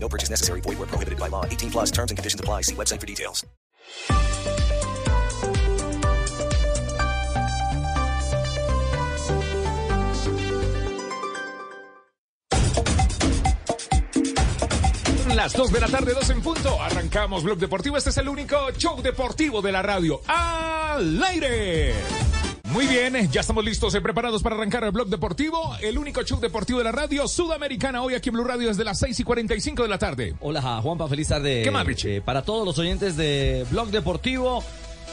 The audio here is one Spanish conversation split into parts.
No purchase necessary. Void where prohibited by law. 18 plus terms and conditions apply. See website for details. Las 2 de la tarde, 2 en punto. Arrancamos Blog Deportivo. Este es el único show deportivo de la radio. ¡Al aire! Muy bien, ya estamos listos y preparados para arrancar el Blog Deportivo, el único show deportivo de la radio sudamericana, hoy aquí en Blue Radio desde las 6 y 45 de la tarde. Hola Juanpa, feliz tarde. ¿Qué más, Richie? Eh, para todos los oyentes de Blog Deportivo,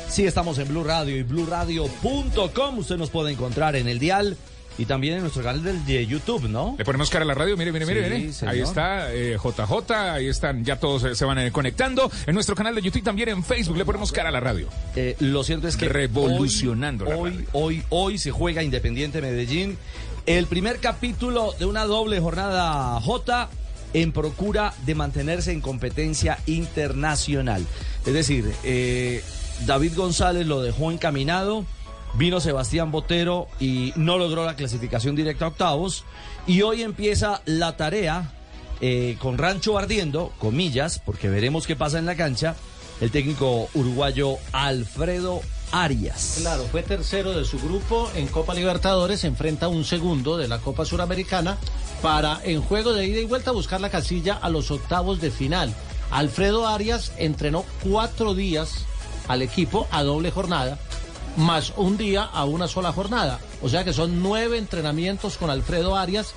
sí estamos en Blue Radio y BlueRadio.com. Usted nos puede encontrar en el dial y también en nuestro canal del- de YouTube, ¿no? Le ponemos cara a la radio, mire, mire, mire, Sí, mire. señor. Ahí está eh, JJ, ahí están, ya todos eh, se van eh, conectando. En nuestro canal de YouTube también en Facebook le ponemos cara a la radio. Eh, lo cierto es que Revolucionando la radio. hoy, hoy, hoy se juega Independiente Medellín. El primer capítulo de una doble jornada J en procura de mantenerse en competencia internacional. Es decir, eh, David González lo dejó encaminado. Vino Sebastián Botero y no logró la clasificación directa a octavos. Y hoy empieza la tarea eh, con Rancho ardiendo, comillas, porque veremos qué pasa en la cancha, el técnico uruguayo Alfredo Arias. Claro, fue tercero de su grupo en Copa Libertadores, enfrenta un segundo de la Copa Suramericana para en juego de ida y vuelta buscar la casilla a los octavos de final. Alfredo Arias entrenó cuatro días al equipo a doble jornada, más un día a una sola jornada. O sea que son nueve entrenamientos con Alfredo Arias.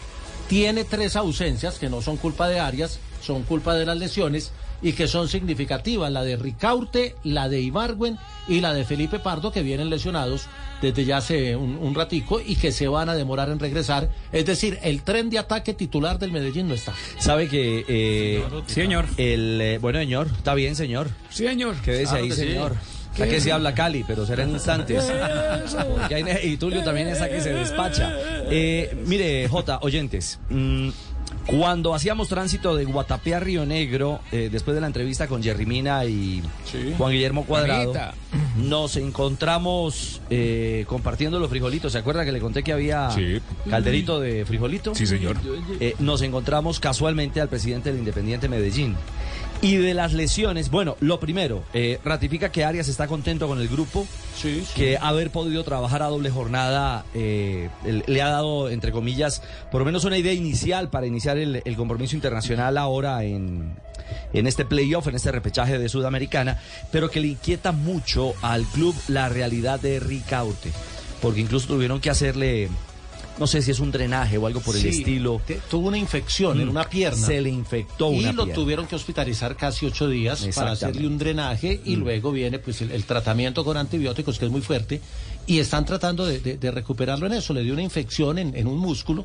Tiene tres ausencias que no son culpa de Arias, son culpa de las lesiones y que son significativas, la de Ricaurte, la de Ibargüen y la de Felipe Pardo, que vienen lesionados desde ya hace un, un ratico y que se van a demorar en regresar. Es decir, el tren de ataque titular del Medellín no está. Sabe que... eh, Señor. El, eh, bueno, señor, está bien, señor. Señor. Quédese Claro ahí, que sí. señor. Ya que se habla Cali, pero será en instantes. Y Tulio también está que se despacha. Eh, mire, J, oyentes. mm, cuando hacíamos tránsito de Guatapé a Río Negro, eh, después de la entrevista con Jerry Mina y Sí. Juan Guillermo Cuadrado, Juanita. nos encontramos eh, compartiendo los frijolitos. ¿Se acuerda que le conté que había Sí. calderito de frijolito? Sí, señor. Eh, nos encontramos casualmente al presidente del Independiente Medellín. Y de las lesiones, bueno, lo primero, eh, ratifica que Arias está contento con el grupo, Sí, que haber podido trabajar a doble jornada eh, le ha dado, entre comillas, por lo menos una idea inicial para iniciar el, el compromiso internacional ahora en, en este playoff, en este repechaje de Sudamericana, pero que le inquieta mucho al club la realidad de Ricaurte, porque incluso tuvieron que hacerle, no sé si es un drenaje o algo por el estilo. te- tuvo una infección en Mm, una pierna. Se le infectó y una lo pierna. tuvieron que hospitalizar casi ocho días para hacerle un drenaje y Mm. luego viene pues el, el tratamiento con antibióticos que es muy fuerte y están tratando de, de- de recuperarlo en eso. Le dio una infección en, en un músculo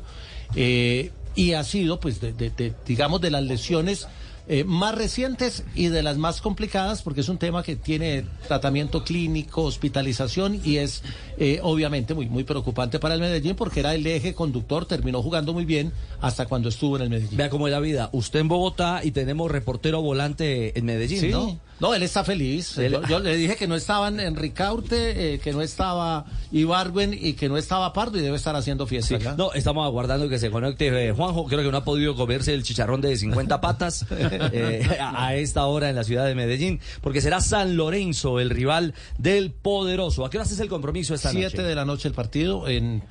eh, y ha sido pues de, digamos de las lesiones eh, más recientes y de las más complicadas porque es un tema que tiene tratamiento clínico, hospitalización y es eh, obviamente muy, muy preocupante para el Medellín porque era el eje conductor, terminó jugando muy bien hasta cuando estuvo en el Medellín. Vea cómo es la vida. Usted en Bogotá y tenemos reportero volante en Medellín, Sí, ¿no? No, él está feliz. Él- Yo, le dije que no estaban en Ricaurte, eh, que no estaba Ibargüen y que no estaba Pardo y debe estar haciendo fiesta. Sí. No, estamos aguardando que se conecte eh, Juanjo. Creo que no ha podido comerse el chicharrón de 50 patas eh, a, a esta hora en la ciudad de Medellín, porque será San Lorenzo el rival del poderoso. ¿A qué hora es el compromiso esta Siete noche? de la noche el partido en,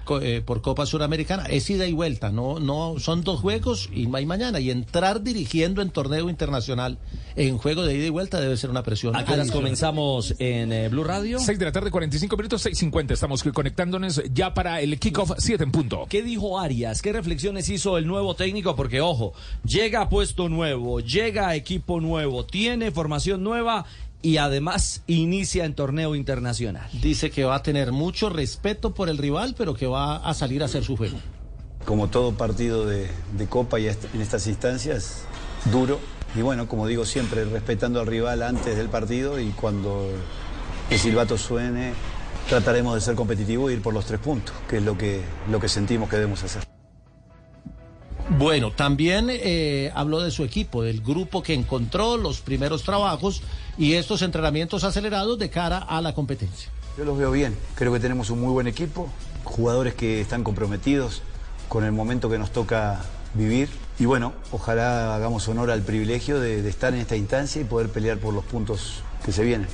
por Copa Suramericana. Es ida y vuelta, no, no son dos juegos y y mañana. Y entrar dirigiendo en torneo internacional en juego de ida y vuelta debe ser una presión. ¿A qué horas comenzamos en eh, Blue Radio? 6 de la tarde, 45 minutos, 6.50. Estamos conectándonos ya para el kickoff 7 en punto. ¿Qué dijo Arias? ¿Qué reflexiones hizo el nuevo técnico? Porque, ojo, llega a puesto nuevo, llega a equipo nuevo, tiene formación nueva y además inicia en torneo internacional. Dice que va a tener mucho respeto por el rival, pero que va a salir a hacer su juego. Como todo partido de, de Copa y en estas instancias, duro, y bueno, como digo siempre, respetando al rival antes del partido y cuando el silbato suene, trataremos de ser competitivos e ir por los tres puntos, que es lo que, lo que sentimos que debemos hacer. Bueno, también eh, habló de su equipo, del grupo que encontró, los primeros trabajos y estos entrenamientos acelerados de cara a la competencia. Yo los veo bien, creo que tenemos un muy buen equipo, jugadores que están comprometidos con el momento que nos toca vivir y bueno, ojalá hagamos honor al privilegio de, de estar en esta instancia y poder pelear por los puntos que se vienen.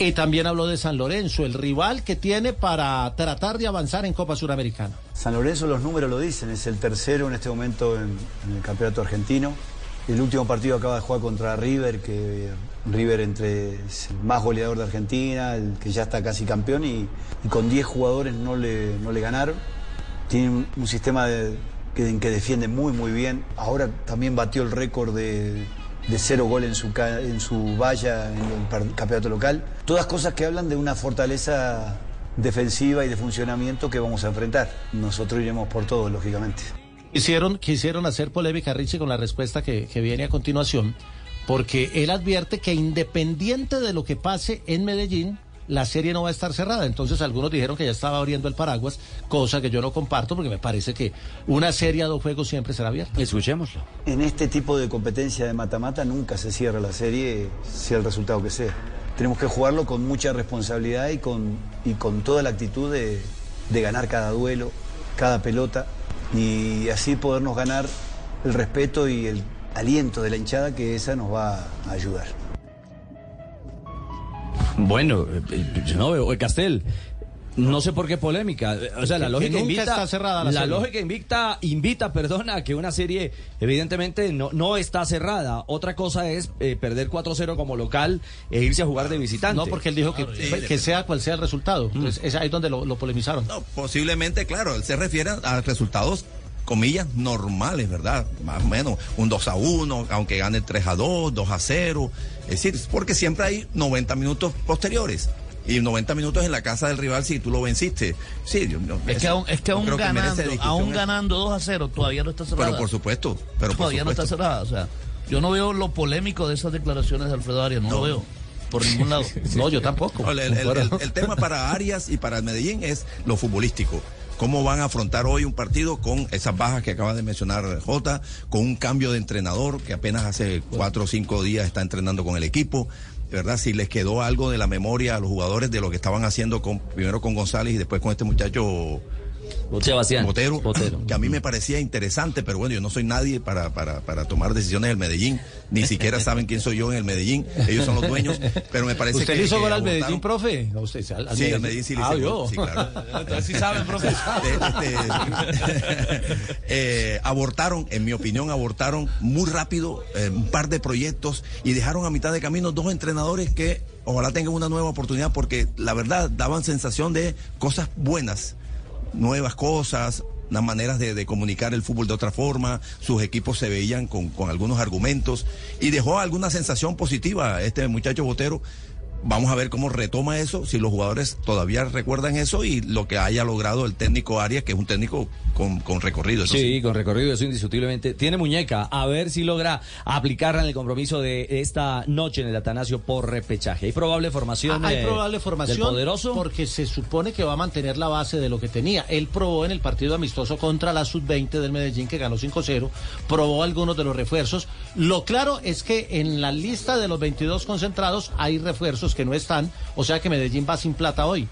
Y también habló de San Lorenzo, el rival que tiene para tratar de avanzar en Copa Suramericana. San Lorenzo los números lo dicen, es el tercero en este momento en, en, el campeonato argentino. El último partido acaba de jugar contra River, que River entre es el más goleador de Argentina, el que ya está casi campeón y, y con 10 jugadores no le, no le ganaron. Tiene un, un sistema de, que, que defiende muy muy bien. Ahora también batió el récord de, de cero gol en su, en su valla en el campeonato local. Todas cosas que hablan de una fortaleza defensiva y de funcionamiento que vamos a enfrentar. Nosotros iremos por todo, lógicamente. Quisieron, quisieron hacer polémica, Richie, con la respuesta que, que viene a continuación, porque él advierte que independiente de lo que pase en Medellín, la serie no va a estar cerrada. Entonces algunos dijeron que ya estaba abriendo el paraguas, cosa que yo no comparto porque me parece que una serie a dos juegos siempre será abierta. Escuchémoslo. En este tipo de competencia de mata-mata nunca se cierra la serie, sea el resultado que sea. Tenemos que jugarlo con mucha responsabilidad y con, y con toda la actitud de, de ganar cada duelo, cada pelota y así podernos ganar el respeto y el aliento de la hinchada que esa nos va a ayudar. Bueno, yo no veo, Castel, no sé por qué polémica. O sea, la lógica invita. está cerrada la la lógica invita, invita, perdona, a que una serie, evidentemente, no, no está cerrada. Otra cosa es eh, perder 4-0 como local e irse a jugar de visitante. No, porque él dijo que, que sea cual sea el resultado. Entonces, es ahí donde lo, lo polemizaron. No, posiblemente, claro, él se refiere a resultados, comillas, normales, ¿verdad? Más o menos un 2 a 1, aunque gane 3 a 2, 2 a 0. Es decir, porque siempre hay 90 minutos posteriores. Y 90 minutos en la casa del rival si tú lo venciste. Sí, yo, yo- Es que aún, es que aún ganando, discusión aún ganando 2 a 0, todavía no está cerrada. Pero por supuesto, pero por todavía no está supuesto. cerrada. O sea, yo no veo lo polémico de esas declaraciones de Alfredo Arias, no, lo veo. Por ningún lado. No, yo tampoco. No, el, el- el- el tema para Arias y para el Medellín es lo futbolístico. ¿Cómo van a afrontar hoy un partido con esas bajas que acaba de mencionar Jota, con un cambio de entrenador que apenas hace cuatro o cinco días está entrenando con el equipo? ¿Verdad? Si les quedó algo de la memoria a los jugadores de lo que estaban haciendo primero con González y después con este muchacho Sebastián. Botero, Botero. que a mí me parecía interesante, pero bueno, yo no soy nadie para, para, para tomar decisiones del Medellín, ni siquiera saben quién soy yo en el Medellín, ellos son los dueños, pero me parece ¿Usted que... le hizo gol al Medellín, profe? No, usted, al, al Sí, al Medellín sí le Ah, hice yo. gol, sí, claro. Así saben, profe. Este, este, eh, abortaron, en mi opinión, abortaron muy rápido eh, un par de proyectos y dejaron a mitad de camino dos entrenadores que ojalá tengan una nueva oportunidad porque la verdad daban sensación de cosas buenas, nuevas cosas, unas maneras de, de comunicar el fútbol de otra forma, sus equipos se veían con, con algunos argumentos y dejó alguna sensación positiva este muchacho Botero. Vamos a ver cómo retoma eso, si los jugadores todavía recuerdan eso y lo que haya logrado el técnico Arias, que es un técnico con, con recorrido. Eso Sí, con recorrido, eso indiscutiblemente. Tiene muñeca, a ver si logra aplicarla en el compromiso de esta noche en el Atanasio por repechaje. Hay probable formación. Ah, Hay eh, probable formación Del poderoso. porque se supone que va a mantener la base de lo que tenía. Él probó en el partido amistoso contra la sub-20 del Medellín que ganó 5-0, probó algunos de los refuerzos. Lo claro es que en la lista de los 22 concentrados hay refuerzos que no están, o sea que Medellín va sin plata hoy.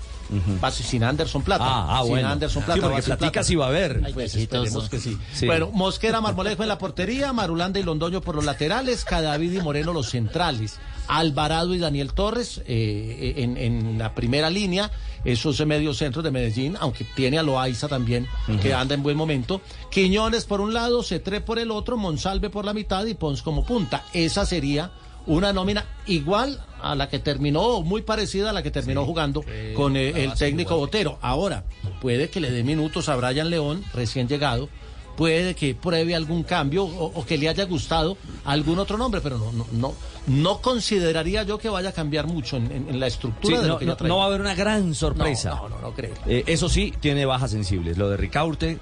Va sin Anderson Plata. Ah, ah, sin bueno. Anderson Sí, Plata. porque va sin platica plata. si va a haber. Ay, pues esperemos que sí. Sí. Bueno, Mosquera, Marmolejo en la portería, Marulanda y Londoño por los laterales, Cadavid y Moreno los centrales, Alvarado y Daniel Torres eh, en, en la primera línea, esos medios centros de Medellín, aunque tiene a Loaiza también, que anda en buen momento, Quiñones por un lado, Cetré por el otro, Monsalve por la mitad y Pons como punta. Esa sería una nómina igual a la que terminó, o muy parecida a la que terminó jugando con eh, el técnico Botero. Ahora, puede que le dé minutos a Brian León, recién llegado, puede que pruebe algún cambio o, o que le haya gustado algún otro nombre, pero no, no, no, no consideraría yo que vaya a cambiar mucho en, en- en la Sí, estructura de no, lo que no- trae. no va a haber una gran sorpresa. No, no, no, no creo. Eh, eso sí, tiene bajas sensibles. Lo de Ricaurte,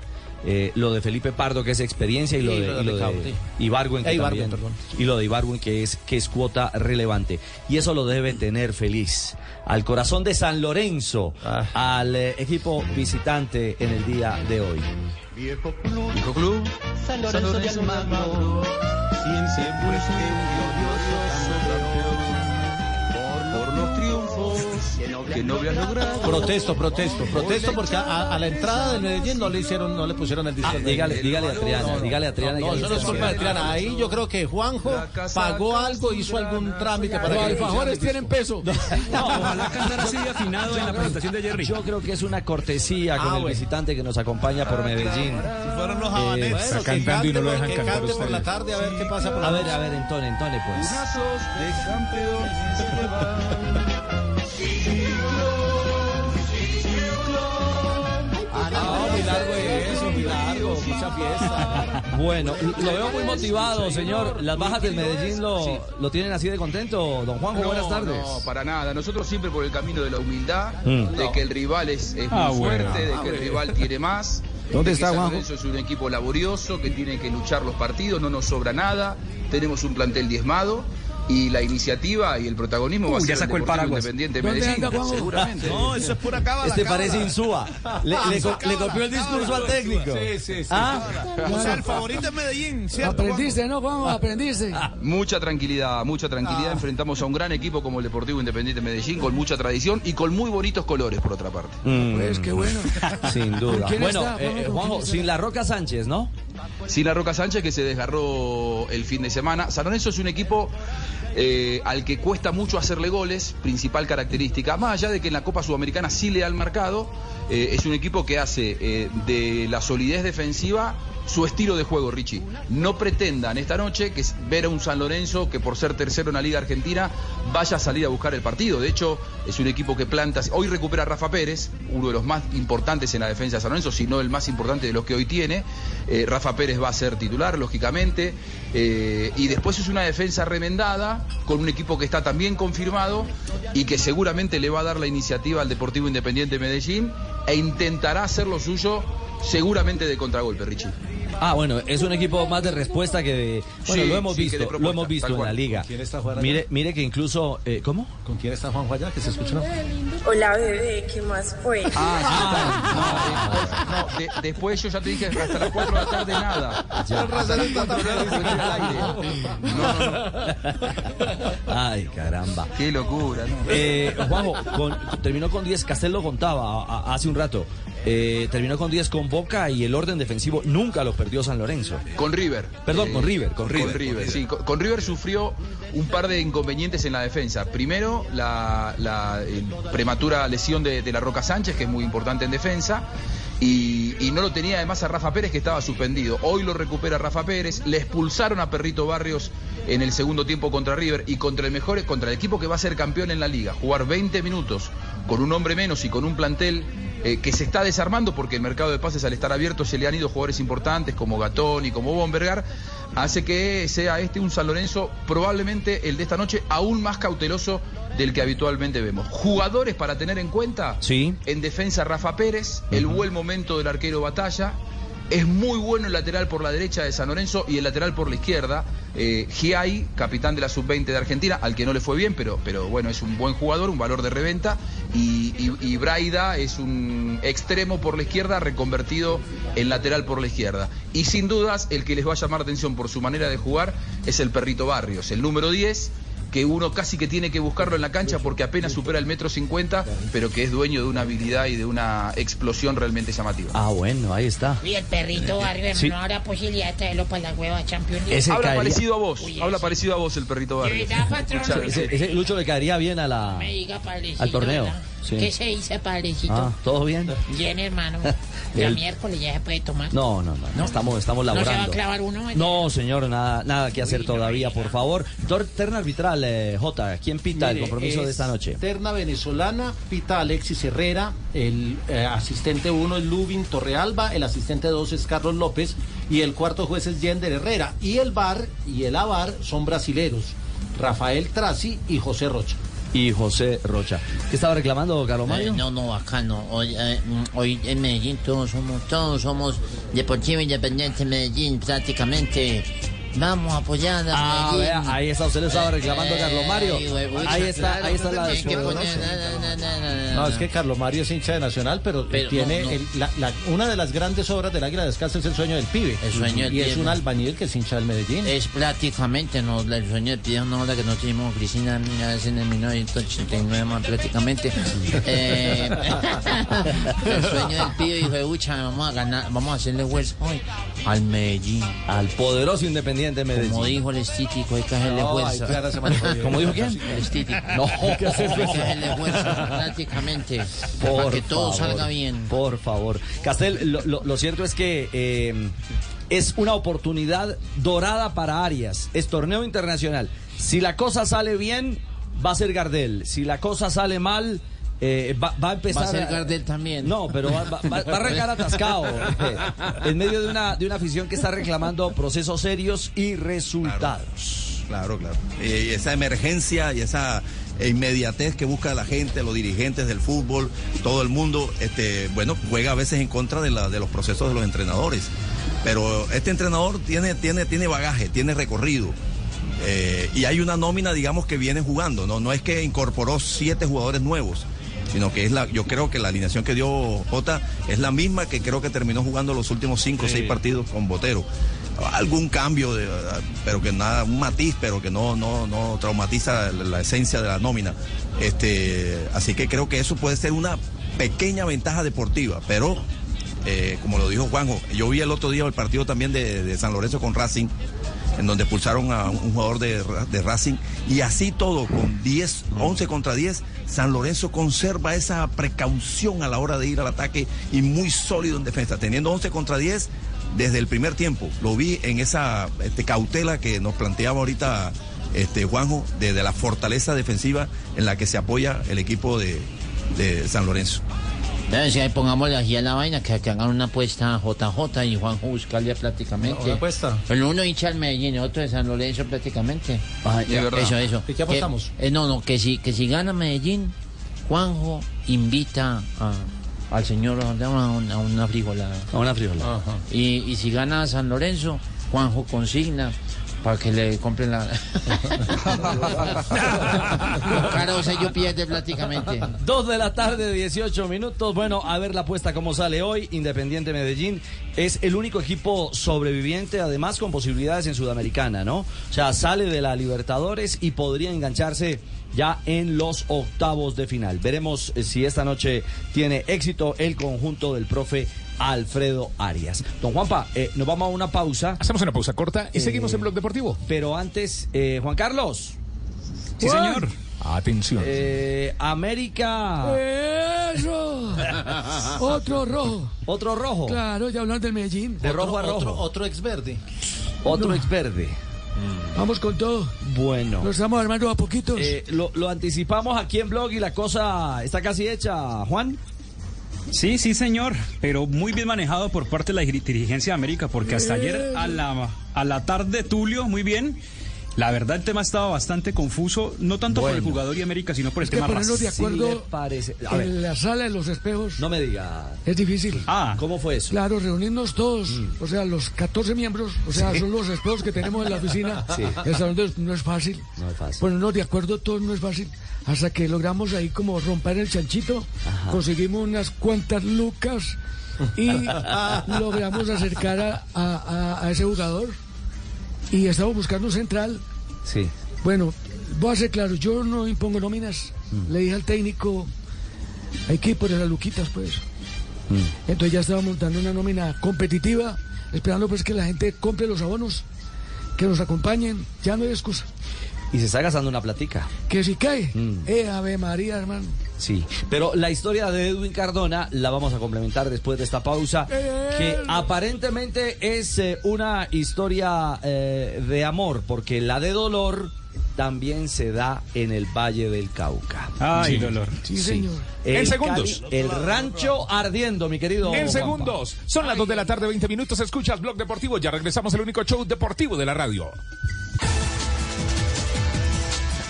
eh, lo de Felipe Pardo, que es experiencia, y lo Y de, lo de y lo de. Ibargüen, que Eh, Ibargüen, también- perdón. y lo de Ibargüen, que es, que es cuota relevante. Y eso lo debe tener feliz al corazón de San Lorenzo, Ah. al eh, equipo visitante en el día de hoy. Viejo club, San Lorenzo, de Almagro, siempre fue un que no habías logrado. Protesto, protesto, protesto porque a, a la entrada del Medellín no le hicieron, no le pusieron el disco. Ah, al dígale, dígale a Triana, dígale a Triana. No, eso no es culpa de Triana. Ahí yo creo que Juanjo pagó algo, hizo algún trámite para Los alfajores tienen el peso. Ojalá cantara así afinado en la presentación de Jerry. Yo creo que es una cortesía con Ah, el bueno. visitante que nos acompaña por Medellín. fueron los Eh, Bueno, Está cantando y no lo dejan cantar por la tarde a ver qué pasa por la a ver, a ver, entone, entone, pues. De campeones mucha fiesta. Bueno, lo veo muy motivado, señor. Las bajas del Medellín lo, lo tienen así de contento. Don Juanjo, buenas tardes. No, para nada. Nosotros siempre por el camino de la humildad, Mm. de que el rival es, es Ah, muy bueno. fuerte, de que el rival tiene más. ¿Dónde de está, San? Lorenzo es un equipo laborioso que tiene que luchar los partidos, no nos sobra nada. Tenemos un plantel diezmado. Y la iniciativa y el protagonismo va a ya ser sacó el Deportivo paraguas. Independiente ¿Dónde Medellín, seguramente. No, eso es pura cábala. Este cábala. parece Insúa. Le, le co- le copió el discurso al técnico. Sí, sí, sí. ¿Ah? O sea, el favorito es Medellín, ¿cierto? Aprendiste, ¿no, Juan? Aprendiste. Mucha tranquilidad, mucha tranquilidad. Enfrentamos a un gran equipo como el Deportivo Independiente Medellín, con mucha tradición y con muy bonitos colores, por otra parte. Mm, Pues qué bueno. Sin duda. ¿Con quién Bueno, está, eh, Juanjo? Sin la Roca Sánchez, ¿no? Sin la Roca Sánchez que se desgarró el fin de semana. San Lorenzo es un equipo eh, al que cuesta mucho hacerle goles, principal característica. Más allá de que en la Copa Sudamericana sí le han marcado, eh, es un equipo que hace eh, de la solidez defensiva su estilo de juego, Richie. No pretendan esta noche que ver a un San Lorenzo que por ser tercero en la Liga Argentina vaya a salir a buscar el partido. De hecho, es un equipo que planta. Hoy recupera a Rafa Pérez, uno de los más importantes en la defensa de San Lorenzo, si no el más importante de los que hoy tiene. Eh, Rafa Pérez va a ser titular, lógicamente. Eh, y después es una defensa remendada con un equipo que está también confirmado y que seguramente le va a dar la iniciativa al Deportivo Independiente de Medellín e intentará hacer lo suyo seguramente de contragolpe, Richie. Ah, bueno, es un equipo más de respuesta que de... Bueno, Sí, lo hemos sí, visto, lo hemos visto en la liga. ¿Quién está jugando Mire, allá? mire que incluso... eh, ¿Cómo? ¿Con quién está Juanjo allá? Que se escucha, ¿no? Hola bebé, ¿qué más fue? Ah, no, de- después yo ya te dije hasta las 4 de la tarde nada. Ya. Hasta las 4 de la tarde estoy al aire. No, no, no. Ay, caramba. Qué locura, ¿no? Eh, Juanjo, con- terminó con 10, Castel lo contaba a- a- hace un rato. Eh, terminó con 10 con Boca y el orden defensivo nunca lo perdió San Lorenzo. Con River. Perdón, con River, con River. sí. Con, con River sufrió un par de inconvenientes en la defensa. Primero, la, la, eh, prematura lesión de, de la Roca Sánchez, que es muy importante en defensa. Y, y no lo tenía además a Rafa Pérez, que estaba suspendido. Hoy lo recupera Rafa Pérez. Le expulsaron a Perrito Barrios en el segundo tiempo contra River y contra el mejor, contra el equipo que va a ser campeón en la liga. Jugar 20 minutos con un hombre menos y con un plantel eh, que se está desarmando porque el mercado de pases al estar abierto se le han ido jugadores importantes como Gatón y como Bombergar, hace que sea este un San Lorenzo probablemente el de esta noche aún más cauteloso del que habitualmente vemos. Jugadores para tener en cuenta, Sí. en defensa Rafa Pérez, el buen momento del arquero Batalla, es muy bueno el lateral por la derecha de San Lorenzo y el lateral por la izquierda. Eh, Giai, capitán de la sub-20 de Argentina, al que no le fue bien, pero, pero bueno, es un buen jugador, un valor de reventa. Y, y- y Braida es un extremo por la izquierda reconvertido en lateral por la izquierda. Y sin dudas, el que les va a llamar atención por su manera de jugar es el Perrito Barrios, el número 10 que uno casi que tiene que buscarlo en la cancha porque apenas supera el metro cincuenta, pero que es dueño de una habilidad y de una explosión realmente llamativa. Ah, bueno, ahí está. Y el perrito barrio, Sí. no habrá posibilidad de traerlo para la hueva Champions League. habla parecido a vos, habla parecido a vos el perrito Barrios. verdad, patrón? Ese, ese Lucho le caería bien a la, Me diga, padrecito. al torneo. ¿verdad? Sí. ¿Qué se dice, padrecito? Ah, ¿todo bien? Bien, hermano. Ya El- miércoles ya se puede tomar. No, no, no, no, estamos, estamos ¿No se va a laborando. clavar uno? No, señor, nada, nada que hacer todavía, por favor. Terna arbitral, eh, J, ¿quién pita el compromiso de es esta noche? Terna venezolana, pita Alexis Herrera, el eh, asistente 1 es Lubin Torrealba, el asistente 2 es Carlos López y el cuarto juez es Yender Herrera. Y el VAR y el AVAR son brasileros, Rafael Traci y José Rocha. Y José Rocha. ¿Qué estaba reclamando, Carlos Mario? Eh, no, no, acá no. Hoy, eh, mm, hoy en Medellín todos somos, todos somos Deportivo Independiente Medellín, prácticamente. Vamos a apoyar a Ah, vea, ahí está, usted le estaba reclamando a Carlos Mario. Ay, güey, Ahí está, ahí está la No, es que Carlos Mario es hincha de Nacional, pero, Pero tiene no, no. el- la- la- una de las grandes obras del Águila Descalza es el sueño del pibe. El sueño del y es un albañil que es hincha del Medellín. Es prácticamente no, el sueño del pibe, una hora que no tuvimos Cristina es en el 1989 más prácticamente. Eh, el sueño del pibe dijo, "Ucha, vamos a ganar, vamos a hacerle fuerza hoy al Medellín. Al poderoso Independiente Medellín. Como dijo el estítico, hay que hacerle No, fuerza. ¿Cómo dijo quién? El estítico. No. hay que hacerle fuerza prácticamente. para que todo favor, salga bien. Por favor. Castel, lo, lo- lo cierto es que eh, es una oportunidad dorada para Arias. Es torneo internacional. Si la cosa sale bien, va a ser Gardel. Si la cosa sale mal, eh, va, va a empezar. Va a ser Gardel también. No, pero va, va- va- va a arrancar atascado. eh, en medio de una, de una afición que está reclamando procesos serios y resultados. Claro, claro. Eh, Y esa emergencia y esa inmediatez que busca la gente, los dirigentes del fútbol, todo el mundo, este, bueno, juega a veces en contra de, la- de los procesos de los entrenadores. Pero este entrenador tiene, tiene, tiene bagaje, tiene recorrido. Eh, y hay una nómina, digamos, que viene jugando. No, no es que incorporó siete jugadores nuevos, sino que es la, yo creo que la alineación que dio Jota es la misma que creo que terminó jugando los últimos cinco o seis partidos con Botero. Algún cambio, de, pero que nada, un matiz, pero que no, no, no traumatiza la, la esencia de la nómina. Este, así que creo que eso puede ser una pequeña ventaja deportiva, pero eh, como lo dijo Juanjo, yo vi el otro día el partido también de, de San Lorenzo con Racing, en donde expulsaron a un jugador de, Ra- de Racing, y así todo, con 10, 11 contra 10, San Lorenzo conserva esa precaución a la hora de ir al ataque y muy sólido en defensa, teniendo 11 contra 10 desde el primer tiempo. Lo vi en esa este, cautela que nos planteaba ahorita este, Juanjo, de, de la fortaleza defensiva en la que se apoya el equipo de San Lorenzo. Entonces, si ahí pongámosle aquí a la vaina, que, que hagan una apuesta JJ y Juanjo buscarle prácticamente. Una apuesta. El uno hincha al Medellín, el otro de San Lorenzo prácticamente. De verdad. Eso, eso. ¿Y qué Que- apostamos? eh, no, no, que si, que si gana Medellín, Juanjo invita a, al señor a una, a una frijolada. A una frijolada. Y, y si gana San Lorenzo, Juanjo consigna para que le compren la... Caro, yo pierde prácticamente. Dos de la tarde, 18 minutos. Bueno, a ver la apuesta cómo sale hoy. Independiente Medellín es el único equipo sobreviviente, además con posibilidades en Sudamericana, ¿no? O sea, sale de la Libertadores y podría engancharse ya en los octavos de final. Veremos eh, si esta noche tiene éxito el conjunto del profe Alfredo Arias. Don Juanpa, eh, nos vamos a una pausa. Hacemos una pausa corta y Eh, seguimos en Blog Deportivo. Pero antes, eh, Juan Carlos. Sí, señor. Atención. Eh, América. ¡Eso! Otro rojo. Otro rojo. Claro, ya hablan del Medellín. De rojo a rojo. Otro, otro ex verde. Otro No. ex verde. Vamos con todo. Bueno. Lo estamos armando a poquitos. Eh, lo, lo anticipamos aquí en blog y la cosa está casi hecha, Juan. Sí, sí, señor, pero muy bien manejado por parte de la diri- dirigencia de América, porque hasta ayer a la, a la tarde, Tulio, muy bien. La verdad, el tema estaba bastante confuso, no tanto por el Bueno. jugador y América, sino por el Es que tema ponernos de acuerdo Sí me parece. A ver. en la sala de los espejos No me diga. es difícil. Ah, ¿Cómo fue eso? Claro, reunirnos todos, o sea, los 14 miembros, o sea, Sí. son los espejos que tenemos en la oficina. Sí. El salón de- no es fácil. No es fácil. Ponernos de acuerdo todos no es fácil. Hasta que logramos ahí como romper el chanchito, Ajá. conseguimos unas cuantas lucas y logramos acercar a, a- a- a ese jugador. Y estamos buscando un central. Sí. Bueno, voy a ser claro, yo no impongo nóminas. Mm. Le dije al técnico, hay que ir por las luquitas, pues. Mm. Entonces ya estaba montando una nómina competitiva, esperando pues que la gente compre los abonos, que nos acompañen, ya no hay excusa. Y se está gastando una platica. Que si cae, Mm. eh, Ave María, hermano. Sí, pero la historia de Edwin Cardona la vamos a complementar después de esta pausa, que aparentemente es eh, una historia eh, de amor, porque la de dolor también se da en el Valle del Cauca. Ay, dolor. Sí, señor. El En segundos. Cali- el rancho ardiendo, mi querido. En Juanpa. segundos. Son las 2 de la tarde, 20 minutos. Escuchas Blog Deportivo. Ya regresamos al único show deportivo de la radio.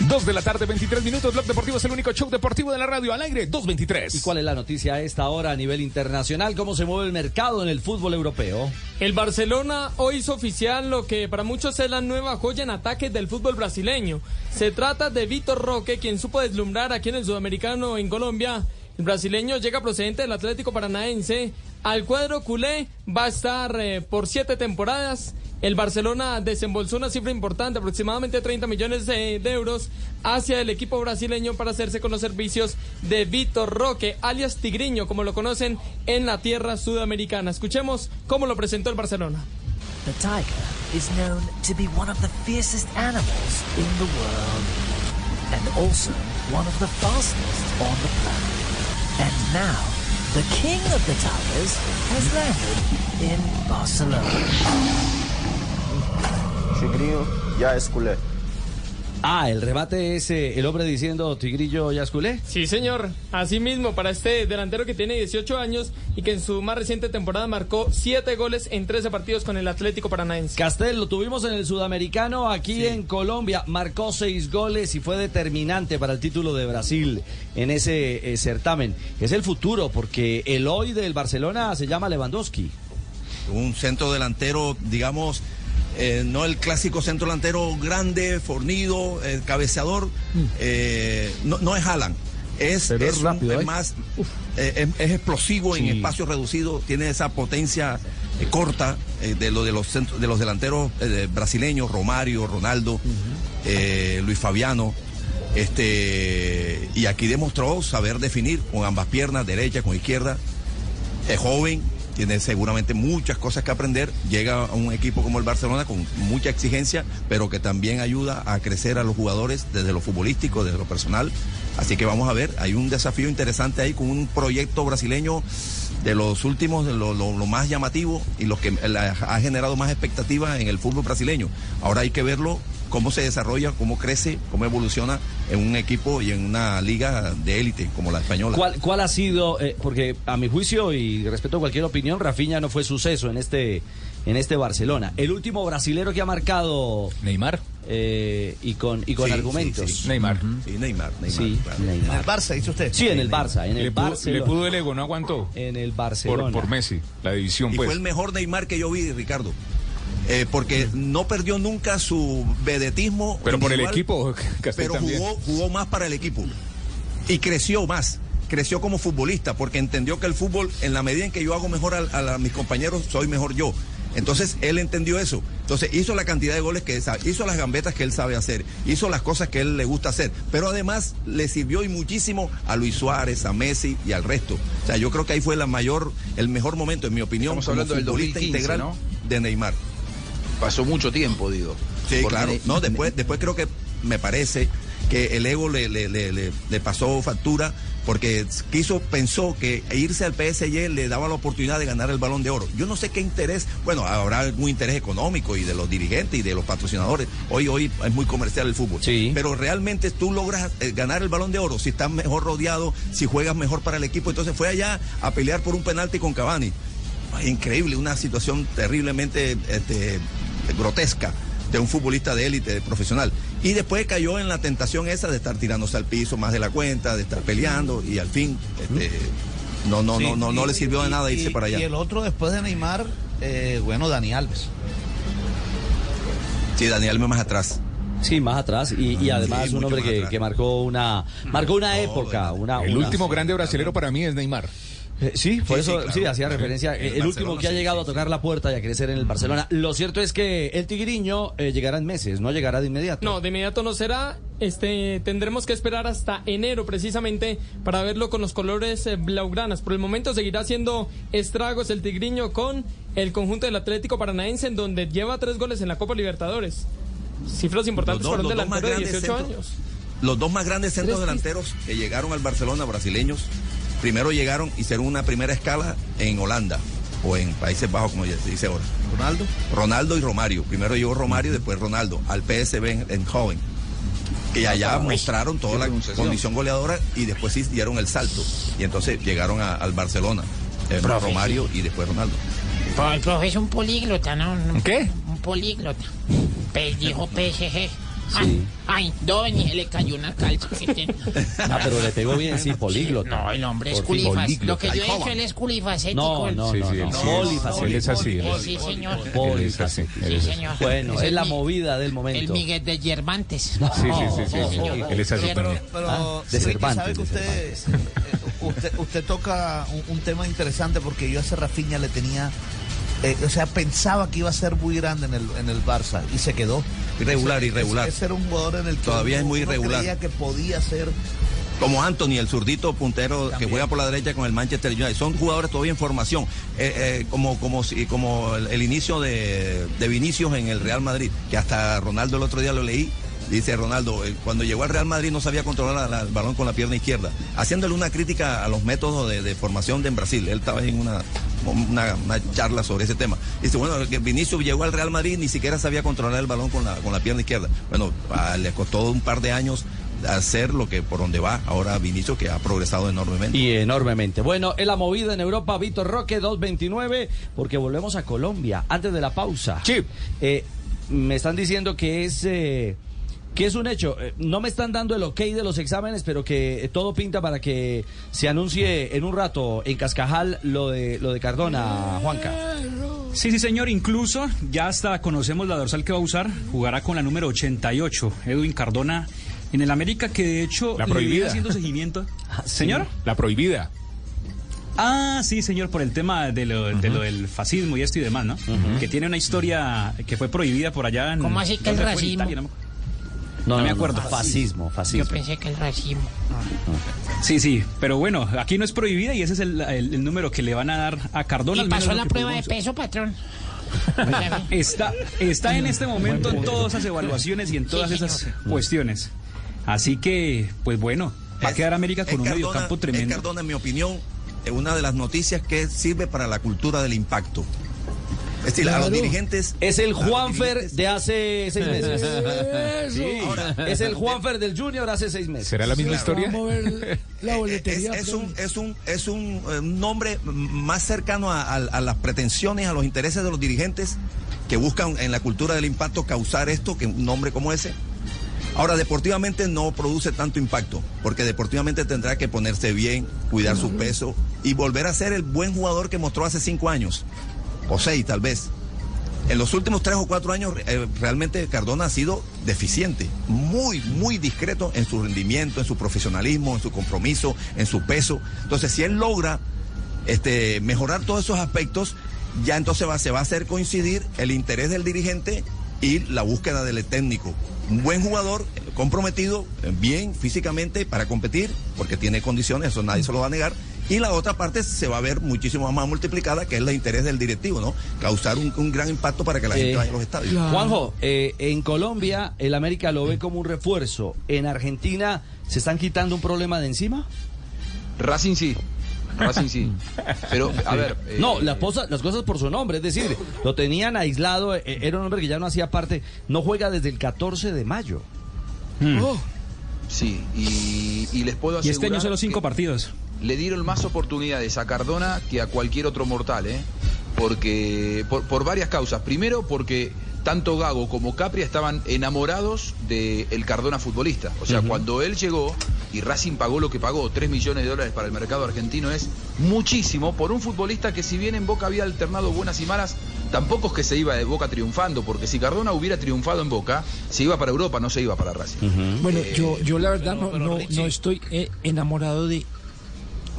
2 de la tarde, 23 minutos. Blog Deportivo es el único show deportivo de la radio al aire, 223. ¿Y cuál es la noticia a esta hora a nivel internacional? ¿Cómo se mueve el mercado en el fútbol europeo? El Barcelona hoy hizo oficial lo que para muchos es la nueva joya en ataque del fútbol brasileño. Se trata de Vitor Roque, quien supo deslumbrar aquí en el sudamericano en Colombia. El brasileño llega procedente del Atlético Paranaense. Al cuadro culé va a estar eh, por siete temporadas. El Barcelona desembolsó una cifra importante, aproximadamente 30 millones de, de euros, hacia el equipo brasileño para hacerse con los servicios de Vitor Roque, alias Tigriño, como lo conocen en la tierra sudamericana. Escuchemos cómo lo presentó el Barcelona. The tiger is known to be one of the fiercest animals in the world and also one of the fastest on the planet. And now, the king of the tigers has landed in Barcelona. Tigrinho ya es culé. Ah, el remate es eh, el hombre diciendo Tigrillo Yasculé. Sí, señor. Así mismo, para este delantero que tiene 18 años y que en su más reciente temporada marcó 7 goles en 13 partidos con el Atlético Paranaense. Castel, lo tuvimos en el sudamericano aquí en Colombia. Marcó 6 goles y fue determinante para el título de Brasil en ese eh, certamen. Es el futuro porque el hoy del Barcelona se llama Lewandowski. Un centro delantero, digamos, eh, no el clásico centro delantero grande, fornido, eh, cabeceador, eh, no, no es Haaland. Es, es más, es, es explosivo en espacio reducido, tiene esa potencia corta de lo de los centros, de los delanteros brasileños, Romario, Ronaldo, Luis Fabiano. Este y aquí demostró saber definir con ambas piernas, derecha, con izquierda. Es joven, tiene seguramente muchas cosas que aprender. Llega a un equipo como el Barcelona con mucha exigencia, pero que también ayuda a crecer a los jugadores desde lo futbolístico, desde lo personal. Así que vamos a ver, hay un desafío interesante ahí con un proyecto brasileño de los últimos, de lo, lo- más llamativo y lo que ha generado más expectativas en el fútbol brasileño. Ahora hay que verlo cómo se desarrolla, cómo crece, cómo evoluciona en un equipo y en una liga de élite como la española. ¿Cuál, cuál ha sido, eh, porque a mi juicio y respeto a cualquier opinión, Rafinha no fue suceso en este, en este Barcelona. El último brasilero que ha marcado... Neymar. y con, y con Sí, argumentos. sí, sí. Neymar. Sí, Neymar, Neymar. Sí, claro. Neymar. En el Barça, dice usted. Sí, en el Barça, en Le el pudo, le pudo el ego, no aguantó. En el Por, Barcelona. por Messi, la división, Y pues. fue el mejor Neymar que yo vi, Ricardo. Eh, porque no perdió nunca su vedetismo. Pero por el equipo, Castel Pero jugó, jugó más para el equipo. Y creció más. Creció como futbolista porque entendió que el fútbol, en la medida en que yo hago mejor a, mis compañeros, soy mejor yo. Entonces él entendió eso. Entonces hizo la cantidad de goles que sabe, hizo las gambetas que él sabe hacer, hizo las cosas que él le gusta hacer. Pero además le sirvió y muchísimo a Luis Suárez, a Messi y al resto. O sea, yo creo que ahí fue la mayor, el mejor momento, en mi opinión, Estamos como hablando del futbolista 2015, integral ¿no? de Neymar. Pasó mucho tiempo, digo. Sí, Porque claro. No, después, después creo que me parece que el ego le, le, le, le- le pasó factura porque quiso, pensó que irse al PSG le daba la oportunidad de ganar el balón de oro. Yo no sé qué interés, bueno, habrá algún interés económico y de los dirigentes y de los patrocinadores. Hoy, hoy es muy comercial el fútbol. Pero realmente tú logras eh, ganar el balón de oro si estás mejor rodeado, si juegas mejor para el equipo. Entonces fue allá a pelear por un penalti con Cavani. Increíble, una situación terriblemente este, grotesca de un futbolista de élite, de profesional. Y después cayó en la tentación esa de estar tirándose al piso más de la cuenta, de estar peleando y al fin este, no, no, Sí, no, no, no y- le sirvió de nada y- irse para allá. Y el otro después de Neymar, eh, bueno, Dani Alves. Sí, Daniel más atrás. Sí, más atrás y, y además Sí, un hombre que, marcó una marcó una época, una, El una- último grande brasilero para mí es Neymar. Eh, Sí, por Sí, eso sí, claro. sí hacía referencia. En el el último que ha sí, llegado a tocar la puerta y a crecer en el Barcelona. Lo cierto es que el Tigriño eh, llegará en meses, no llegará de inmediato. No, de inmediato no será. Este, tendremos que esperar hasta enero precisamente para verlo con los colores eh, blaugranas. Por el momento seguirá haciendo estragos el Tigriño con el conjunto del Atlético Paranaense, en donde lleva tres goles en la Copa Libertadores. Cifras importantes para un delantero de grandes 18 centros. años. Los dos más grandes centros delanteros que llegaron al Barcelona, brasileños, primero llegaron, hicieron una primera escala en Holanda o en Países Bajos, como ya se dice ahora. Ronaldo. Ronaldo y Romario. Primero llegó Romario y después Ronaldo al PSV en, en joven. Que allá Uy, mostraron toda la condición goleadora y después sí dieron el salto. Y entonces llegaron a- al Barcelona. eh, Profe, Romario y después Ronaldo. El profe es un políglota, ¿no? ¿Qué? Un políglota. Pues dijo PSG. Ay, ay, doña, le cayó una calza. Ah, pero le pegó bien, sí, políglota. No, el hombre es culifas. Lo que yo he dicho, él es culifacético. No, el- no, no, no. Polifacético. Él es así. Sí, señor. Él Sí, señor. Bueno, el es la movida del El momento. Miguel de Yerbantes. Sí, sí, sí, sí, sí. Él es así Pero- también. Pero, Ah, de Cervantes, ¿sabe que usted, eh, usted, usted toca un, un tema interesante porque yo a ese Rafinha le tenía, eh, o sea, pensaba que iba a ser muy grande en el, en el Barça y se quedó. Irregular, Ese- irregular. Ese, era un jugador en el que Todavía es muy irregular. creía que podía ser Como Anthony, el zurdito puntero que juega por la derecha con el Manchester United. Son jugadores todavía en formación. Eh, eh, como como, como el, el inicio de, de Vinicius en el Real Madrid, que hasta Ronaldo el otro día lo leí. Dice Ronaldo, eh, cuando llegó al Real Madrid no sabía controlar la- la- el balón con la pierna izquierda, haciéndole una crítica a los métodos de, de formación de en Brasil. Él estaba en una, una, una charla sobre ese tema. Dice, bueno, que Vinicius llegó al Real Madrid ni siquiera sabía controlar el balón con la, con la pierna izquierda. Bueno, ah, le costó un par de años hacer lo que por donde va ahora Vinicius, que ha progresado enormemente. Y enormemente. Bueno, en la movida en Europa, Víctor Roque, 2.29, porque volvemos a Colombia. Antes de la pausa. Sí. Eh, me están diciendo que es... eh, que es un hecho, Eh, no me están dando el ok de los exámenes, pero que eh, todo pinta para que se anuncie en un rato en Cascajal lo de lo de Cardona, Juanca. Sí, sí, señor. Incluso ya hasta conocemos la dorsal que va a usar. Jugará con la número 88, Edwin Cardona, en el América, que de hecho La le viene prohibida. haciendo seguimiento. Señor. La prohibida. Ah, sí, señor, por el tema de lo, de lo del fascismo y esto y demás, ¿no? Que tiene una historia que fue prohibida por allá en... ¿Cómo así que el No, No me no, acuerdo. Fascismo, fascismo. Yo pensé que el racismo. Sí, sí, pero bueno, aquí no es prohibida y ese es el, el- el número que le van a dar a Cardona. ¿Y al menos pasó la prueba de peso, patrón? Está, está en este momento en todas esas evaluaciones y en todas Sí, esas señor. cuestiones. Así que, pues bueno, va a quedar América con es un Cardona- mediocampo es tremendo. Cardona, en mi opinión, es una de las noticias que sirve para la cultura del impacto. Es decir, a los Claro. dirigentes... Es el Juanfer de hace seis meses. Es el Juanfer del Junior hace seis meses. ¿Será la misma historia? Vamos a ver la Es, boletería. es un, es un, es un eh, nombre más cercano a, a- a las pretensiones, a los intereses de los dirigentes que buscan en la cultura del impacto causar esto, que un nombre como ese. Ahora, deportivamente no produce tanto impacto, porque deportivamente tendrá que ponerse bien, cuidar su peso y volver a ser el buen jugador que mostró hace cinco años, o seis tal vez. En los últimos tres o cuatro años eh, realmente Cardona ha sido deficiente, muy, muy discreto en su rendimiento, en su profesionalismo, en su compromiso, en su peso. Entonces, si él logra este, mejorar todos esos aspectos, ya entonces va, se va a hacer coincidir el interés del dirigente y la búsqueda del técnico. Un buen jugador, comprometido, eh, bien físicamente para competir, porque tiene condiciones, eso nadie se lo va a negar. Y la otra parte se va a ver muchísimo más multiplicada, que es el interés del directivo, ¿no? Causar un, un gran impacto para que la gente vaya a los estadios. Juanjo, eh, en Colombia el América lo ve como un refuerzo. En Argentina se están quitando un problema de encima. Racing sí. Racing sí. Pero, a ver. eh, No, las, posa- las cosas por su nombre, es decir, lo tenían aislado, eh, era un hombre que ya no hacía parte, no juega desde el 14 de mayo. Oh, Sí, y, y les puedo Y asegurar. este año solo cinco que partidos. Le dieron más oportunidades a Cardona que a cualquier otro mortal, ¿eh? Porque. Por, por varias causas. Primero, porque tanto Gago como Capri estaban enamorados del Cardona futbolista. O sea, cuando él llegó y Racing pagó lo que pagó, 3 millones de dólares para el mercado argentino, es muchísimo por un futbolista que si bien en Boca había alternado buenas y malas, tampoco es que se iba de Boca triunfando, porque si Cardona hubiera triunfado en Boca, se iba para Europa, no se iba para Racing. Bueno, Eh, yo, yo la verdad no, pero no, no estoy eh, enamorado de,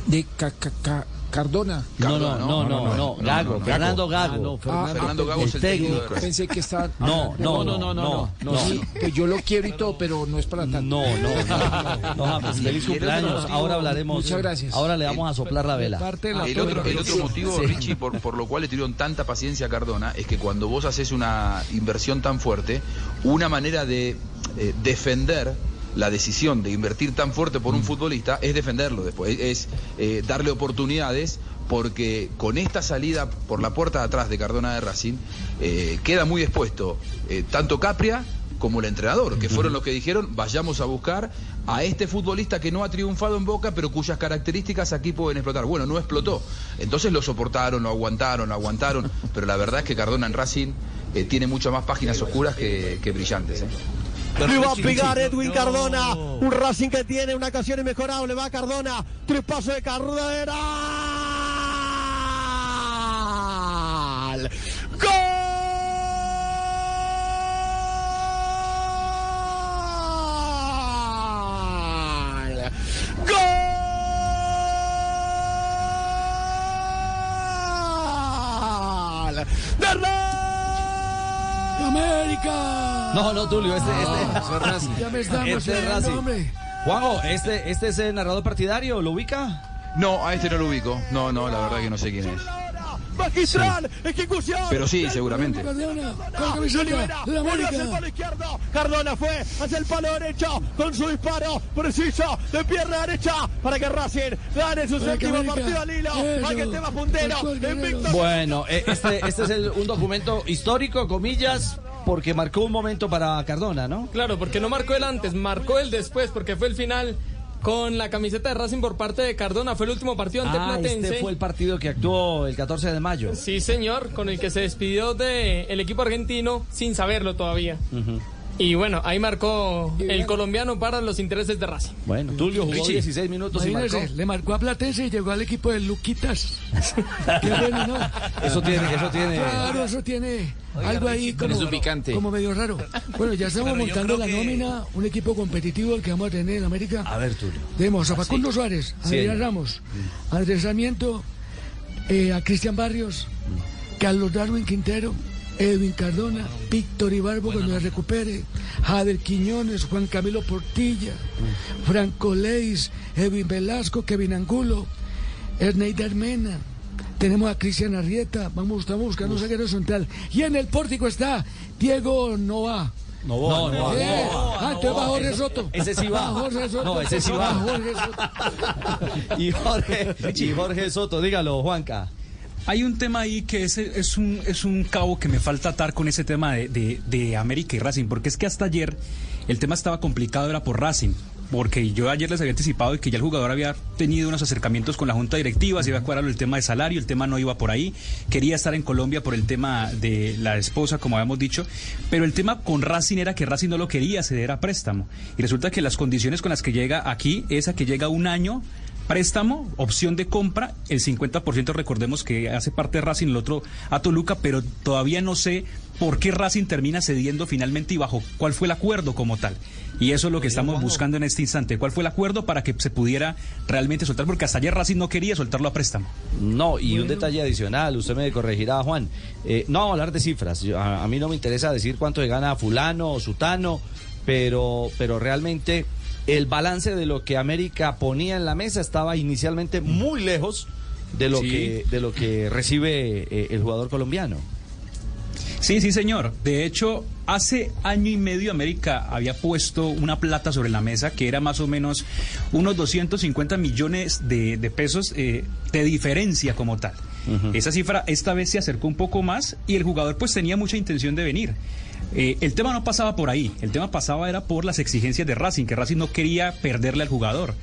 de Ca- Ca- Ca- Cardona. No, no, no, no, no, Gago, Fernando Gago. Ah, no, Fernando, Fernando Gago es el pensé- técnico. Pensé que está. No, no, no, no, no, no. Yo lo quiero y todo, pero no es para tanto. No, no, no, no, James, feliz Y el otro cumpleaños. motivo- Ahora hablaremos. Muchas gracias. Ahora le vamos a soplar la vela. El otro, el otro producción. motivo, Sí. Richie, por, por lo cual le tuvieron tanta paciencia a Cardona, es que cuando vos haces una inversión tan fuerte, una manera de eh, defender la decisión de invertir tan fuerte por un futbolista es defenderlo después, es eh, darle oportunidades, porque con esta salida por la puerta de atrás de Cardona de Racing, eh, queda muy expuesto eh, tanto Capria como el entrenador, que fueron los que dijeron, vayamos a buscar a este futbolista que no ha triunfado en Boca, pero cuyas características aquí pueden explotar. Bueno, no explotó. Entonces lo soportaron, lo aguantaron, lo aguantaron, pero la verdad es que Cardona en Racing eh, tiene muchas más páginas oscuras que, que brillantes. ¿eh? Le va a pegar Edwin Cardona. Un Racing que tiene una ocasión inmejorable. Va Cardona. Tres pasos de Cardona. No, no, Tulio, este, este, Ya me estamos este es hombre. Juanjo, este, este es el narrador partidario, ¿lo ubica? No, a este no lo ubico. No, no, la verdad que no sé quién es. Magistral, ejecución. Pero sí, seguramente. Cardona, fue hacia el palo derecho con su disparo preciso de pierna derecha para que Racing gane su séptimo partido al hilo. Para que más puntero. Bueno, eh, este, este es el- un documento histórico, comillas, porque marcó un momento para Cardona, ¿no? Claro, porque no marcó el antes, marcó el después, porque fue el final con la camiseta de Racing por parte de Cardona. Fue el último partido ante Ah, Platense. este fue el partido que actuó el 14 de mayo. Sí, señor, con el que se despidió del equipo argentino sin saberlo todavía. Ujú. Y bueno, ahí marcó el colombiano para los intereses de Racing. Bueno, Tulio jugó Richie, 16 minutos y marcó. le marcó a Platense y llegó al equipo de Luquitas. Qué bueno, ¿no? Eso tiene, eso tiene. Claro, eso tiene Oiga, algo ahí como, tiene su picante. como medio raro. Bueno, ya estamos Pero montando la que- nómina, un equipo competitivo el que vamos a tener en América. A ver, Tulio. Tenemos a Facundo Suárez, a Sí, Adrián. Ramos, a Andrés Sarmiento, eh, a Cristian Barrios, Carlos Darwin Quintero, Edwin Cardona, Víctor Ibarbo cuando se recupere, Jader Quiñones, Juan Camilo Portilla, Franco Leis, Edwin Velasco, Kevin Angulo, Erneider Mena. Tenemos a Cristian Arrieta, vamos, estamos buscando un zaguero central. Y en el pórtico está Diego Nova. No, no, no, Eh, ah, entonces va Jorge Ese- Soto. Ese sí va. Jorge Soto. No, ese sí va. Jorge Soto. Y Jorge, y Jorge Soto, dígalo, Juanca. Hay un tema ahí que es, es, un, es un cabo que me falta atar con ese tema de, de- América y Racing, porque es que hasta ayer el tema estaba complicado, era por Racing, porque yo ayer les había anticipado que ya el jugador había tenido unos acercamientos con la junta directiva, se iba a cuadrar el tema de salario, el tema no iba por ahí, quería estar en Colombia por el tema de la esposa, como habíamos dicho, pero el tema con Racing era que Racing no lo quería ceder a préstamo, y resulta que las condiciones con las que llega aquí es a que llega un año préstamo, opción de compra, el 50% recordemos que hace parte de Racing, el otro a Toluca, pero todavía no sé por qué Racing termina cediendo finalmente y bajo cuál fue el acuerdo como tal. Y eso es lo que estamos buscando en este instante. ¿Cuál fue el acuerdo para que se pudiera realmente soltar? Porque hasta ayer Racing no quería soltarlo a préstamo. No, y un detalle adicional, usted me corregirá, Juan. Eh, no vamos a hablar de cifras. Yo- a, a mí no me interesa decir cuánto se gana fulano o sutano, pero, pero realmente el balance de lo que América ponía en la mesa estaba inicialmente muy lejos de lo Sí. que de lo que recibe eh, el jugador colombiano. Sí, sí, señor. De hecho, hace año y medio América había puesto una plata sobre la mesa que era más o menos unos 250 millones de, de pesos eh, de diferencia como tal. Esa cifra esta vez se acercó un poco más y el jugador pues tenía mucha intención de venir. Eh, el tema no pasaba por ahí, el tema pasaba era por las exigencias de Racing, que Racing no quería perderle al jugador.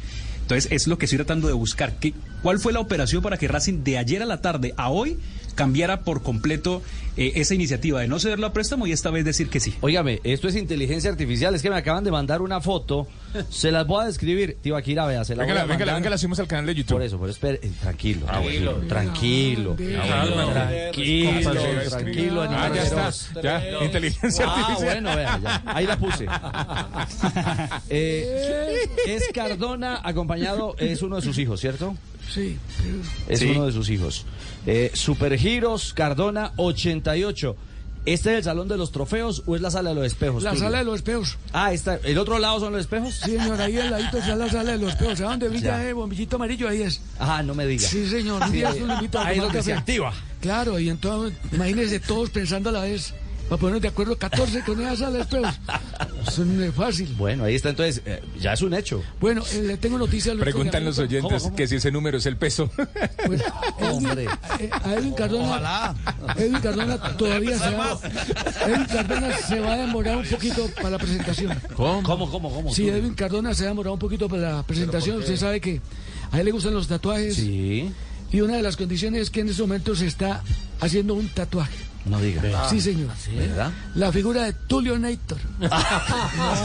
Entonces es lo que estoy tratando de buscar. ¿Qué, ¿Cuál fue la operación para que Racing de ayer a la tarde a hoy cambiara por completo eh, esa iniciativa de no cederlo a préstamo y esta vez decir que sí? Óigame, esto es inteligencia artificial. Es que me acaban de mandar una foto. Se las voy a describir. Tío, aquí la vea. Se la Venga, voy a venga, mandar. venga, la subimos al canal de YouTube. Por eso, pero espere, eh, tranquilo, Ah, bueno. tranquilo, tranquilo, bueno. tranquilo, ¿Cómo se tranquilo, Ah, animal ya está. Ya, inteligencia Ah, artificial. bueno, vea, ya. Ahí la puse. Eh, es Cardona acompañado, es uno de sus hijos, ¿cierto? Sí. Es Sí. uno de sus hijos. Eh, Supergiros Cardona 88. ¿Este es el salón de los trofeos o es la sala de los espejos? La Tulio? sala de los espejos. Ah, está. ¿El otro lado son los espejos? Sí, señor, ahí al ladito está la sala de los espejos. ¿A dónde brilla el bombillito amarillo? Ahí es. Ah, no me diga. Sí, señor. Un Sí, día ahí- lo es tomar donde se activa. Claro, y entonces, imagínense todos pensando a la vez. Para ponernos de acuerdo 14 con esa sala de espejos. Eso no es fácil. Bueno, ahí está entonces, eh, ya es un hecho. Bueno, eh, le tengo noticias. Preguntan los oyentes que si ese número es el peso. Edwin, eh, a Edwin Cardona, Edwin Cardona todavía se va, Edwin Cardona se va a demorar un poquito para la presentación. ¿Cómo? ¿Cómo, cómo, cómo? Sí, Tú- Edwin Cardona se va a demorar un poquito para la presentación. Usted sabe que a él le gustan los tatuajes. Sí. Y una de las condiciones es que en este momento se está haciendo un tatuaje. No diga. Sí, señor. ¿Verdad? La figura de Tulio Nator.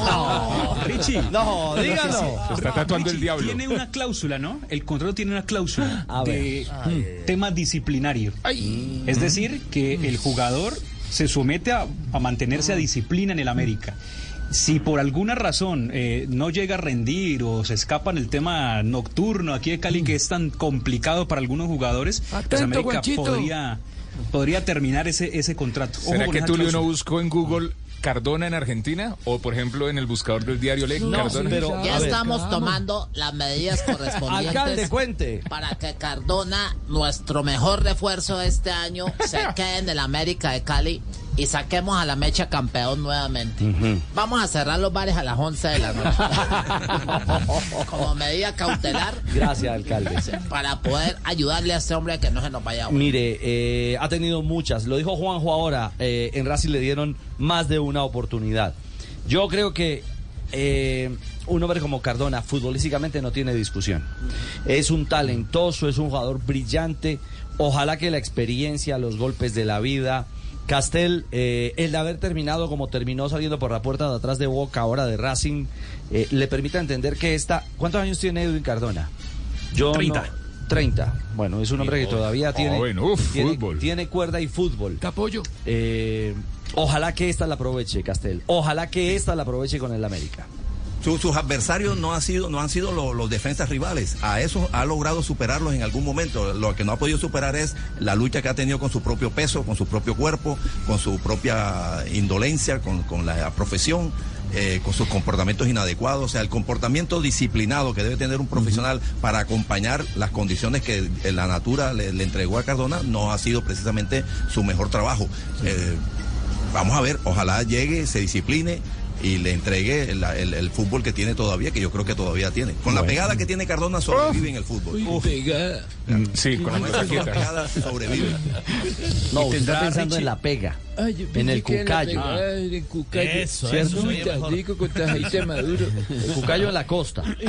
No, Richie. No, dígalo. Se está tatuando el diablo. Tiene una cláusula, ¿no? El contrato tiene una cláusula A de ver. mm, tema disciplinario. Es decir, que el jugador se somete a, a mantenerse a disciplina en el América. Si por alguna razón eh, no llega a rendir o se escapa en el tema nocturno aquí de Cali, que es tan complicado para algunos jugadores, pues Atento, América Juanchito. podría, podría terminar ese, ese contrato. Ojo ¿Será que Tulio no buscó en Google Cardona en Argentina? O, por ejemplo, en el buscador del diario Le No, Cardona. pero- Ya ver, estamos calma. tomando las medidas correspondientes Alcalde, cuente. para que Cardona, nuestro mejor refuerzo de este año, se quede en el América de Cali y saquemos a la mecha campeón nuevamente. Vamos a cerrar los bares a las 11 de la noche. Como medida cautelar Gracias, alcalde. para poder ayudarle a este hombre a que no se nos vaya. Mire, eh, ha tenido muchas. Lo dijo Juanjo ahora. eh, en Racing le dieron más de una oportunidad. Yo creo que eh, un hombre como Cardona, futbolísticamente no tiene discusión. Es un talentoso, es un jugador brillante. Ojalá que la experiencia, los golpes de la vida. Castel, eh, el haber terminado como terminó saliendo por la puerta de atrás de Boca, ahora de Racing, eh, le permite entender que esta. ¿Cuántos años tiene Edwin Cardona? Yo 30. no- 30. Bueno, es un hombre que todavía tiene, uf, tiene, fútbol. tiene cuerda y fútbol. Te apoyo. Eh, ojalá que esta la aproveche, Castel. Ojalá que esta la aproveche con el América. Su- sus adversarios no han sido, no han sido lo- los defensas rivales. A eso ha logrado superarlos en algún momento. Lo que no ha podido superar es la lucha que ha tenido con su propio peso, con su propio cuerpo, con su propia indolencia, con, con la profesión. eh, con sus comportamientos inadecuados, o sea, el comportamiento disciplinado que debe tener un profesional para acompañar las condiciones que eh, la natura le, le entregó a Cardona no ha sido precisamente su mejor trabajo. Eh, vamos a ver, ojalá llegue, se discipline y le entregue el, el- el fútbol que tiene todavía, que yo creo que todavía tiene. Con la pegada que tiene Cardona sobrevive en el fútbol. Mm, Sí, con la la pegada sobrevive. No, usted está pensando Richie- en la pega. Ay, En el la cucayo. pegada del cucayo. Eso, ¿Cierto? eso rico maduro. El cucayo en la costa.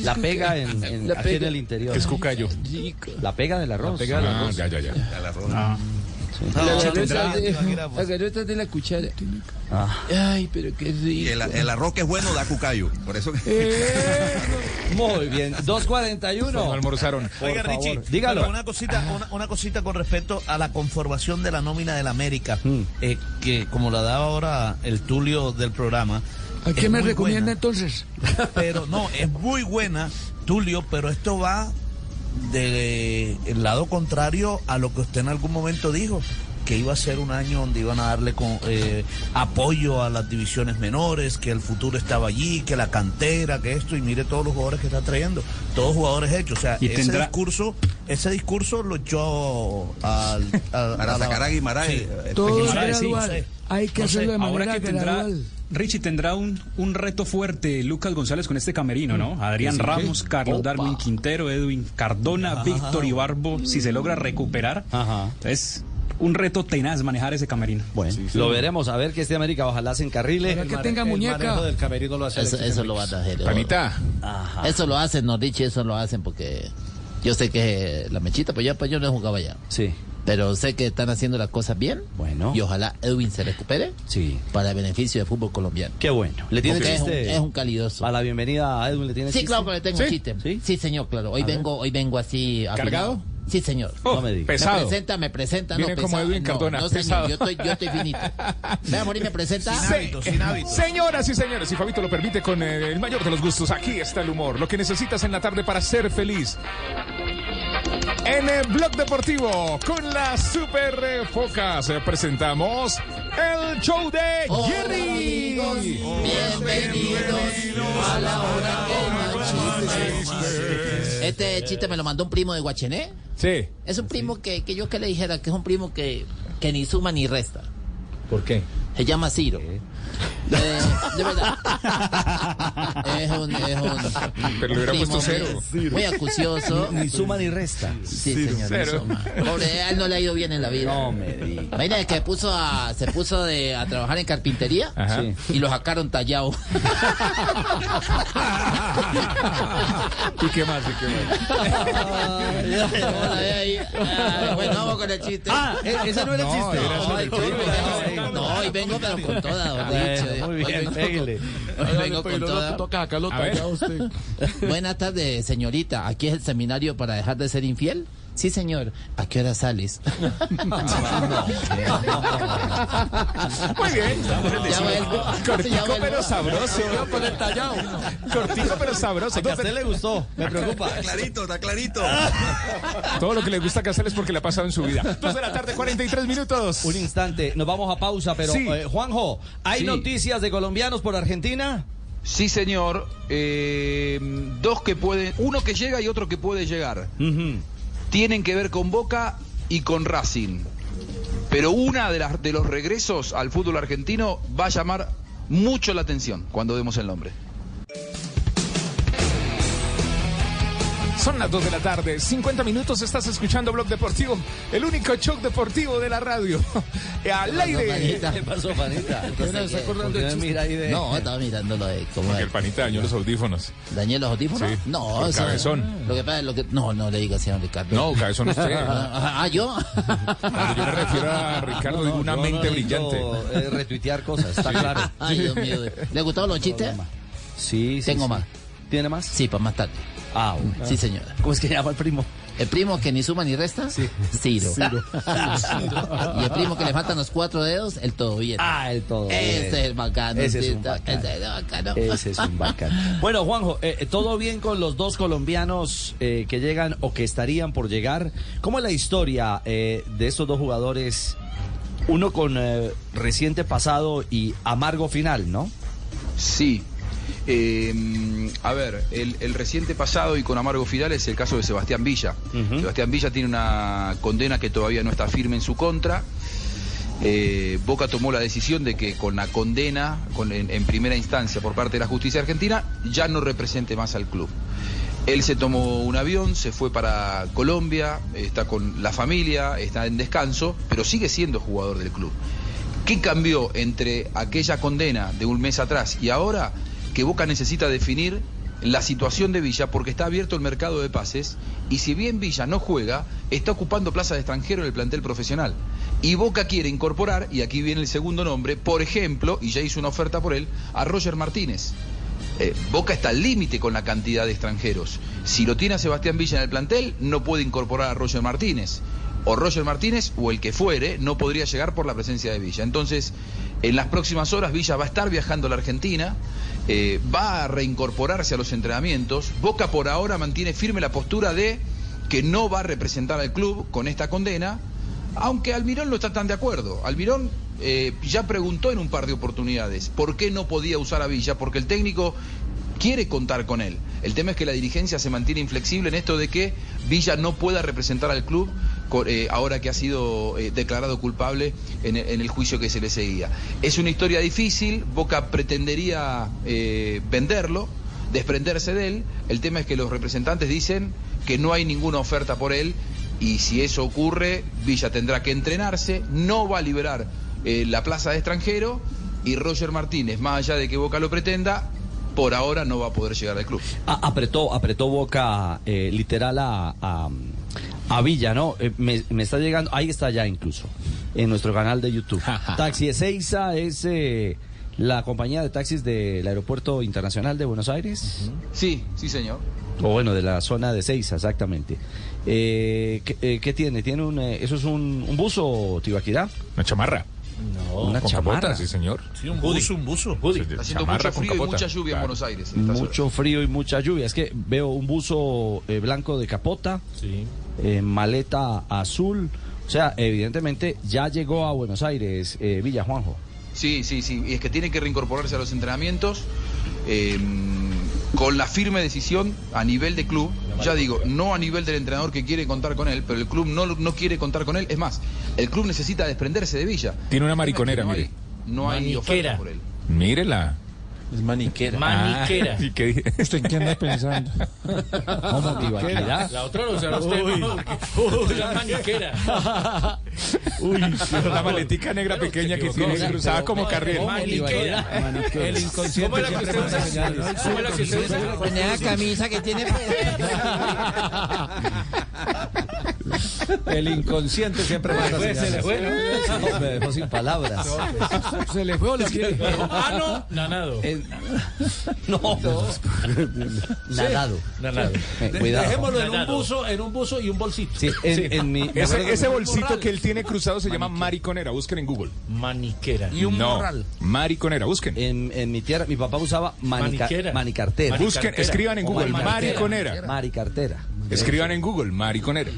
La, La pega en, en- La aquí pega. en el interior. Es cucayo. Rico. La pega del arroz. Ah, ya, ya, ya. La. Ah. La No, garota tendrá- de, la garota de la cuchara. Ah. Ay, pero qué rico. el, el arroz que es bueno da cucayo. Por eso que... Eh, Muy bien. 2.41. No almorzaron. Por Oiga, favor, Richie, dígalo. Una cosita, una, una cosita con respecto a la conformación de la nómina del América, Mm. eh, que como la daba ahora el Tulio del programa. ¿A qué me recomienda buena, entonces? Pero no, es muy buena, Tulio, pero esto va del lado contrario a lo que usted en algún momento dijo que iba a ser un año donde iban a darle con, eh, apoyo a las divisiones menores, que el futuro estaba allí, que la cantera, que esto, y mire todos los jugadores que está trayendo, todos jugadores hechos. O sea, Y ese tendrá- discurso, ese discurso lo echó al, al- Para a la- sacar a Guimaraes. Sí. eh, Todo es Guimaraes, sí, gradual. Hay que No sé, hacerlo de Ahora manera que tendrá. Richie tendrá un, un reto fuerte, Lucas González, con este camerino, ¿no? Adrián Sí, sí, Ramos, sí. Carlos Opa. Darwin Quintero, Edwin Cardona, Víctor Ibarbo, si se logra recuperar. Ajá. Es un reto tenaz manejar ese camerino. Bueno, lo veremos. A ver que este América ojalá se encarrile. Ojalá que mane- tenga el muñeca. del camerino lo hace Eso, lo van a hacer. Panita. Ajá. Eso lo hacen, no Richie, eso lo hacen porque yo sé que la mechita, pues ya pues yo no he jugado allá. Sí. Pero sé que están haciendo las cosas bien. Bueno. Y ojalá Edwin se recupere Sí. para el beneficio del fútbol colombiano. Qué bueno. ¿Le tiene Porque es un, chiste? es un calidoso. A la bienvenida a Edwin le tiene Sí, chiste. claro que le tengo ¿Sí? chiste. ¿Sí? ¿Sí? señor, claro. Hoy A ver. vengo, hoy vengo así. afinado. ¿Cargado? Sí, señor. Oh, No me diga. pesado. Me presenta, me presenta, Viene no como pesado. Edwin no, Cardona, no, señor, yo estoy, yo estoy finito. Vea, Morín, me presenta. Sin hábitos, sin hábitos. Señoras y señores, si Fabito lo permite, con eh, el mayor de los gustos, aquí está el humor. Lo que necesitas en la tarde para ser feliz. En el Blog Deportivo, con las Super Focas, eh, presentamos el show de Hola, Jerry. amigos, bienvenidos a la hora de chistes. Este chiste me lo mandó un primo de Guachené. Sí. Es un primo que, que yo que le dijera que es un primo que, que ni suma ni resta. ¿Por qué? Se llama Ciro. Eh, de verdad. Es un, es un Pero le hubiera puesto cero. muy- Muy acucioso. Ni suma ni resta. Sí, Cero. señor. Cero. ni suma. Pobre, a él no le ha ido bien en la vida. No me diga. Imagina que puso a, se puso de, a trabajar en carpintería Ajá. y lo sacaron tallado. ¿Y qué más? ¿Y qué más? Ahí. Ah, bueno, vamos con el chiste. Ah, e- ese no era el chiste. No, hoy vengo pero con toda, don Bueno, Richie. muy bien, pégale. Vengo con toda. toca usted. Buenas tardes, señorita. ¿Aquí es el seminario para dejar de ser infiel? Sí, señor. ¿A qué hora sales? Muy bien. Ya vuelvo. Cortico pero sabroso. Con el tallado. Cortico pero sabroso. A Castel le gustó, me preocupa. Está clarito, está clarito. Todo lo que le gusta a Castel es porque le ha pasado en su vida. Dos de la tarde, 43 minutos. Un instante, nos vamos a pausa, pero Sí. eh, Juanjo, ¿hay Sí. noticias de colombianos por Argentina? Sí, señor. Eh, dos que pueden, uno que llega y otro que puede llegar. Tienen que ver con Boca y con Racing. Pero una de, las, de los regresos al fútbol argentino va a llamar mucho la atención cuando demos el nombre. Son las 2 de la tarde, 50 minutos, estás escuchando Blog Deportivo, el único show deportivo de la radio. Al aire. Panita? ¿Qué pasó, panita? Cosa que- ¿Por qué me mira ahí de- No, estaba mirándolo de cómo el panita dañó los audífonos. ¿Dañé los audífonos? Sí, no, el eso- cabezón. Lo que pasa es lo que. No, no le diga, señor Ricardo. No, cabezón usted. Ah, ah, yo. Cuando yo me refiero a Ricardo, digo una no mente brillante. eh, retuitear cosas, está claro. Ay, Dios mío. ¿Le gustaron los chistes? Sí, sí. Tengo sí. más. ¿Tiene más? Sí, para más tarde. Ah, bueno. Sí, señora. ¿Cómo es que llama el primo? ¿El primo que ni suma ni resta? Sí. Ciro. y el primo que le faltan los cuatro dedos, el todo bien. Ah, el todo bien. Ese es el bacano. Ese es un bacano. Ese es el bacano. Ese es un bacán. Bueno, Juanjo, eh, eh, todo bien con los dos colombianos eh, que llegan o que estarían por llegar. ¿Cómo es la historia eh, de estos dos jugadores? Uno con eh, reciente pasado y amargo final, ¿no? Sí. Eh, a ver, el, el reciente pasado y con amargo final es el caso de Sebastián Villa. Sebastián Villa tiene una condena que todavía no está firme en su contra. Eh, Boca tomó la decisión de que con la condena con- en, en primera instancia por parte de la justicia argentina ya no represente más al club. Él se tomó un avión, se fue para Colombia, está con la familia, está en descanso, pero sigue siendo jugador del club. ¿Qué cambió entre aquella condena de un mes atrás y ahora que Boca necesita definir la situación de Villa porque está abierto el mercado de pases y si bien Villa no juega, está ocupando plaza de extranjero en el plantel profesional. Y Boca quiere incorporar, y aquí viene el segundo nombre, por ejemplo, y ya hizo una oferta por él, a Roger Martínez. Eh, Boca está al límite con la cantidad de extranjeros. Si lo tiene a Sebastián Villa en el plantel, no puede incorporar a Roger Martínez. O Roger Martínez, o el que fuere, no podría llegar por la presencia de Villa. Entonces, en las próximas horas, Villa va a estar viajando a la Argentina, eh, va a reincorporarse a los entrenamientos. Boca por ahora mantiene firme la postura de que no va a representar al club con esta condena, aunque Almirón no está tan de acuerdo. Almirón eh, ya preguntó en un par de oportunidades por qué no podía usar a Villa, porque el técnico quiere contar con él. El tema es que la dirigencia se mantiene inflexible en esto de que Villa no pueda representar al club ahora que ha sido eh, declarado culpable en el, en el juicio que se le seguía. Es una historia difícil, Boca pretendería eh, venderlo, desprenderse de él. El tema es que los representantes dicen que no hay ninguna oferta por él y si eso ocurre, Villa tendrá que entrenarse, no va a liberar eh, la plaza de extranjero y Roger Martínez, más allá de que Boca lo pretenda, por ahora no va a poder llegar al club. Apretó, apretó Boca eh, literal a, a Villa, ¿no? Eh, me, me está llegando, ahí está ya incluso, en nuestro canal de YouTube. Taxi Ezeiza es eh, la compañía de taxis del Aeropuerto Internacional de Buenos Aires. Sí, sí, señor. O bueno, de la zona de Ezeiza, exactamente. Eh, ¿qué, eh, qué tiene? ¿Tiene un, eh, ¿Eso es un, un buzo, Tibaquirá? Una chamarra. No, una con chamarra. capota, sí, señor. Sí, un buzo, un buzo. Sí, Está haciendo chamarra mucho frío y mucha lluvia en. Buenos Aires. en estas horas. Mucho frío y mucha lluvia. Es que veo un buzo eh, blanco de capota, eh, maleta azul. O sea, evidentemente ya llegó a Buenos Aires, eh, Villa Juanjo. Sí, sí, sí. Y es que tiene que reincorporarse a los entrenamientos eh, con la firme decisión a nivel de club. Ya digo, no a nivel del entrenador que quiere contar con él, pero el club no, no quiere contar con él. Es más, el club necesita desprenderse de Villa. Tiene una mariconera, no mire. hay- no hay oferta por él. Mírela. Es maniquera. Maniquera. Ah, ¿y qué? ¿Usted en qué anda pensando? ¿Cómo Tibaquirá? La otra no será usted. Uy. que- La maniquera. La maletica negra pequeña que tiene cruzada como carril. Maniquera. El inconsciente ¿Cómo era que usted usa? ¿Cómo era que usted usa? Con esa camisa que tiene. El inconsciente siempre manda Pues, se le fue, ¿no? No, me dejó sin palabras. Se le fue o le quiere. Ah, no. Nanado. Eh, no, nadado. Nanado. Eh, cuidado. Dejémoslo en un buzo, en un buzo y un bolsito. Sí, en, en mi, Ese, bolsito que él tiene cruzado se llama mariconera. Busquen en Google. Maniquera. Y un no, morral. mariconera. Busquen. en, en mi tierra, mi papá usaba manica, Maniquera. manicartera. Mani- Busquen, escriban en Google. Mariconera. Maricartera. Escriban en Google. Mariconera.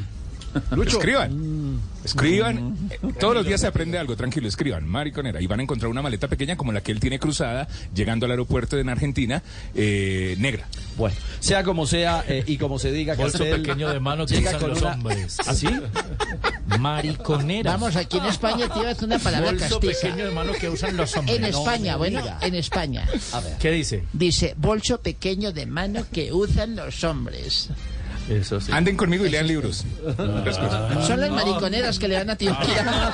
Escriban. Escriban. Eh, Todos los días se aprende algo, tranquilo, escriban. Mariconera. Y van a encontrar una maleta pequeña como la que él tiene cruzada, llegando al aeropuerto en Argentina, eh, negra. Bueno, sea como sea eh, y como se diga, Bolso Castel pequeño de mano que usan los una- hombres. ¿Así? Mariconera. Vamos, aquí en España te ibas una palabra Bolso castiza. pequeño de mano que usan los hombres. En No España, me bueno, diga. en España. A ver. ¿Qué dice? Dice, bolso pequeño de mano que usan los hombres. Eso sí. Anden conmigo y lean libros. Son las mariconeras que le dan a Tibaquirá.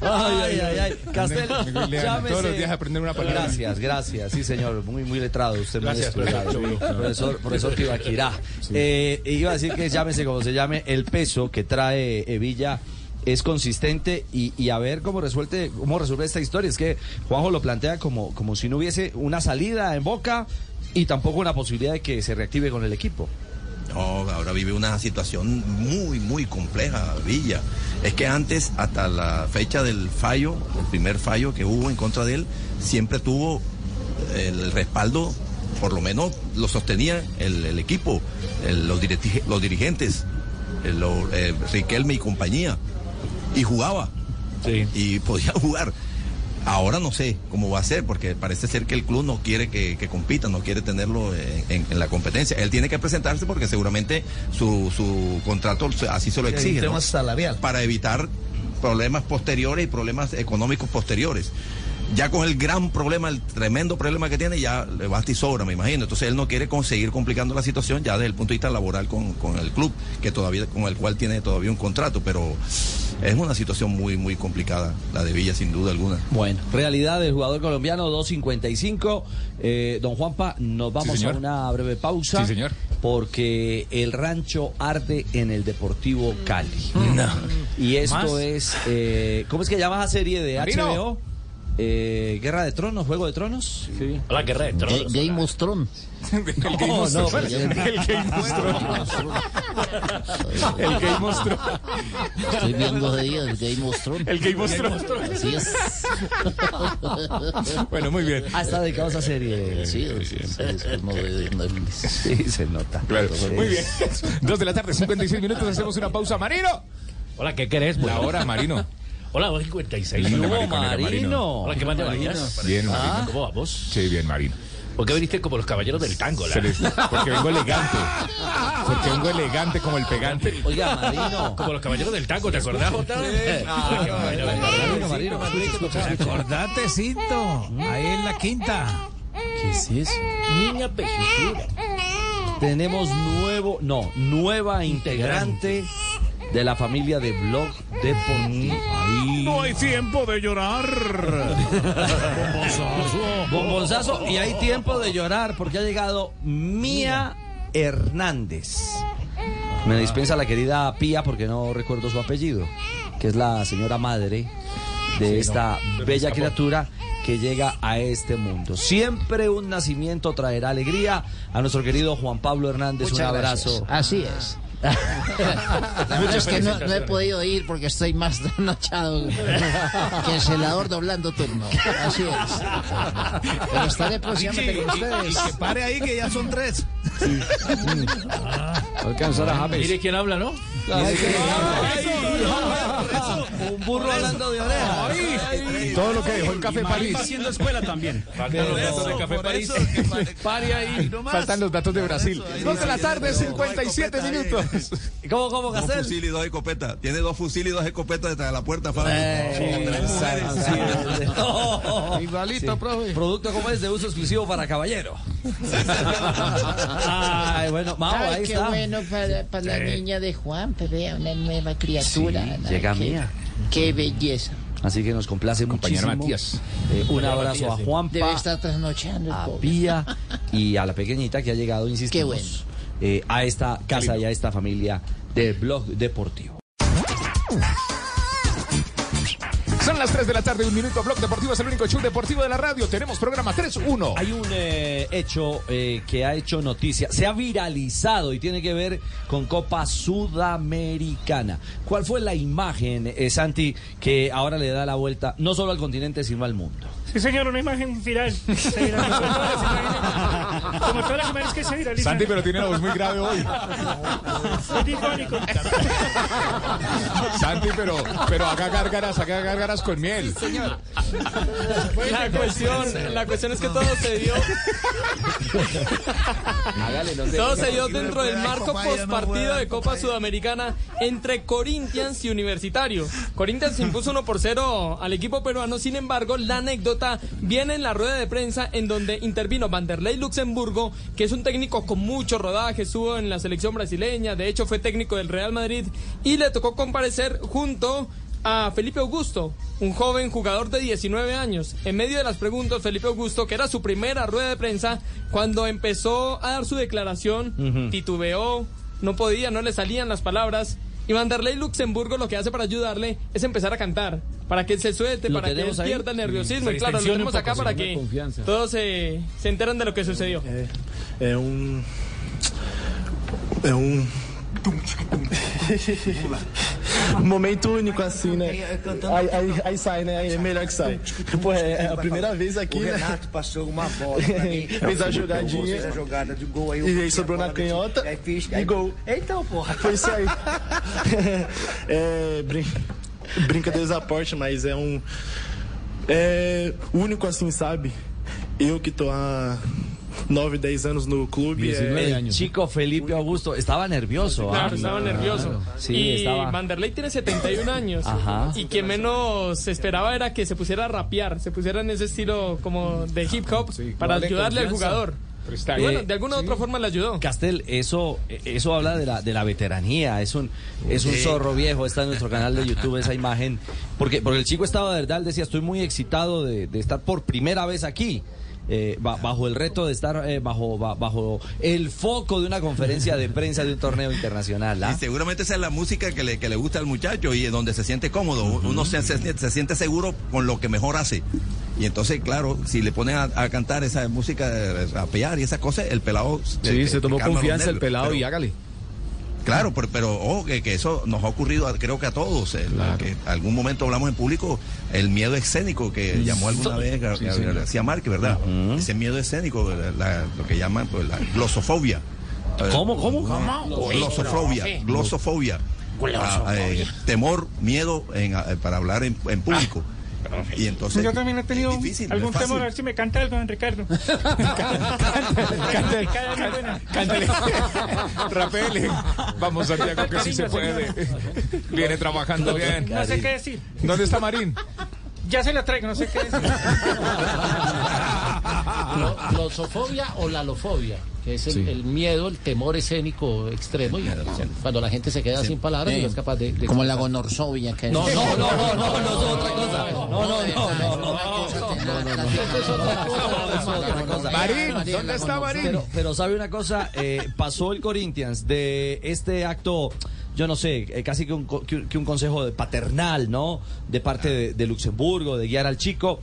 Ay, ay, ay. Castel, Anden conmigo y lean. llámese. Todos los días aprender una palabra. Gracias, gracias. Sí, señor. Muy, muy letrado. Usted muy Gracias, profesor. Profesor, Tibaquirá. Eh, iba a decir que llámese como se llame, el peso que trae Evilla es consistente y, a ver cómo resuelve, cómo resuelve esta historia. Es que Juanjo lo plantea como, como si no hubiese una salida en boca y tampoco una posibilidad de que se reactive con el equipo. No, ahora vive una situación muy, muy compleja, Villa. Es que antes, hasta la fecha del fallo, el primer fallo que hubo en contra de él, siempre tuvo el respaldo, por lo menos lo sostenía el, equipo, el- los, los dirigentes, el- eh, Riquelme y compañía, y jugaba, y podía jugar. Ahora no sé cómo va a ser, porque parece ser que el club no quiere que, que compita, no quiere tenerlo en, en- en la competencia. Él tiene que presentarse porque seguramente su, su contrato así se lo Sí, exige. el tema ¿no? salarial. Para evitar problemas posteriores y problemas económicos posteriores. Ya con el gran problema, el tremendo problema que tiene, ya le basta y sobra, me imagino. Entonces él no quiere conseguir complicando la situación ya desde el punto de vista laboral con, con el club, que todavía, con el cual tiene todavía un contrato, pero es una situación muy, muy complicada, la de Villa, sin duda alguna. Bueno, realidad del jugador colombiano 2.55. Eh, don Juanpa, nos vamos a una breve pausa. Sí, señor. Porque el rancho arde en el Deportivo Cali. Y esto ¿Más? es. eh, ¿Cómo es que llama esa serie de Marino. HBO? Eh, Guerra de Tronos, Juego de Tronos. Sí. La guerra de tronos. Game of Thrones. El Game No, of no, Thrones. El Game of Thrones. El Game of Thrones. Estoy viendo de día el Game of Thrones. El Game of Thrones. Así es. Bueno, muy bien. Ah, está dedicado a esa serie. Sí, sí, sí. Sí, se nota. Claro. Muy bien. Dos de la tarde, 56 minutos. Hacemos una pausa. Marino. Hola, ¿qué querés? La hora, Marino. Hola, 256. Lindo, ¿Cómo, mariconero, Marino? Hola, ¿qué más te? Bien, Marino. ¿Cómo vamos? Sí, bien, Marino. ¿Por qué viniste como los caballeros del tango? la? Les- Porque vengo elegante. Porque vengo elegante como el pegante. Oiga, Marino. Como los caballeros del tango, ¿te acordás, Jota? Qué Marino, Marino. Acordate, Cinto. Ahí en la quinta. ¿Qué es eso? Niña pejijura. Tenemos nuevo, no, nueva integrante de la familia de Blog Deportivo. Ahí. No hay tiempo de llorar. Bombonzazo, y hay tiempo de llorar porque ha llegado Mía Hernández. Me dispensa la querida Pía porque no recuerdo su apellido, que es la señora madre de esta bella criatura que llega a este mundo. Siempre un nacimiento traerá alegría a nuestro querido Juan Pablo Hernández. Muchas un abrazo. gracias. Así es. Es que no, no he podido ir porque estoy más trasnochado que el celador doblando turno. Así es. Pero estaré próximamente con ustedes. Y que pare ahí que ya son tres. Alcanzar a James. Mire quién habla, ¿no? Un burro hablando de orejas. Ay, todo lo que dejó el Café París. va haciendo escuela también. Faltan los datos de Café París. ahí nomás. Faltan los datos de Brasil. Dos de la tarde, 57 minutos. ¿Cómo, cómo, Dos Castel? fusiles y dos escopetas. Tiene dos fusiles y dos escopetas detrás de la puerta. Igualito, profe. Producto como es de uso exclusivo para caballero. Ay, bueno, Mao, Ay, ahí qué está. bueno para, para la niña de Juan, pero vea, una nueva criatura. Llega mía. Qué belleza. Así que nos complace Compañero muchísimo. Matías. Eh, un abrazo a Debe Juanpa, estar trasnochando el a. Pía y a la pequeñita que ha llegado, insistimos, Qué bueno. eh, a esta casa y a esta familia de Blog Deportivo. Son las 3 de la tarde, un minuto. Blog Deportivo es el único show deportivo de la radio. Tenemos programa 3-1. Hay un eh, hecho eh, que ha hecho noticia, se ha viralizado y tiene que ver con Copa Sudamericana. ¿Cuál fue la imagen, eh, Santi, que ahora le da la vuelta no solo al continente, sino al mundo? Sí, señor, una imagen viral. Se. Como todas las imágenes que se viralizan. Santi, pero tiene la voz muy grave hoy. Soy difónico. Santi, pero, pero haga gárgaras, haga gárgaras con miel. Señor. La cuestión, la cuestión es que todo se dio. Todo se dio dentro del marco postpartido de Copa Sudamericana entre Corinthians y Universitario. Corinthians impuso 1 por 0 al equipo peruano, sin embargo, la anécdota viene en la rueda de prensa en donde intervino Vanderlei Luxemburgo, que es un técnico con mucho rodaje, estuvo en la selección brasileña, de hecho fue técnico del Real Madrid y le tocó comparecer junto a Felipe Augusto, un joven jugador de 19 años. En medio de las preguntas, Felipe Augusto, que era su primera rueda de prensa, cuando empezó a dar su declaración, titubeó, no podía, no le salían las palabras. Y Vanderlei Luxemburgo lo que hace para ayudarle es empezar a cantar, para que se suelte, ¿Lo para que él ahí? pierda el nerviosismo. Sí, y claro, lo tenemos un acá para que confianza. todos se, se enteran de lo que sucedió. É um. É um. Um momento único, assim, né? Aí, aí, aí sai, né? Aí é melhor que sai. Pô, é a primeira vez aqui, O né? Renato passou uma bola. Fez a jogadinha. Fez a jogada de gol aí. E aí sobrou a na canhota e gol. Então, porra. Foi isso aí. é, brin... Brincadeiras à parte, mas é um. É único assim, sabe? Eu que tô há 9, 10 anos no clube. é- El chico Felipe Augusto estaba nervioso. ¿ah? Claro, estaba nervioso. Sí, y estaba. Vanderlei tiene 71 años. Ajá. Y que menos se esperaba era que se pusiera a rapear, se pusiera en ese estilo como de hip hop para darle ayudarle al jugador. Está bueno, de alguna u otra forma le ayudó. Castel, eso, eso habla de la, de la veteranía, es un, es un zorro viejo, está en nuestro canal de YouTube esa imagen, porque, porque el chico estaba de verdad, él decía, estoy muy excitado de, de estar por primera vez aquí. Eh, ba- bajo el reto de estar eh, bajo ba- bajo el foco de una conferencia de prensa de un torneo internacional. ¿ah? Y seguramente esa es la música que le, que le gusta al muchacho y donde se siente cómodo. Uno se, se- se siente seguro con lo que mejor hace. Y entonces, claro, si le ponen a, a cantar esa música, eh, rapear y esas cosas, el pelado... Sí, se tomó confianza el pelado Pero- y hágale. Claro, pero, pero ojo, que, que eso nos ha ocurrido, creo que a todos. el- que algún momento hablamos en público, el miedo escénico que llamó alguna vez Sí. García Márquez, ¿verdad? Ese miedo escénico, la- lo que llaman pues, la glosofobia. ¿Cómo, cómo? ¿Cómo? Glosofobia, glosofobia. Ah, eh, temor, miedo en, para hablar en, en público. Y entonces... Yo también he tenido difícil, no algún fácil. temor a ver si me canta algo, don Ricardo. Cántale, cántale. Rapele. Vamos, Santiago, que sí se puede. Viene trabajando bien. No sé qué decir. ¿Dónde está Marín? Ya se la traigo, no sé qué decir. Glo- Glosofobia o lalofobia, que es el, el miedo, el temor escénico extremo. Y, cuando la gente se queda sin palabras y no es capaz de. de- Como la gonorsovia que es. No, no, no, no, no, no, es otra cosa. No, no, no, Marín, ¿dónde está Marín? Pero, pero sabe una cosa, Eh, pasó el Corinthians de este acto, yo no sé, eh, casi que un, consejo paternal, ¿no? De parte de, Luxemburgo, de guiar al chico,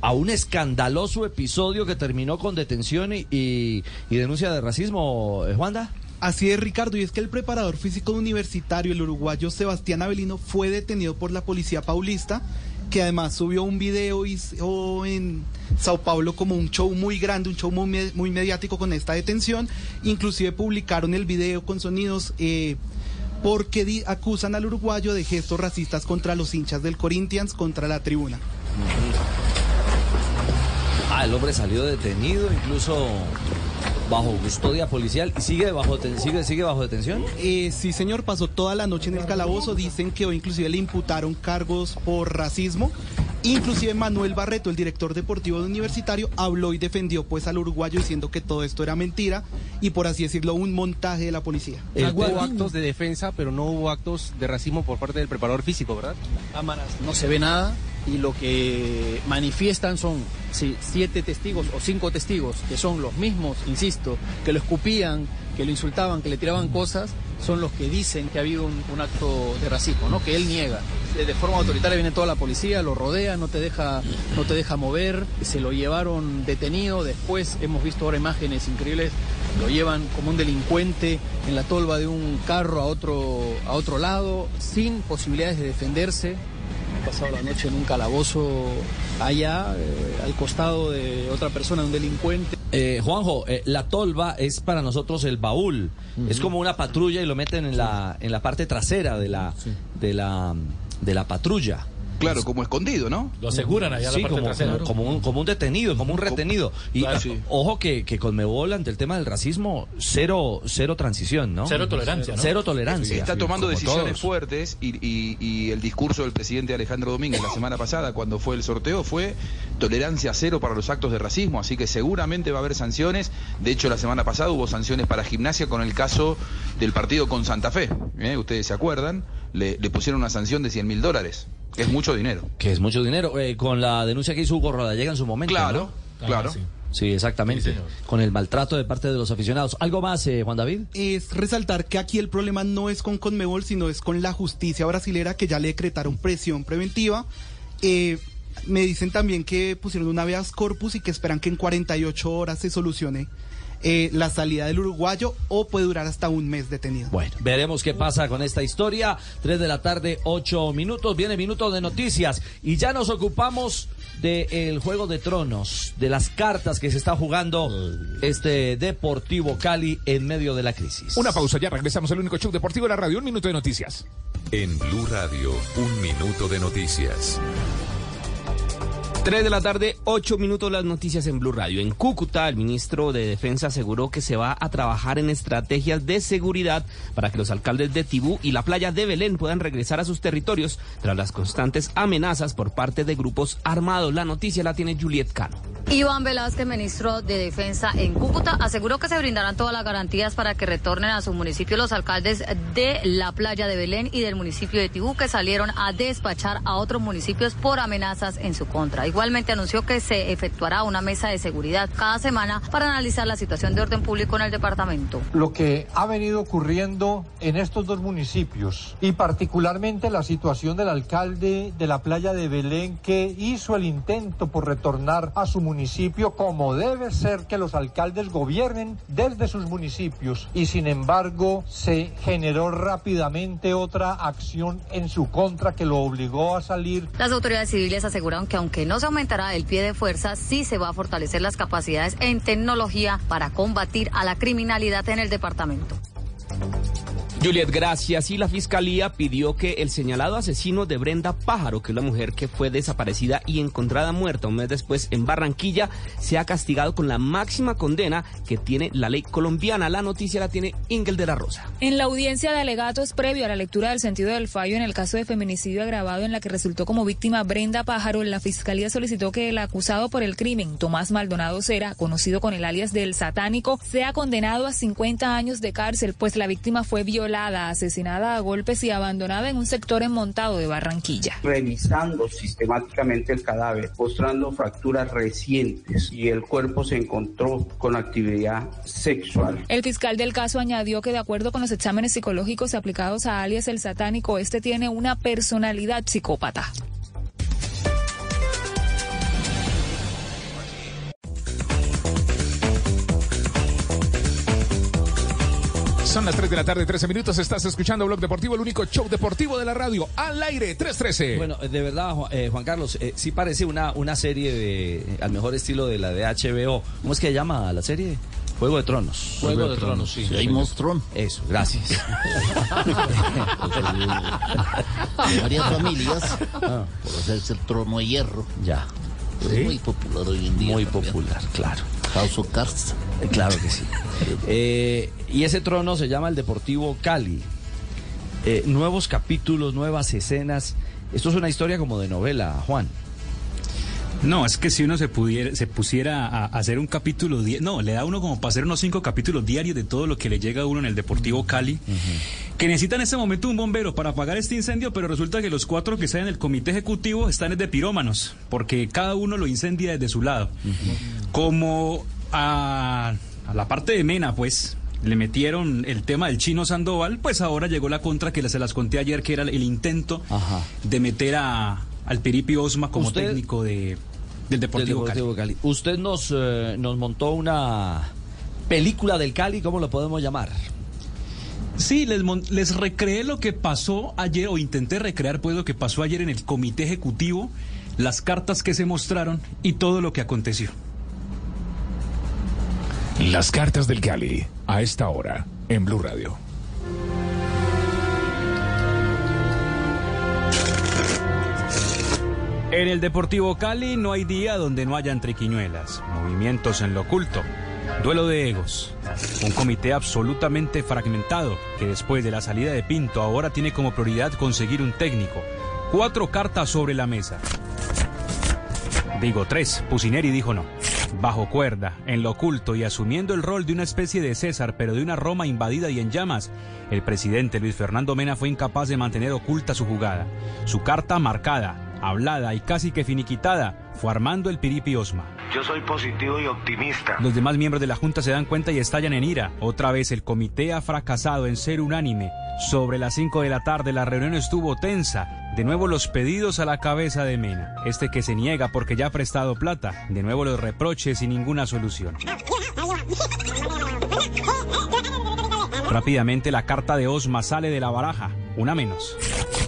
a un escandaloso episodio que terminó con detención y, y- y denuncia de racismo, eh, Juanda. Así es, Ricardo, y es que el preparador físico universitario, el uruguayo Sebastián Avelino, fue detenido por la policía paulista, que además subió un video hizo en Sao Paulo como un show muy grande, un show muy, muy mediático con esta detención. Inclusive publicaron el video con sonidos eh, porque acusan al uruguayo de gestos racistas contra los hinchas del Corinthians contra la tribuna. Ah, el hombre salió detenido, incluso bajo custodia policial y sigue bajo sigue sigue bajo detención. Eh, sí, señor, pasó toda la noche en el calabozo. Dicen que hoy inclusive le imputaron cargos por racismo. Inclusive Manuel Barreto, el director deportivo de Universitario, habló y defendió pues al uruguayo diciendo que todo esto era mentira y por así decirlo un montaje de la policía. hubo actos de defensa, pero no hubo actos de racismo por parte del preparador físico, ¿verdad? cámaras no se ve nada y lo que manifiestan son siete testigos o cinco testigos que son los mismos, insisto, que lo escupían, que lo insultaban, que le tiraban cosas, son los que dicen que ha habido un, un acto de racismo, ¿no? Que él niega. De, de forma autoritaria viene toda la policía, lo rodea, no te deja, no te deja mover, se lo llevaron detenido, después hemos visto ahora imágenes increíbles, lo llevan como un delincuente en la tolva de un carro a otro, a otro lado, sin posibilidades de defenderse, pasado la noche en un calabozo allá, eh, al costado de otra persona, un delincuente. Eh, Juanjo, eh, la tolva es para nosotros el baúl. Es como una patrulla y lo meten en la en la parte trasera de la de la de la patrulla. Claro, como escondido, ¿no? Lo aseguran allá la parte como, trasera. como, como un, como un detenido, como un retenido. Y Claro, a- sí. ojo que, que Conmebol ante el tema del racismo, cero, cero transición, ¿no? Cero tolerancia. Cero tolerancia. Está tomando Como decisiones todos. fuertes y, y- y el discurso del presidente Alejandro Domínguez la semana pasada, cuando fue el sorteo, fue tolerancia cero para los actos de racismo, así que seguramente va a haber sanciones. De hecho, la semana pasada hubo sanciones para gimnasia con el caso del partido con Santa Fe. ¿eh? Ustedes se acuerdan, le, le pusieron una sanción de 100 mil dólares, que es mucho dinero. Que es mucho dinero. eh, con la denuncia que hizo Hugo Rodallega en su momento. Claro, ¿no? claro. Sí, exactamente. con el maltrato de parte de los aficionados. ¿Algo más, eh, Juan David? Es resaltar que aquí el problema no es con Conmebol, sino es con la justicia brasilera que ya le decretaron presión preventiva. Eh, me dicen también que pusieron un habeas corpus y que esperan que en 48 horas se solucione eh, la salida del uruguayo o puede durar hasta un mes detenido. Bueno, veremos qué pasa con esta historia. Tres de la tarde, ocho minutos. Viene minuto de noticias. Y ya nos ocupamos del Juego de Tronos, de las cartas que se está jugando este Deportivo Cali en medio de la crisis. Una pausa, ya regresamos al único show deportivo de la radio. Un minuto de noticias. En Blue Radio, un minuto de noticias. 3 de la tarde, 8 minutos las noticias en Blue Radio. En Cúcuta, el ministro de Defensa aseguró que se va a trabajar en estrategias de seguridad para que los alcaldes de Tibú y la playa de Belén puedan regresar a sus territorios tras las constantes amenazas por parte de grupos armados. La noticia la tiene Juliet Cano. Iván Velázquez, ministro de Defensa en Cúcuta, aseguró que se brindarán todas las garantías para que retornen a su municipio los alcaldes de la playa de Belén y del municipio de Tibú que salieron a despachar a otros municipios por amenazas en su contra. Igualmente anunció que se efectuará una mesa de seguridad cada semana para analizar la situación de orden público en el departamento. lo que ha venido ocurriendo en estos dos municipios y particularmente la situación del alcalde de la playa de Belén que hizo el intento por retornar a su municipio como debe ser que los alcaldes gobiernen desde sus municipios y sin embargo se generó rápidamente otra acción en su contra que lo obligó a salir Las autoridades civiles aseguraron que aunque no se aumentará el pie de fuerza, sí se va a fortalecer las capacidades en tecnología para combatir a la criminalidad en el departamento. Juliet, gracias. Y la fiscalía pidió que el señalado asesino de Brenda Pájaro, que es la mujer que fue desaparecida y encontrada muerta un mes después en Barranquilla, sea castigado con la máxima condena que tiene la ley colombiana. La noticia la tiene Ingel de la Rosa. En la audiencia de alegatos previo a la lectura del sentido del fallo en el caso de feminicidio agravado en la que resultó como víctima Brenda Pájaro, la fiscalía solicitó que el acusado por el crimen, Tomás Maldonado Cera, conocido con el alias del satánico, sea condenado a 50 años de cárcel, pues la víctima fue violada, asesinada a golpes y abandonada en un sector enmontado de Barranquilla. revisando sistemáticamente el cadáver, mostrando fracturas recientes y el cuerpo se encontró con actividad sexual. El fiscal del caso añadió que de acuerdo con los exámenes psicológicos aplicados a alias el satánico, este tiene una personalidad psicópata. Son las 3 de la tarde, 13 minutos. Estás escuchando Blog Deportivo, el único show deportivo de la radio. Al aire, 313. Bueno, de verdad, eh, Juan Carlos, eh, sí parece una, una serie de, al mejor estilo de la de HBO. ¿Cómo es que se llama la serie? Juego de Tronos. Juego de Tronos, sí. Hay monstruo. Eso, gracias. varias familias por hacerse el trono de hierro. Ya. Es muy popular hoy en día. Muy también. popular, claro. House of Cards. Eh, Claro que sí. Eh, y ese trono se llama el Deportivo Cali. Eh, nuevos capítulos, nuevas escenas. Esto es una historia como de novela, Juan. No, es que si uno se pudiera, se pusiera a, hacer un capítulo, di- no, le da uno como para hacer unos cinco capítulos diarios de todo lo que le llega a uno en el Deportivo Cali, que necesita en este momento un bombero para apagar este incendio, pero resulta que los cuatro que están en el comité ejecutivo están de pirómanos, porque cada uno lo incendia desde su lado. Como a, a la parte de Mena, pues, le metieron el tema del chino Sandoval, pues ahora llegó la contra que se las conté ayer, que era el intento de meter a, al Piripi Osma como Usted- técnico de, del Deportivo, Del Cali. Deportivo Cali. Usted nos, eh, nos montó una película del Cali, ¿cómo lo podemos llamar? Sí, les, les recreé lo que pasó ayer, o intenté recrear pues lo que pasó ayer en el comité ejecutivo, las cartas que se mostraron y todo lo que aconteció. Las cartas del Cali, a esta hora, en Blue Radio. En el Deportivo Cali no hay día donde no hayan triquiñuelas, movimientos en lo oculto, duelo de egos, un comité absolutamente fragmentado que después de la salida de Pinto ahora tiene como prioridad conseguir un técnico, cuatro cartas sobre la mesa. Digo tres, Pusineri dijo no. Bajo cuerda, en lo oculto y asumiendo el rol de una especie de César, pero de una Roma invadida y en llamas, el presidente Luis Fernando Mena fue incapaz de mantener oculta su jugada. Su carta marcada, hablada y casi que finiquitada fue Armando el Piripi Osma. Yo soy positivo y optimista. Los demás miembros de la Junta se dan cuenta y estallan en ira. Otra vez el comité ha fracasado en ser unánime. Sobre las 5 de la tarde la reunión estuvo tensa. De nuevo los pedidos a la cabeza de Mena. Este que se niega porque ya ha prestado plata. De nuevo los reproches y ninguna solución. Rápidamente la carta de Osma sale de la baraja. Una menos.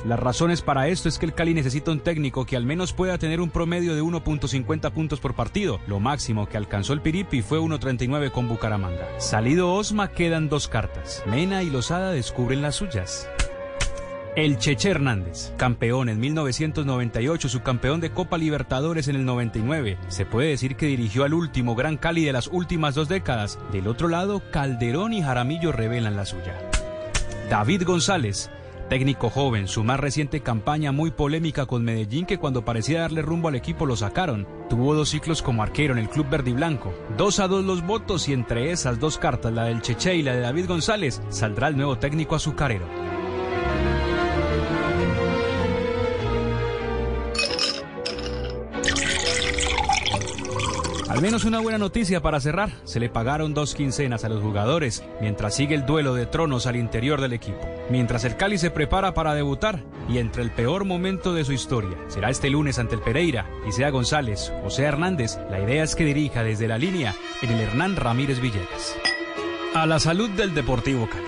Las razones para esto es que el Cali necesita un técnico que al menos pueda tener un promedio de 1.50 puntos por partido. Lo máximo que alcanzó el Piripi fue 1.39 con Bucaramanga. Salido Osma quedan dos cartas. Mena y Lozada descubren las suyas. El Cheche Hernández, campeón en 1998, subcampeón de Copa Libertadores en el 99. Se puede decir que dirigió al último Gran Cali de las últimas dos décadas. Del otro lado, Calderón y Jaramillo revelan la suya. David González, técnico joven, su más reciente campaña muy polémica con Medellín que cuando parecía darle rumbo al equipo lo sacaron. Tuvo dos ciclos como arquero en el club verde y blanco. Dos a dos los votos y entre esas dos cartas, la del Cheche y la de David González, saldrá el nuevo técnico azucarero. Al menos una buena noticia para cerrar. Se le pagaron dos quincenas a los jugadores mientras sigue el duelo de tronos al interior del equipo. Mientras el Cali se prepara para debutar y entre el peor momento de su historia será este lunes ante el Pereira y sea González o sea Hernández, la idea es que dirija desde la línea en el Hernán Ramírez Villegas. A la salud del Deportivo Cali.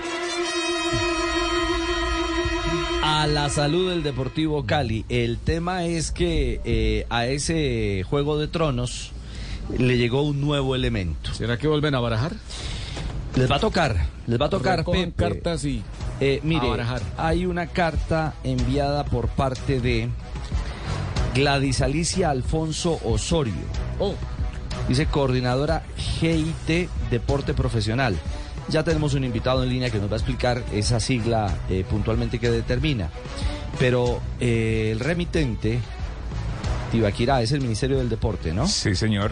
A la salud del Deportivo Cali. El tema es que eh, a ese Juego de Tronos le llegó un nuevo elemento. ¿Será que vuelven a barajar? Les va a tocar, les va a tocar, Pepe. cartas y Eh, mire, a barajar. hay una carta enviada por parte de Gladys Alicia Alfonso Osorio. Oh. Dice coordinadora GIT Deporte Profesional. Ya tenemos un invitado en línea que nos va a explicar esa sigla eh, puntualmente que determina. Pero eh, el remitente, Tibaquirá, es el Ministerio del Deporte, ¿no? Sí, señor.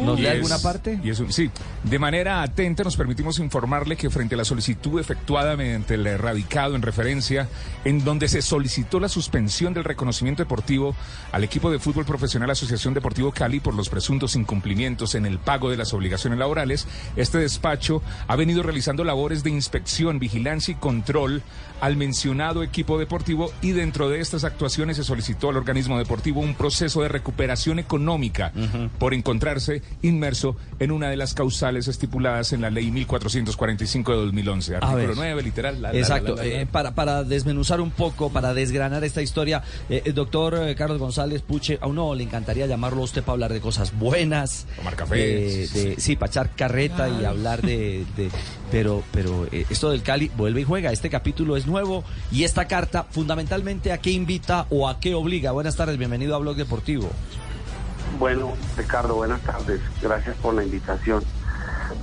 ¿Nos lee alguna parte? y sí, de manera atenta nos permitimos informarle que frente a la solicitud efectuada mediante el erradicado en referencia, en donde se solicitó la suspensión del reconocimiento deportivo al equipo de fútbol profesional Asociación Deportivo Cali por los presuntos incumplimientos en el pago de las obligaciones laborales, este despacho ha venido realizando labores de inspección, vigilancia y control al mencionado equipo deportivo y dentro de estas actuaciones se solicitó al organismo deportivo un proceso de recuperación económica por encontrarse inmerso en una de las causales estipuladas en la ley 1445 de 2011. A Artículo ver. 9, literal. la, la, Exacto, la, la, la. eh, para, para desmenuzar un poco, para desgranar esta historia, eh, el doctor eh, Carlos González Puche, a uno le encantaría llamarlo a usted para hablar de cosas buenas. Tomar cafés. de- de- sí, para echar carreta y hablar de... de- pero pero eh, esto del Cali vuelve y juega. Este capítulo es nuevo y esta carta fundamentalmente a qué invita o a qué obliga. Buenas tardes, bienvenido a Blog Deportivo. Bueno, Ricardo, buenas tardes. Gracias por la invitación.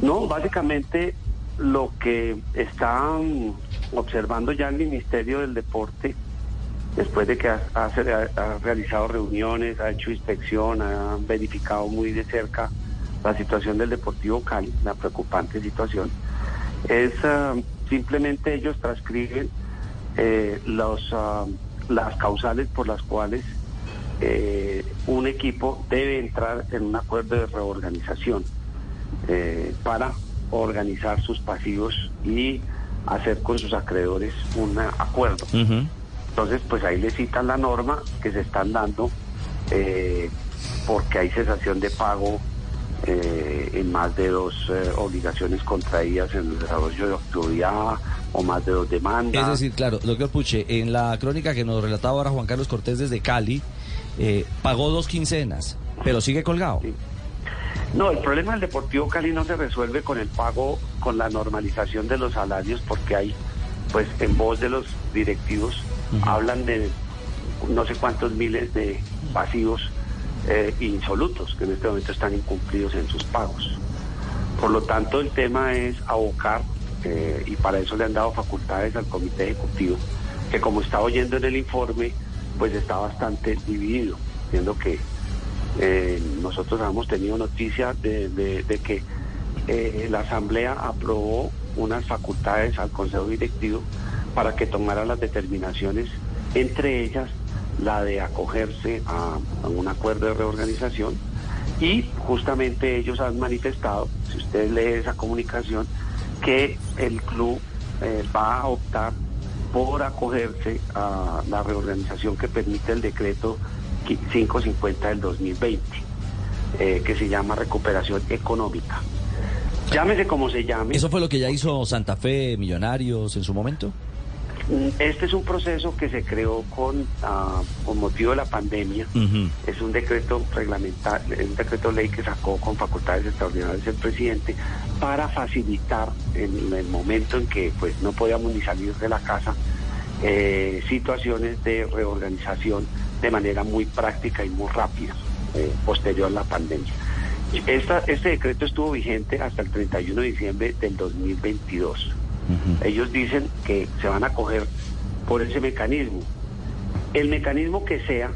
No, básicamente lo que está mm, observando ya el Ministerio del Deporte, después de que ha, ha- realizado reuniones, ha hecho inspección, ha verificado muy de cerca la situación del Deportivo Cali, la preocupante situación, es ah, simplemente ellos transcriben eh, los, ah, las causales por las cuales eh, un equipo debe entrar en un acuerdo de reorganización eh, para organizar sus pasivos y hacer con sus acreedores un acuerdo. Entonces, pues ahí le citan la norma que se están dando eh, porque hay cesación de pago eh, en más de dos eh, obligaciones contraídas en el desarrollo de autoridad o más de dos demandas. Es decir, claro, doctor Puche, en la crónica que nos relataba ahora Juan Carlos Cortés desde Cali, eh, pagó dos quincenas, pero sigue colgado. No, el problema del Deportivo Cali no se resuelve con el pago, con la normalización de los salarios, porque hay, pues en voz de los directivos, hablan de no sé cuántos miles de pasivos eh, insolutos que en este momento están incumplidos en sus pagos. Por lo tanto, el tema es abocar, eh, y para eso le han dado facultades al Comité Ejecutivo, que como está oyendo en el informe, pues está bastante dividido, viendo que eh, nosotros hemos tenido noticia de, que eh, la Asamblea aprobó unas facultades al Consejo Directivo para que tomara las determinaciones, entre ellas la de acogerse a, a un acuerdo de reorganización. Y justamente ellos han manifestado, si usted lee esa comunicación, que el club eh, va a optar por acogerse a la reorganización que permite el decreto 550 del 2020, eh, que se llama recuperación económica. Llámese como se llame. ¿Eso fue lo que ya hizo Santa Fe Millonarios en su momento? Este es un proceso que se creó con, ah, con motivo de la pandemia. Es un decreto reglamentario, un decreto ley que sacó con facultades extraordinarias el presidente para facilitar en el momento en que pues no podíamos ni salir de la casa eh, situaciones de reorganización de manera muy práctica y muy rápida eh, posterior a la pandemia. Esta- este decreto estuvo vigente hasta el 31 de diciembre del 2022. Ellos dicen que se van a coger por ese mecanismo. El mecanismo que sea,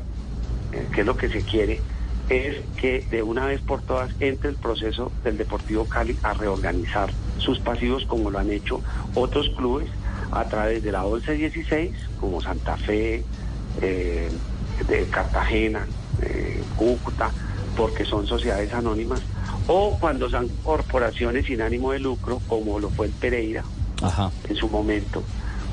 eh, que es lo que se quiere, es que de una vez por todas entre el proceso del Deportivo Cali a reorganizar sus pasivos como lo han hecho otros clubes a través de la 1116, como Santa Fe, eh, de Cartagena, eh, Cúcuta, porque son sociedades anónimas, o cuando son corporaciones sin ánimo de lucro, como lo fue el Pereira en su momento,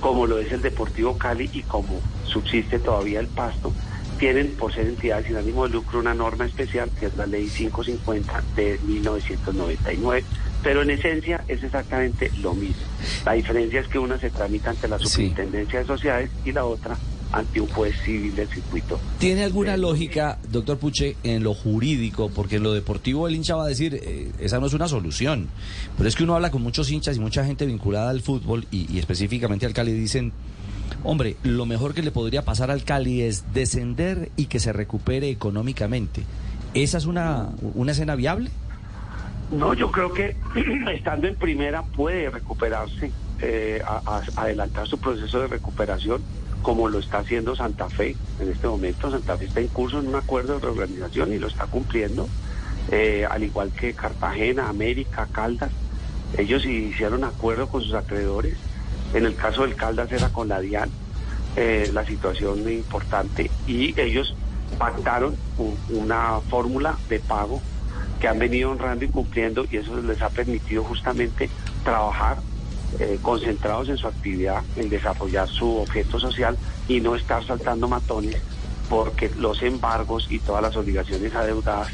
como lo es el Deportivo Cali y como subsiste todavía el Pasto, tienen por ser entidades sin ánimo de lucro una norma especial que es la ley 550 de 1999, pero en esencia es exactamente lo mismo. La diferencia es que una se tramita ante la Superintendencia de Sociedades y la otra ante un juez civil del circuito. ¿Tiene alguna lógica, doctor Puche, en lo jurídico? Porque en lo deportivo el hincha va a decir, eh, esa no es una solución. Pero es que uno habla con muchos hinchas y mucha gente vinculada al fútbol y, y específicamente al Cali dicen, hombre, lo mejor que le podría pasar al Cali es descender y que se recupere económicamente. ¿Esa es una, una escena viable? No, yo creo que estando en primera puede recuperarse, eh, a- a- adelantar su proceso de recuperación, como lo está haciendo Santa Fe en este momento. Santa Fe está en curso en un acuerdo de reorganización y lo está cumpliendo, eh, al igual que Cartagena, América, Caldas. Ellos hicieron acuerdo con sus acreedores. En el caso del Caldas era con la DIAN, eh, la situación muy importante, y ellos pactaron un- una fórmula de pago que han venido honrando y cumpliendo y eso les ha permitido justamente trabajar eh, concentrados en su actividad, en desarrollar su objeto social y no estar saltando matones porque los embargos y todas las obligaciones adeudadas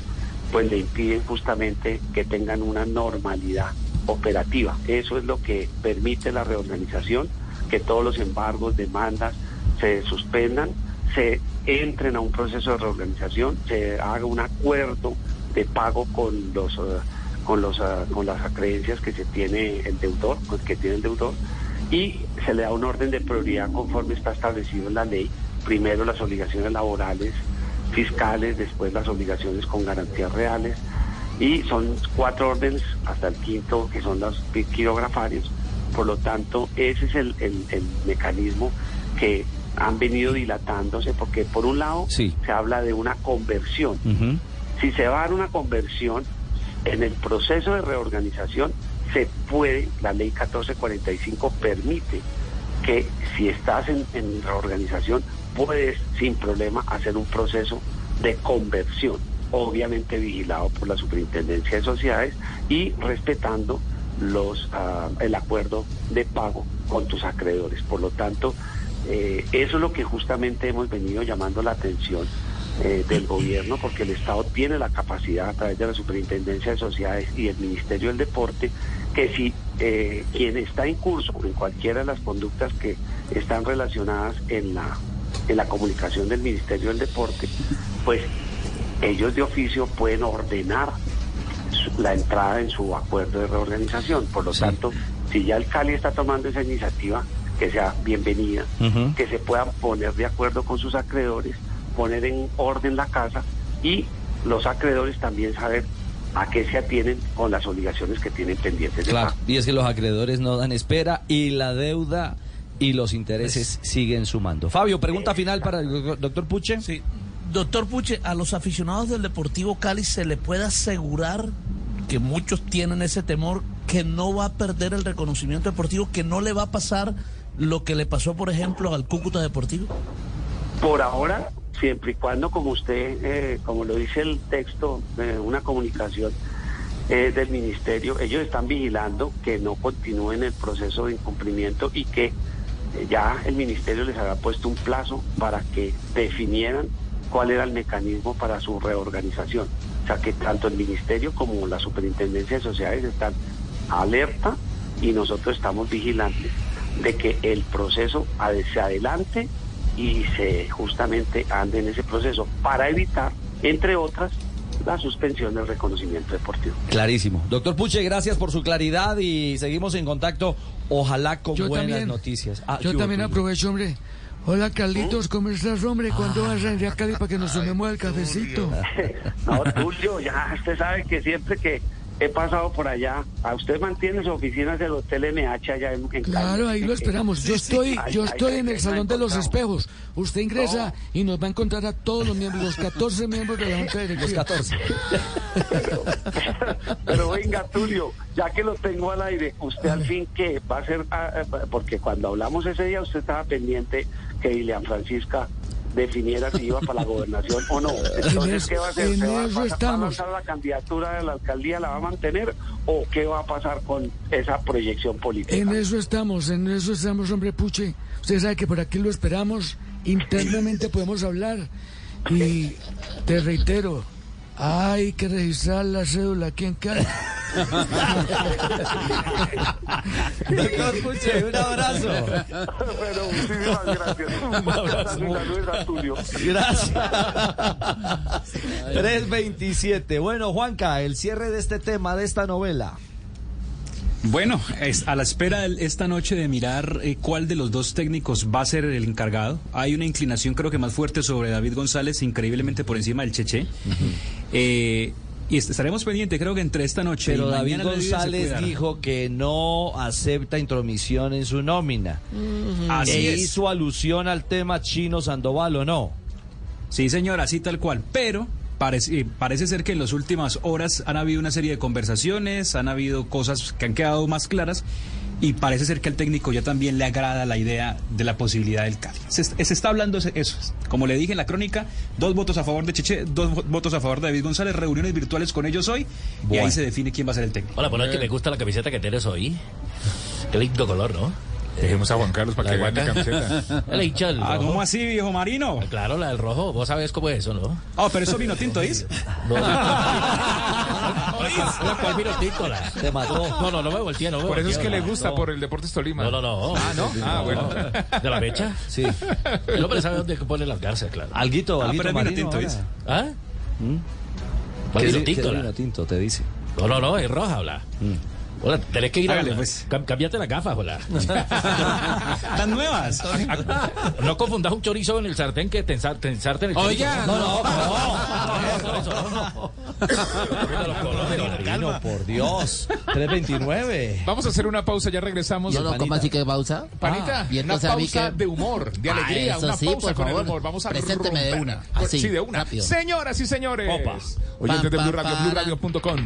pues le impiden justamente que tengan una normalidad operativa. Eso es lo que permite la reorganización, que todos los embargos, demandas se suspendan, se entren a un proceso de reorganización, se haga un acuerdo de pago con los eh, con los eh, con las acreencias que se tiene el deudor, pues, que tiene el deudor y se le da un orden de prioridad conforme está establecido en la ley. Primero las obligaciones laborales, fiscales, después las obligaciones con garantías reales y son cuatro órdenes hasta el quinto que son los quirografarios. Por lo tanto, ese es el, el- el mecanismo que han venido dilatándose porque por un lado Sí. se habla de una conversión. Ujú. Si se va a dar una conversión en el proceso de reorganización, se puede, la ley 1445 permite que si estás en, reorganización, puedes sin problema hacer un proceso de conversión, obviamente vigilado por la Superintendencia de Sociedades y respetando los ah, el acuerdo de pago con tus acreedores. Por lo tanto, eh, eso es lo que justamente hemos venido llamando la atención eh, del gobierno, porque el Estado tiene la capacidad a través de la Superintendencia de Sociedades y el Ministerio del Deporte, que si eh, quien está en curso en cualquiera de las conductas que están relacionadas en la, en la comunicación del Ministerio del Deporte, pues ellos de oficio pueden ordenar la entrada en su acuerdo de reorganización. Por lo tanto, si ya el Cali está tomando esa iniciativa, que sea bienvenida, que se puedan poner de acuerdo con sus acreedores, poner en orden la casa y los acreedores también saber a qué se atienen con las obligaciones que tienen pendientes de Claro, y es que los acreedores no dan espera y la deuda y los intereses siguen sumando. Fabio, pregunta final para el doc- doctor Puche. Sí. Doctor Puche, a los aficionados del Deportivo Cali se le puede asegurar que muchos tienen ese temor que no va a perder el reconocimiento deportivo, que no le va a pasar lo que le pasó, por ejemplo, al Cúcuta Deportivo. Por ahora, siempre y cuando, como usted, eh, como lo dice el texto, eh, una comunicación eh, del ministerio, ellos están vigilando que no continúen el proceso de incumplimiento y que eh, ya el ministerio les había puesto un plazo para que definieran cuál era el mecanismo para su reorganización. O sea que tanto el ministerio como la superintendencia de sociedades están alerta y nosotros estamos vigilantes de que el proceso se adelante y se justamente ande en ese proceso para evitar, entre otras, la suspensión del reconocimiento deportivo. Clarísimo. Doctor Puche, gracias por su claridad y seguimos en contacto, ojalá con Yo buenas también. noticias. Ah, Yo ¿qué hubo, también aprovecho, hombre. Hola, Carlitos, ¿cómo estás, hombre? ¿Cuándo vas a ir a Cali para que nos tomemos el cafecito? No, Tulio, ya usted sabe que siempre que he pasado por allá, a usted mantiene su oficina del Hotel MH allá en, en Cali. Claro, ahí lo esperamos. Yo estoy, yo estoy en el Salón de los Espejos. Usted ingresa y nos va a encontrar a todos los miembros, los 14 miembros de la Junta Directiva. Los 14. Pero venga, Tulio, ya que lo tengo al aire, usted al fin qué va a ser, ah, ah, porque cuando hablamos ese día usted estaba pendiente que Ilian Francisca definiera si iba para la gobernación o no. Entonces, ¿qué va a hacer? en ¿Se va, eso va- a lanzar la candidatura de la alcaldía, la va a mantener o qué va a pasar con esa proyección política? En eso estamos, en eso estamos, hombre Puche. Usted sabe que por aquí lo esperamos. Internamente podemos hablar. Y te reitero, hay que registrar la cédula aquí en Cali. Doctor Puche, un abrazo. Bueno, muchísimas gracias. Un abrazo. Gracias. 327. Bueno, Juanca, el cierre de este tema, de esta novela. Bueno, es a la espera de esta noche de mirar eh, cuál de los dos técnicos va a ser el encargado. Hay una inclinación creo que más fuerte sobre David González, increíblemente por encima del Cheche. Eh, y est- estaremos pendientes, creo que entre esta noche Pero y David González dijo que no acepta intromisión en su nómina. Así ¿E es. hizo alusión al tema Chino Sandoval o no? Sí, señor, así tal cual. Pero parece, eh, parece ser que en las últimas horas han habido una serie de conversaciones, han habido cosas que han quedado más claras y parece ser que al técnico ya también le agrada la idea de la posibilidad del Cali. Se, est- se está hablando eso. Como le dije en la crónica, dos votos a favor de Cheche, dos vo- votos a favor de David González, reuniones virtuales con ellos hoy y ahí se define quién va a ser el técnico. Hola, pero es que me gusta la camiseta que tienes hoy. Qué lindo color, ¿no? Dejemos a Juan Carlos para que La gane guaca. camiseta. La hincha del Ah. ¿cómo así, viejo marino? Claro, la del rojo. Vos sabés cómo es eso, ¿no? Ah, pero eso vino tinto, ¿is? No. ¿Cuál vino tinto? La? Te mató. No, no, no me volteé, no me Por eso es que le no. gusta por el Deportes Tolima. No, no, no. Ah, ¿no? Ah, bueno. ¿De la mecha? Sí. El hombre sabe dónde pone las garzas, claro. Alguito, Ah, alguito pero es vino marino tinto. ¿is? ¿Ah? ¿Mm? ¿Cuál ¿Qué vino tinto? la? vino tinto, te dice. No, no, no, es roja, habla. Hola, tenés que ir Hágale, a pues. cam- Cambiate las gafas, hola. ¿Están nuevas? No confundas un chorizo en el sartén que tensar, tensarte en el chorizo. Oiga, no, no, no. No. Por Dios. 329. Vamos a hacer una pausa, ya regresamos. Yo no, ¿cómo así que pausa? Panita, Ah, y una entonces a mí pausa que- de humor, de Ah, alegría, eso una sí, pausa por con el humor. Vamos a Presénteme de una, así, sí, de una. rápido. Señoras y señores, Opa. oyentes de Blue Radio. BlueRadio.com,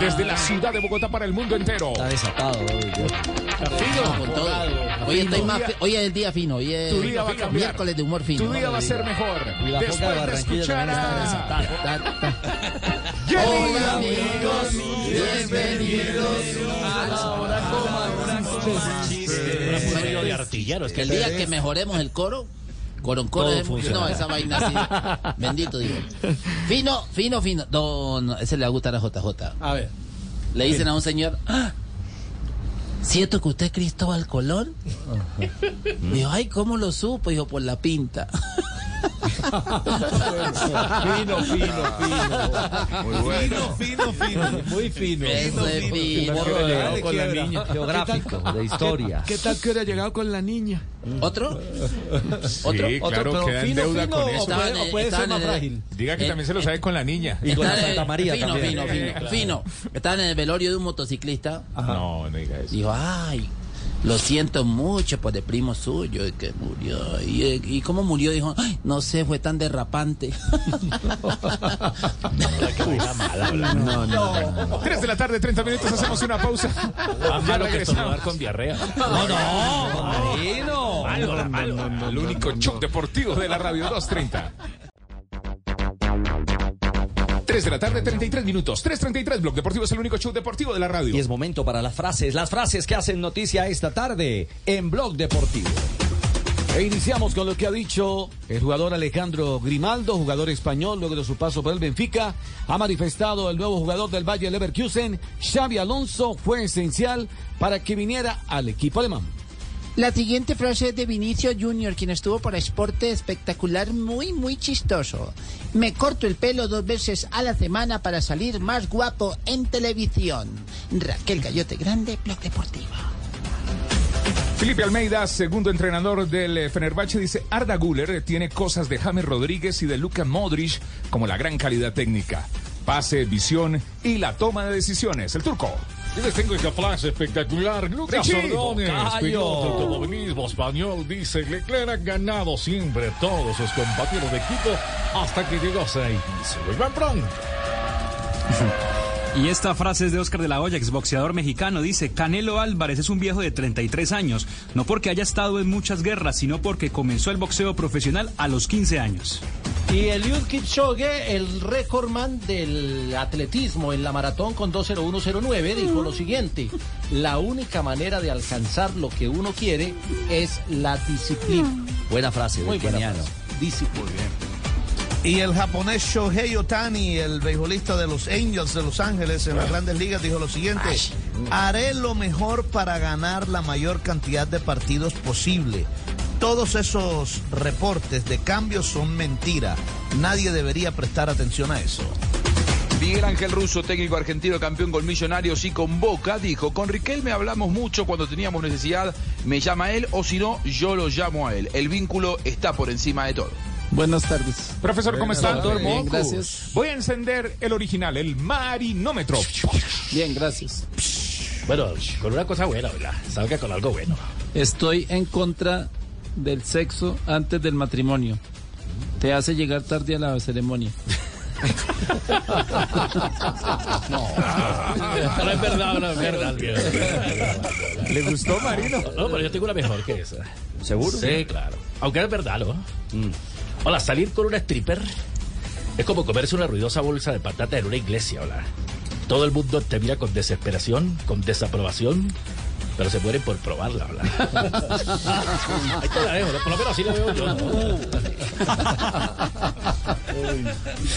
desde la ciudad de Bogotá para el mundo entero. Está desatado. hoy, yo. Vamos con todo. Hoy, estoy más fi- hoy es el día fino. Hoy es Tu día va a cambiar. miércoles de humor fino. Tu día va a ser mejor. Y la foca de Después de Barranquilla escuchar también está a... Ta, ta. Jenny. Hola amigos, bienvenidos a la hora Un medio de artillero. Es Que el día que mejoremos el coro, Todo es- funciona. no, esa vaina así, bendito Dios. Fino, fino, fino. No, no, ese le va a gustar a JJ. A ver. Le dicen a un señor, "Ah, ¿cierto que usted es Cristóbal Colón? Dijo, ay, ¿cómo lo supo? Dijo, por la pinta. Fino, fino, fino. Muy bueno. Fino, fino, fino. Muy fino. Eso es fino. Humor Dale, con la niña. Geográfico, de historia. ¿Qué tal que hubiera llegado con la niña? ¿Otro? ¿Otro? Sí, claro, pero queda en fino, deuda fino, con eso. puede, puede ser más frágil. Diga que también se lo sabe con la niña. Y con la Santa María fino, también. Fino, fino, fino. Estaban en el velorio de un motociclista. No, no diga eso. Dijo, ay, lo siento mucho por el primo suyo y que murió. ¿Y, ¿Y cómo murió? Dijo, "Ay, no sé, fue tan derrapante. No, no. 3 de la tarde, 30 minutos, hacemos una pausa. Malo que regresamos. con diarrea. No, no, Marino. Malo, malo. El único show deportivo de la radio 230. 3 de la tarde, 33 minutos. 3.33, Blog Deportivo es el único show deportivo de la radio. Y es momento para las frases, las frases que hacen noticia esta tarde en Blog Deportivo. E iniciamos con lo que ha dicho el jugador Alejandro Grimaldo, jugador español, luego de su paso por el Benfica. Ha manifestado el nuevo jugador del Valle Leverkusen, Xavi Alonso, fue esencial para que viniera al equipo alemán. La siguiente frase es de Vinicio Junior, quien estuvo para Esporte espectacular, muy, muy chistoso. Me corto el pelo dos veces a la semana para salir más guapo en televisión. Raquel Gallote Grande, Blog Deportivo. Felipe Almeida, segundo entrenador del Fenerbahce, dice Arda eh, tiene cosas de James Rodríguez y de Luka Modric como la gran calidad técnica, pase, visión y la toma de decisiones. El turco. Y les tengo esta frase espectacular. Lucas Ordóñez, piloto de automovilismo español, dice Leclerc ha ganado siempre todos sus compañeros de equipo hasta que llegó a seis. Luis Van Pronto. Y esta frase es de Oscar de la Hoya, exboxeador mexicano. Dice, Canelo Álvarez es un viejo de 33 años, no porque haya estado en muchas guerras, sino porque comenzó el boxeo profesional a los 15 años. Y Eliud Kipchoge, el récordman del atletismo en la maratón con 2.0109, dijo lo siguiente: La única manera de alcanzar lo que uno quiere es la disciplina. Buena frase, Muy buena keniano. frase. Disciplina. Y el japonés Shohei Otani, el beisbolista de los Angels de Los Ángeles en las grandes ligas, dijo lo siguiente, haré lo mejor para ganar la mayor cantidad de partidos posible. Todos esos reportes de cambios son mentira. Nadie debería prestar atención a eso. Miguel Ángel Russo, técnico argentino campeón con Millonarios y con Boca, dijo, con Riquelme hablamos mucho cuando teníamos necesidad, me llama él o si no, yo lo llamo a él. El vínculo está por encima de todo. Buenas tardes. Profesor, ¿cómo está? Doctor, bien, gracias. Voy a encender el original, el marinómetro. Bien, gracias. Bueno, con una cosa buena, ¿verdad? Salga con algo bueno. Estoy en contra del sexo antes del matrimonio. Te hace llegar tarde a la ceremonia. No, no es verdad, no es verdad. ¿Le gustó, Marino? No, pero yo tengo una mejor que esa. ¿Seguro? Sí, claro. Aunque es verdad, ¿no? Hola, salir con una stripper es como comerse una ruidosa bolsa de patata en una iglesia, hola. Todo el mundo te mira con desesperación, con desaprobación, Pero se mueren por probarla. Ahí te la dejo, por lo menos así la veo yo.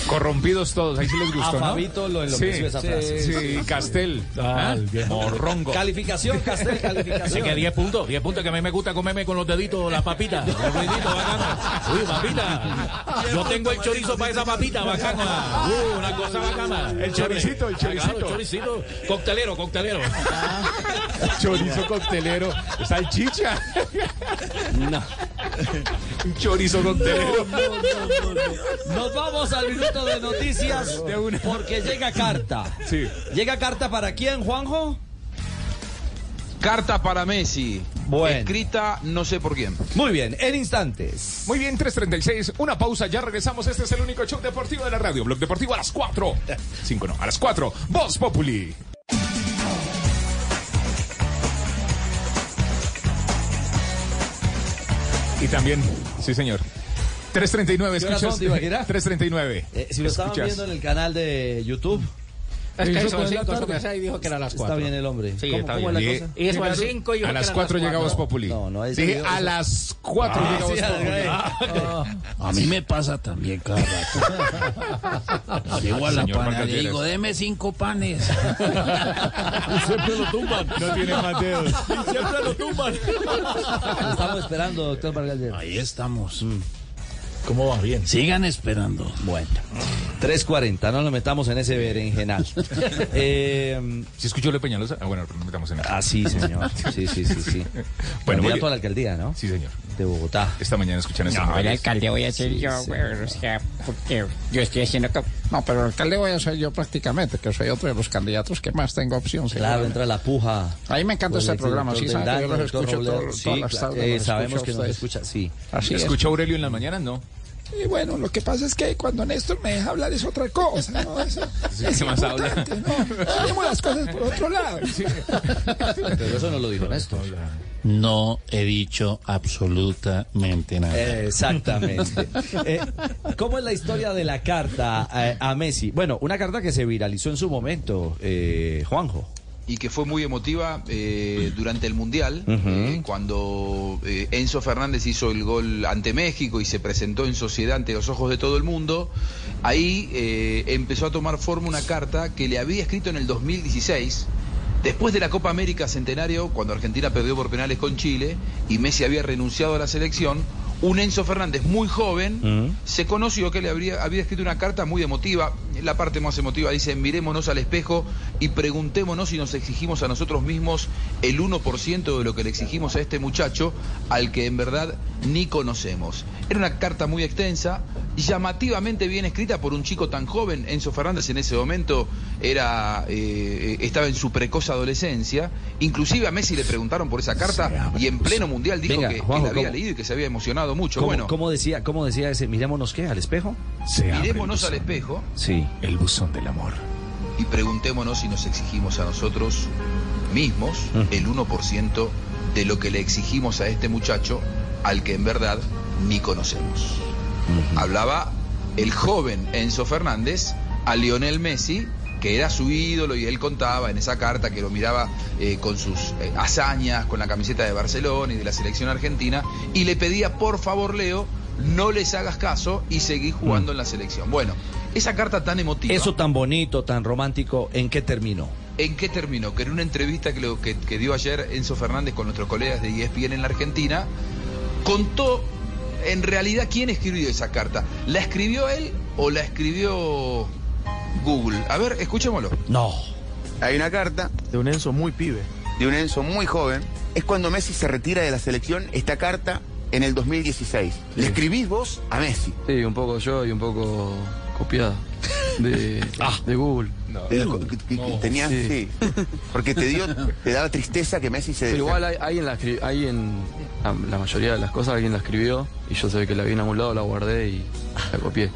Corrompidos todos, ahí sí les gustó, A ¿no? Fabito lo enloqueció sí, esa sí, frase. Sí, Castel. Ah, Morrongo. Calificación, Castel, Así calificación. que 10 puntos, 10 puntos que a mí me gusta comerme con los deditos la papita. Los deditos bacana. Uy, papita. Yo tengo el chorizo para esa papita bacana. Uy, una cosa bacana. El choricito, el Ah, claro, choricito. el choricito. Coctelero, coctelero. Chorizo coctelero. Salchicha. No. Un chorizo coctelero. Nos vamos al minuto de noticias porque llega carta. Sí. ¿Llega carta para quién, Juanjo? Carta para Messi. Bueno. Escrita no sé por quién. Muy bien, en instantes. Muy bien, 3.36. Una pausa, ya regresamos. Este es el único show deportivo de la radio. Blog Deportivo a las 4. 5 no, a las 4. Voz Populi. Y también, sí señor. 3.39, ¿Qué horas escuchas. son, Tibaquirá? 3.39. Eh, si lo estaban Escuchas. viendo en el canal de YouTube. Es que Eso eso fue es en la 5, eso tarde. me hace y dijo que era a las 4. Está bien el hombre. Sí, ¿Cómo, está cómo bien. es la Y- cosa? Y eso fue a las 5 y dijo A las era 4 llega Voz cuatro. Populi. No, no, ese Dije, video- a las 4 Ah, llega sí, Voz Populi. Ah, A mí me pasa también cada rato. Llego a la Señor panadería y Vargas digo, deme cinco panes. Siempre lo tumban. No tiene Mateos. Siempre lo tumban. Estamos esperando, doctor Vargas. Lleras. Ahí estamos. ¿Cómo va? Bien. Sigan esperando. Bueno, 3.40, no nos metamos en ese berenjenal. eh, ¿Sí escuchó Le Peñalosa? Ah, bueno, pero no metamos en eso. ah, sí, señor. Sí, sí, sí, sí. Bueno, bien. a la alcaldía, ¿no? Sí, señor. De Bogotá. Esta mañana escuchan eso. No, el alcalde voy a ser Sí, yo, güey. O sea, porque yo estoy haciendo. co- No, pero el alcalde voy a ser yo prácticamente, que soy otro de los candidatos que más tengo opción. Claro, entra la puja. A mí me encanta Por este programa, sí, sabe que yo los escucho todo- Sí, todas las claro, tardes, eh, sabemos que nos escucha, sí. Así es. ¿Escuchó Aurelio en las mañanas? No. Y bueno, lo que pasa es que cuando Néstor me deja hablar es otra cosa, ¿no? Eso, Sí, es ¿qué más habla? ¿no? Hacemos las cosas por otro lado. Pero eso no lo dijo Néstor. No he dicho absolutamente nada. Exactamente. Eh, ¿Cómo es la historia de la carta eh, a Messi? Bueno, una carta que se viralizó en su momento, eh, Juanjo. Y que fue muy emotiva eh, durante el Mundial, eh, cuando eh, Enzo Fernández hizo el gol ante México y se presentó en sociedad ante los ojos de todo el mundo, ahí empezó a tomar forma una carta que le había escrito en el 2016. Después de la Copa América Centenario, cuando Argentina perdió por penales con Chile y Messi había renunciado a la selección, un Enzo Fernández muy joven se conoció que le habría, había escrito una carta muy emotiva. La parte más emotiva dice, mirémonos al espejo y preguntémonos si nos exigimos a nosotros mismos el 1% de lo que le exigimos a este muchacho al que en verdad ni conocemos. Era una carta muy extensa, llamativamente bien escrita por un chico tan joven. Enzo Fernández en ese momento era, eh, estaba en su precoz adolescencia. Inclusive a Messi le preguntaron por esa carta y en pleno mundial dijo Venga, que, la había ¿cómo? leído y que se había emocionado mucho. ¿Cómo, bueno, cómo decía, ¿Cómo decía ese? Mirémonos qué, al espejo. mirémonos al espejo Sí. El buzón del amor. y preguntémonos si nos exigimos a nosotros mismos el 1% de lo que le exigimos a este muchacho al que en verdad ni conocemos. Hablaba el joven Enzo Fernández a Lionel Messi, que era su ídolo y él contaba en esa carta que lo miraba eh, con sus eh, hazañas, con la camiseta de Barcelona y de la selección argentina, y le pedía, por favor, Leo, no les hagas caso y seguí jugando en la selección. Bueno, esa carta tan emotiva... Eso tan bonito, tan romántico, ¿en qué terminó? ¿En qué terminó? Que en una entrevista que, lo- que- que dio ayer Enzo Fernández con nuestros colegas de ESPN en la Argentina, contó en realidad quién escribió esa carta. ¿La escribió él o la escribió Google? A ver, escuchémoslo. No. Hay una carta de un Enzo muy pibe, de un Enzo muy joven. Es cuando Messi se retira de la selección, esta carta en el 2016. Le escribís vos a Messi. Sí, un poco yo y un poco copiada de, de Google. De que tenías, sí. Porque te dio, te daba tristeza que Messi se Pero igual hay, alguien la escri- alguien, la, la mayoría de las cosas alguien la escribió y yo sé que la vi en algún lado, la guardé y la copié.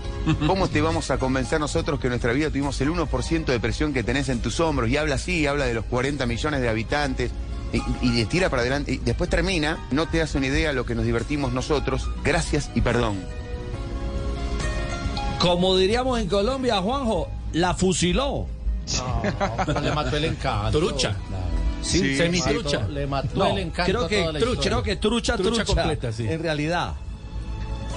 ¿Cómo te vamos a convencer nosotros que en nuestra vida tuvimos el 1% de presión que tenés en tus hombros? Y habla así, habla de los 40 millones de habitantes. Y, y tira para adelante. Y después termina, no te hace una idea lo que nos divertimos nosotros. Gracias y perdón. Como diríamos en Colombia, Juanjo, la fusiló. le mató el encanto. Trucha. Sí, semitrucha. Le mató No, el encanto creo a que toda la tru- historia. creo que trucha, trucha, completa, sí. En realidad.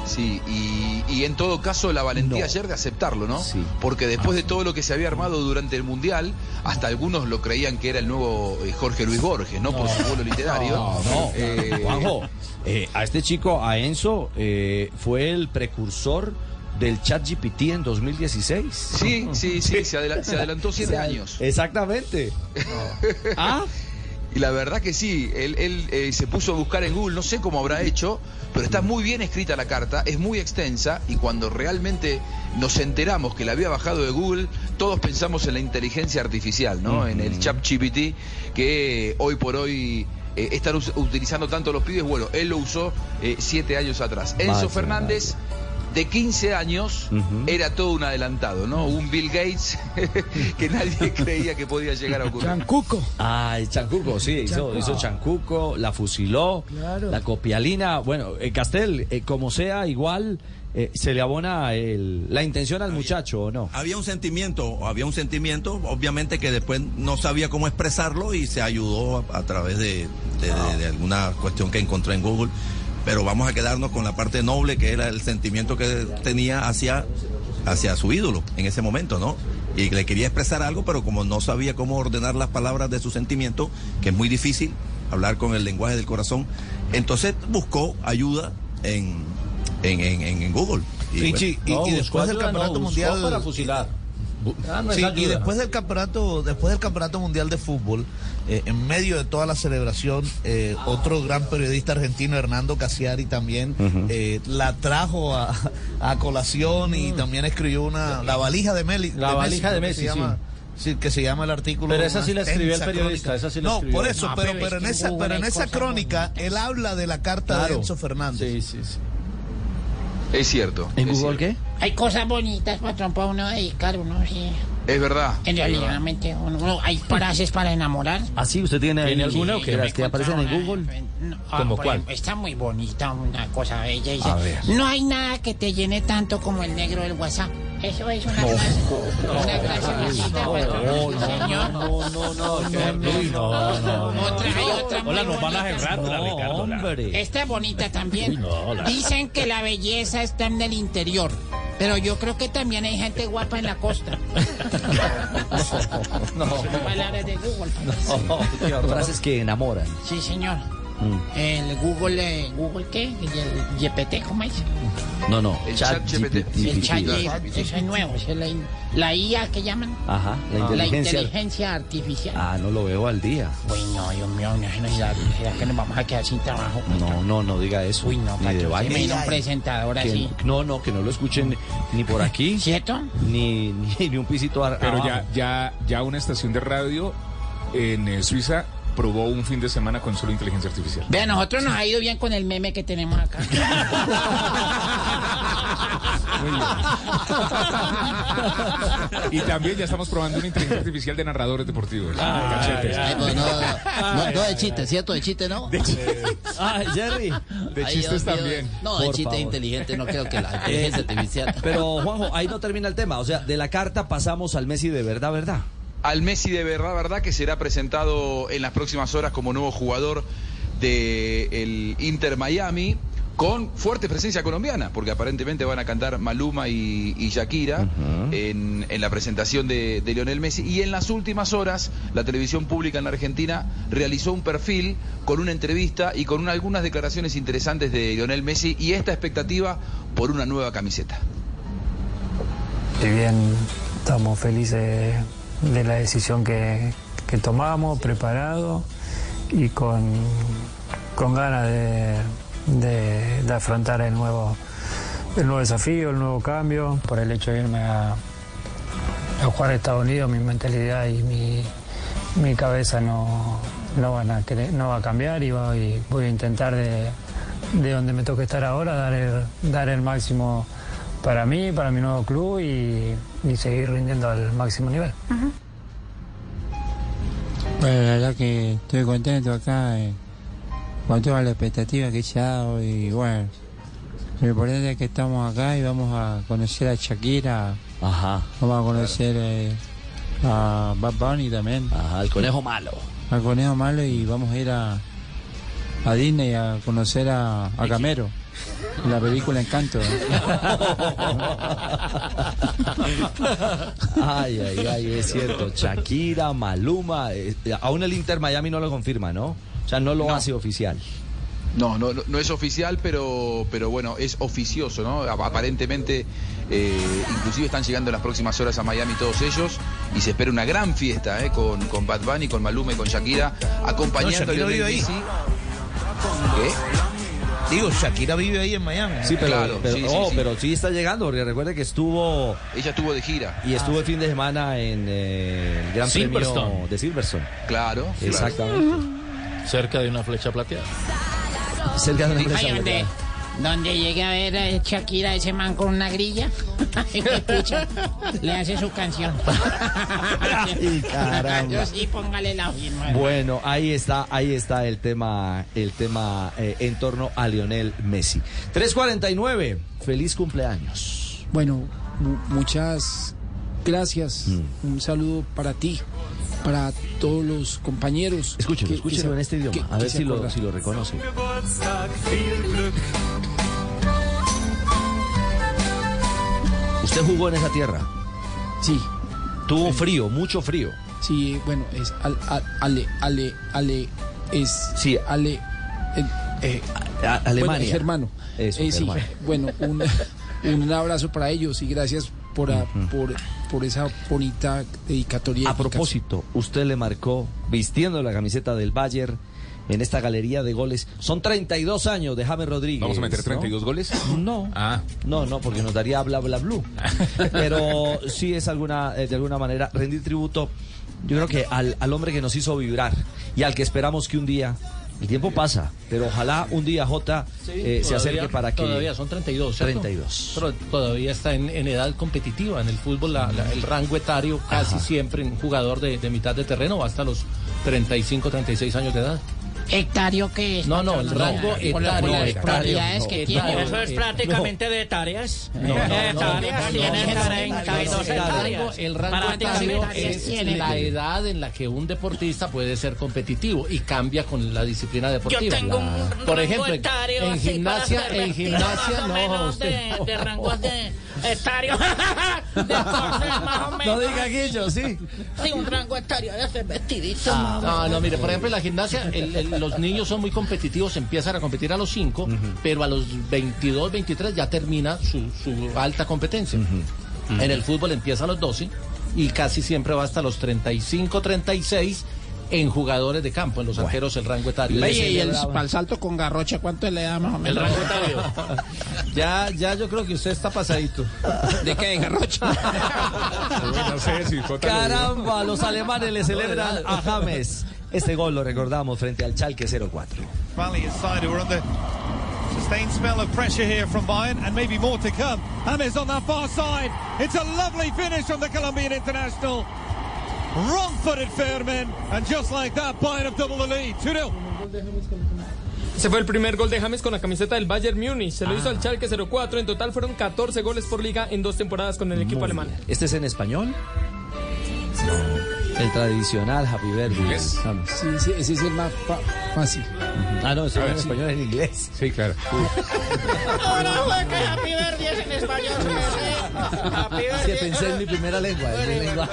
Sí, y, y en todo caso la valentía No. ayer de aceptarlo, ¿no? Sí. Porque después de todo lo que se había armado durante el Mundial, hasta algunos lo creían que era el nuevo eh, Jorge Luis Borges, ¿no? Por su vuelo literario. No, no. Eh, Juanjo, eh, a este chico, a Enzo, eh, fue el precursor del chat GPT en 2016. Sí, sí, sí, se, adela- se adelantó siete años. Exactamente. ah, Y la verdad que sí, él, él, eh, se puso a buscar en Google, no sé cómo habrá hecho, pero está muy bien escrita la carta, es muy extensa y cuando realmente nos enteramos que la había bajado de Google, todos pensamos en la inteligencia artificial, ¿no? En el chat GPT que hoy por hoy eh, están utilizando tanto los pibes. Bueno, él lo usó eh, siete años atrás. Enzo Fernández. De 15 años era todo un adelantado, ¿no? Un Bill Gates que nadie creía que podía llegar a ocurrir. Chancuco. Ah, el Chancuco, sí, hizo, Chancuco. hizo Chancuco, la fusiló, Claro. la copialina. Bueno, eh, Castel, eh, como sea, igual eh, se le abona el- la intención al muchacho, ¿o no? Había un sentimiento, había un sentimiento, obviamente que después no sabía cómo expresarlo y se ayudó a, a través de, de- de- de alguna cuestión que encontré en Google. Pero vamos a quedarnos con la parte noble que era el sentimiento que tenía hacia, hacia su ídolo en ese momento, ¿no? Y le quería expresar algo, pero como no sabía cómo ordenar las palabras de su sentimiento, que es muy difícil hablar con el lenguaje del corazón, entonces buscó ayuda en, en, en- Google. Richie, y, No, y después del no, campeonato buscó mundial para fusilar. Ah, no es Sí, y después del campeonato, después del campeonato mundial de fútbol, eh, en medio de toda la celebración, eh, otro gran periodista argentino, Hernando Casiari, también eh, la trajo a, a colación y también escribió una la valija de Meli, La valija de Messi, se llama, sí, que se llama el artículo. Pero esa sí la escribió el periodista, crónica. esa sí la no, escribió. por eso, No, pero, pero es pero en esa, pero en esa crónica él habla de la carta de. Enzo Fernández. Sí, sí, sí. Es cierto. ¿En es Google cierto. qué? Hay cosas bonitas, patrón, para uno dedicar, uno sí. Es verdad. En realidad, uno, uno- hay frases para enamorar. ¿Ah, sí? ¿Usted tiene, ¿Tiene alguna o qué? de las que aparecen en Google? No, ah, ¿Cómo por cuál? ejemplo, Está muy bonita, una cosa bella. Dice, A ver. No hay nada que te llene tanto como el negro del WhatsApp. Eso es una señor. No, no, no, no, no, no. Otra, hay otra muy Hola, nos van a cerrar, no, Ricardo. Esta es bonita también. No, Dicen que la belleza está en el interior. Pero yo creo que también hay gente guapa en la costa. No, Son palabras de Google. no, frases que enamoran. Sí, señor. Mm. El Google, eh, ¿Google qué? El GPT, ¿cómo es? No, no, El chat chat GPT. GPT. El chat, eso es nuevo. eso es la, la IA que llaman. Ajá, la La inteligencia. inteligencia artificial. Ah, no lo veo al día. Uy, no, Dios mío, no, no, ¿será que nos vamos a quedar sin trabajo? No, no, no diga eso. Uy, no, ni de vino un presentador Que- así. No, no, que no lo escuchen ni por aquí. ¿Cierto? Ni, ni, ni un pisito ar- Pero abajo. ya, ya, ya una estación de radio en eh, Suiza probó un fin de semana con solo inteligencia artificial. Vea, a nosotros nos ha ido bien con el meme que tenemos acá. Y también ya estamos probando una inteligencia artificial de narradores deportivos. Cachetes. Ay, pues no, no, no de chiste, ¿cierto? De chiste, ¿no? Ah, Jerry. De chistes también. No, de Por chiste favor. inteligente no creo que la inteligencia artificial. Pero, Juanjo, ahí no termina el tema. O sea, de la carta pasamos al Messi de verdad, verdad. Al Messi de verdad, verdad, que será presentado en las próximas horas como nuevo jugador del Inter Miami. Con fuerte presencia colombiana, porque aparentemente van a cantar Maluma y, y Shakira en, en la presentación de, de Lionel Messi. Y en las últimas horas, la televisión pública en la Argentina realizó un perfil con una entrevista y con una- algunas declaraciones interesantes de Lionel Messi y esta expectativa por una nueva camiseta. Si bien estamos felices de la decisión que, que tomamos, preparados y con, con ganas de, de- de afrontar el nuevo, el nuevo desafío, el nuevo cambio. Por el hecho de irme a, jugar a Estados Unidos, mi mentalidad y mi, mi cabeza no, no, van a no va a cambiar y voy, voy a intentar de, de donde me toque estar ahora, dar el, dar el máximo para mí, para mi nuevo club y, y seguir rindiendo al máximo nivel. Bueno, la verdad que estoy contento acá eh, con toda la expectativa que se ha dado y bueno, lo importante es que estamos acá y vamos a conocer a Shakira, Ajá. vamos a conocer eh, a Bad Bunny también. Ajá, al conejo malo. Al conejo malo y vamos a ir a, a Disney a conocer a, a Gamero. La película Encanto. Ay, ay, ay, es cierto. Shakira, Maluma. eh, aún el Inter Miami no lo confirma, ¿no? O sea, no lo hace oficial. No, no, no- no es oficial, pero, pero bueno, es oficioso, ¿no? Ap- Aparentemente, eh, inclusive están llegando en las próximas horas a Miami todos ellos y se espera una gran fiesta, ¿eh? Con, con Bad Bunny, con Maluma y con Shakira, acompañando No, Shakira a Lionel. Messi. ¿Qué? Digo, Shakira vive ahí en Miami. Sí, pero, Claro, pero, sí, sí, oh, sí. pero sí está llegando, porque recuerde que estuvo... Ella estuvo de gira. Y estuvo el fin de semana en eh, el Gran Silverstone. Premio de Silverstone. Claro. Exactamente. Cerca de una flecha plateada. Cerca de una donde, plateada. Donde llegue a ver a Shakira, ese man con una grilla, pucha, le hace su canción. Ay, caramba. Yo sí, póngale la firma. Bueno, ahí está, ahí está el tema, el tema eh, en torno a Lionel Messi. 349, feliz cumpleaños. Bueno, mu- muchas gracias. Mm. Un saludo para ti, para todos los compañeros. Que escúchelo se- en este idioma, que- a ver si lo, si lo reconoce. ¿Usted jugó en esa tierra? Sí. Tuvo frío, mucho frío. Sí, bueno, es al- al- Ale, Ale, Ale, es. Sí. Ale. eh, eh, A- Alemania. Bueno, es hermano. Eso, Eh, sí, hermano. bueno, un, un abrazo para ellos y gracias por, a- por, por esa bonita dedicatoria. A propósito, usted le marcó vistiendo la camiseta del Bayern en esta galería de goles. Son 32 años de James Rodríguez. ¿Vamos a meter ¿no? 32 goles? No. Ah. No, no, porque nos daría bla bla blue. Pero sí es alguna, eh, de alguna manera rendir tributo, yo creo que al, al hombre que nos hizo vibrar y al que esperamos que un día, el tiempo pasa, pero ojalá un día J eh, se acerque para que... Todavía son 32. ¿cierto? 32. Pero todavía está en, en edad competitiva. En el fútbol, la- la- el rango etario casi siempre en un jugador de, de mitad de terreno va hasta los 35, 36 años de edad. ¿Hectario qué es? No, no, el rango las etario. propiedades que No, tiene. Eso es Eh, prácticamente no. de hectáreas. No, no, no, hectáreas, no, tiene no, no, 32 el rango, hectáreas. el rango Prácticamente etario hectáreas es tiene. la edad en la que un deportista puede ser competitivo y cambia con la disciplina deportiva. tengo un Por rango ejemplo, etario en gimnasia, en gimnasia no, no. de rangos de etario. de cosas más o menos. No diga Guillo, sí. Sí, un rango etario de hacer vestidito. Ah, no, no, mire, por ejemplo, en la gimnasia el- el- los niños son muy competitivos, empiezan a competir a los 5, pero a los 22, 23 ya termina su, su alta competencia. En el fútbol empieza a los 12 y casi siempre va hasta los 35, 36 en jugadores de campo, en los arqueros el rango etario. Oye, y el, para el salto con garrocha, ¿cuánto le da más o menos? El rango etario. ya, ya yo creo que usted está pasadito. ¿De qué? ¿De garrocha? no sé si Caramba, los alemanes le celebran a James. Este gol lo recordamos frente al Chalke 04. Finally inside, we're under sustained spell of pressure here from Bayern, and maybe more to come. James on that far side. It's a lovely finish from the Colombian international. Wrong-footed Fairman, and just like that, Bayern have doubled the lead. 2-0. Ese fue el primer gol de James con la camiseta del Bayern Múnich. Se lo hizo al Schalke 04. En total fueron 14 goles por liga en dos temporadas con el equipo alemán. ¿Este es en español? El tradicional Happy Birthday. Sí, sí, ese es el más fa- fácil. Ah, no, eso es en sí. español en inglés. Sí, claro. Ahora fue que Happy Birthday es en español. Happy Es que pensé en mi primera lengua, en mi lengua.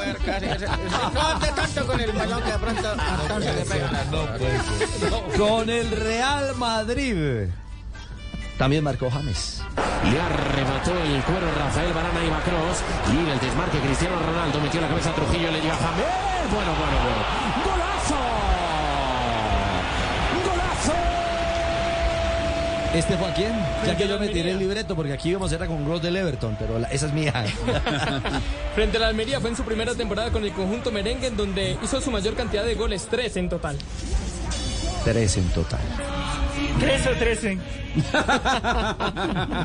No ande tanto con el balón que de pronto entonces le pega. Con el Real Madrid. También marcó James. Le arrebató el cuero Rafael Barana y Macross. Y el desmarque Cristiano Ronaldo metió la cabeza a Trujillo, le dio a James. Bueno, bueno, bueno. ¡Golazo! ¡Golazo! ¿Este fue a quién? Ya que yo me tiré el libreto, porque aquí íbamos era con Gross del Everton, pero la- esa es mía. Frente a la Almería fue en su primera temporada con el conjunto merengue en donde hizo su mayor cantidad de goles, 3 en total. Tres en total. ¿Tres o trece?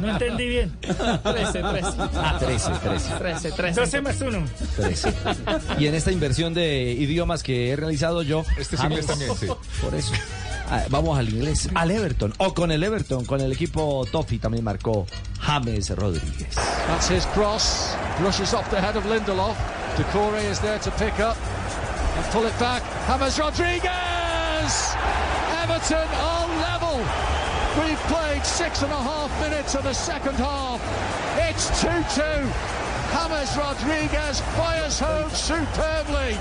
No entendí bien. 13, 13. Ah, 13, 13. 13, 13. 12 más uno. 13. Y en esta inversión de idiomas que he realizado yo. Este es inglés también, sí. Por eso. Ah, vamos al inglés. Al Everton. O con el Everton, con el equipo Toffee también marcó James Rodríguez. That's his cross. Brushes off the head of Lindelof. Decore is there to pick up and pull it back. James Rodriguez! Everton are level. We've played six and a half minutes of the second half. It's 2-2. James Rodriguez fires home superbly.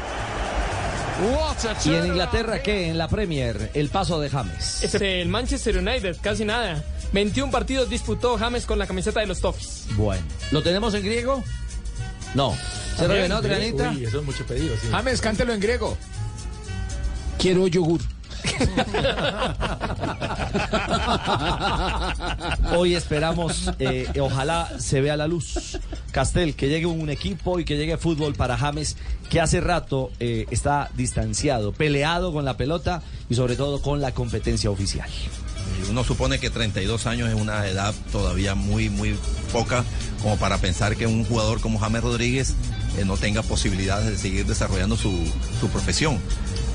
What a ¿Y en. Inglaterra qué? En la Premier, el paso de James. Este, el Manchester United, casi nada. 21 partidos disputó James con la camiseta de los Toffees. Bueno, ¿lo tenemos en griego? No. ¿Se revenó. Trianita? Uy, eso es mucho pedido, sí. James, cántelo en griego. Quiero yogur. Hoy esperamos, eh, ojalá se vea la luz. Castel, que llegue un equipo y que llegue fútbol para James, que hace rato eh, está distanciado, peleado con la pelota y sobre todo con la competencia oficial. Uno supone que 32 años es una edad todavía muy, muy poca como para pensar que un jugador como James Rodríguez eh, no tenga posibilidades de seguir desarrollando su, su profesión.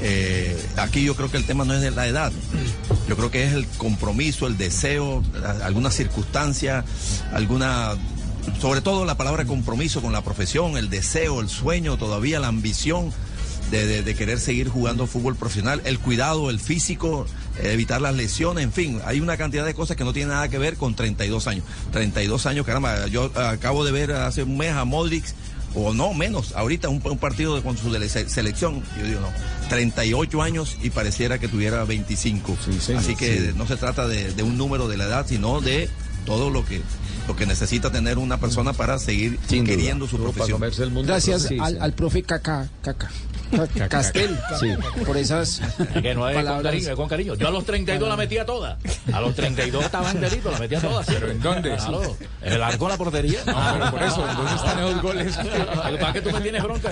Eh, aquí yo creo que el tema no es de la edad, yo creo que es el compromiso, el deseo, alguna circunstancia, alguna, sobre todo la palabra compromiso con la profesión, el deseo, el sueño, todavía la ambición de, querer seguir jugando fútbol profesional, el cuidado, el físico, evitar las lesiones, en fin, hay una cantidad de cosas que no tienen nada que ver con 32 años. 32 años, caramba, yo acabo de ver hace un mes a Modric, o no, menos, ahorita un, un partido de- con su selección, yo digo no, 38 años y pareciera que tuviera 25. Así que sí. no se trata de, de un número de la edad, sino de todo lo que lo que necesita tener una persona para seguir queriendo su profesión. Gracias al, al profe Caca- Castel Sí. por esas Es que no es con cariño, es con cariño. Yo a los 32 la metía toda. A los 32 estaba enterito, la metía toda. ¿Pero en dónde? En el arco de la portería. No, pero por eso, ¿dónde están esos goles? ¿Para qué tú me tienes bronca?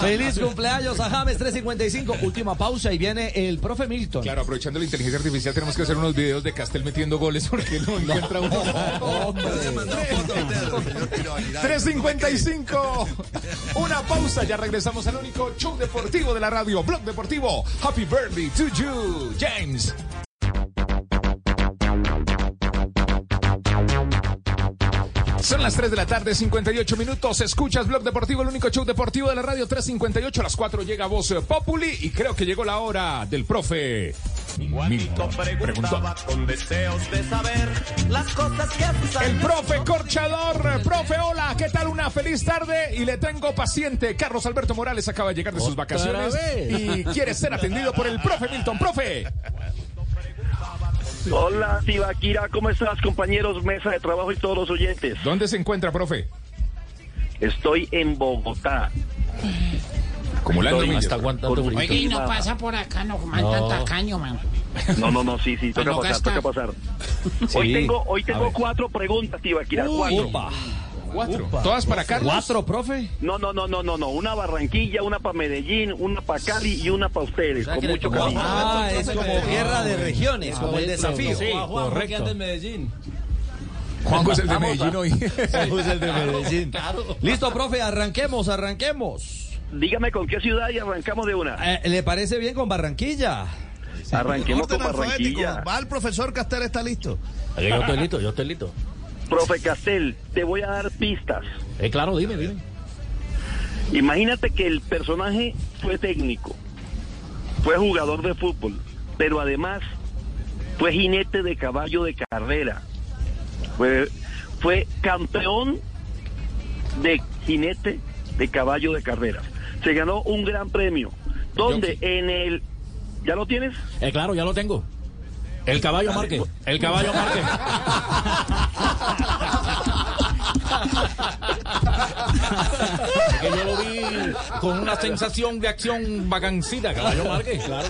Feliz cumpleaños a James 355. Última pausa y viene el profe Milton. Claro, aprovechando la inteligencia artificial, tenemos que hacer unos videos de Castel metiendo goles porque no encuentra uno. 355. Una pausa, ya regresamos al único show deportivo de la radio, Blog Deportivo. Happy birthday to you, James. Son las 3 de la tarde, 58 minutos. Escuchas Blog Deportivo, el único show deportivo de la radio 358. A las 4 llega Voz Populi y creo que llegó la hora del profe. Milton. Preguntó. con deseos de saber las cosas que El profe Corchador, profe, hola, ¿qué tal? Una feliz tarde y le tengo paciente. Carlos Alberto Morales acaba de llegar de sus ¿Otra vacaciones vez? y quiere ser atendido por el profe Milton. Profe, Hola, Tibaquira, ¿cómo estás, compañeros, mesa de trabajo y todos los oyentes? ¿dónde se encuentra, profe? Estoy en Bogotá. Acumulando Estoy millas. está aguantando Oye, y no pasa por acá, no man No. tan tacaño, man. No, no, no, sí, sí, toca no pasar, gastar. toca pasar. Hoy tengo, hoy cuatro preguntas, Tibaquira, cuatro. upa. Cuatro. ¿Todas para Carlos? ¿Cuatro, profe? No, no, no, no, no, no, una Barranquilla, una para Medellín, una para Cali y una para ustedes, con mucho cariño. Ah, es como guerra de regiones, como el desafío. Sí, correcto. Medellín. Juanjo es el de Medellín hoy. Juanjo es el de Medellín. Listo, profe, arranquemos, arranquemos. Dígame con qué ciudad y arrancamos de una. Eh, ¿Le parece bien con Barranquilla? Arranquemos con. Barranquilla. Va el profesor Castel, está listo. Yo estoy listo, yo estoy listo. Profe Castel, te voy a dar pistas. Eh, claro, dime, dime. Imagínate que el personaje fue técnico, fue jugador de fútbol, pero además fue jinete de caballo de carrera, fue, fue campeón de jinete de caballo de carrera. Se ganó un gran premio, donde en el... ¿Ya lo tienes? Eh, claro, ya lo tengo. El caballo marque. El caballo marque. Que yo lo vi con una sensación de acción vacancita, caballo marque, claro.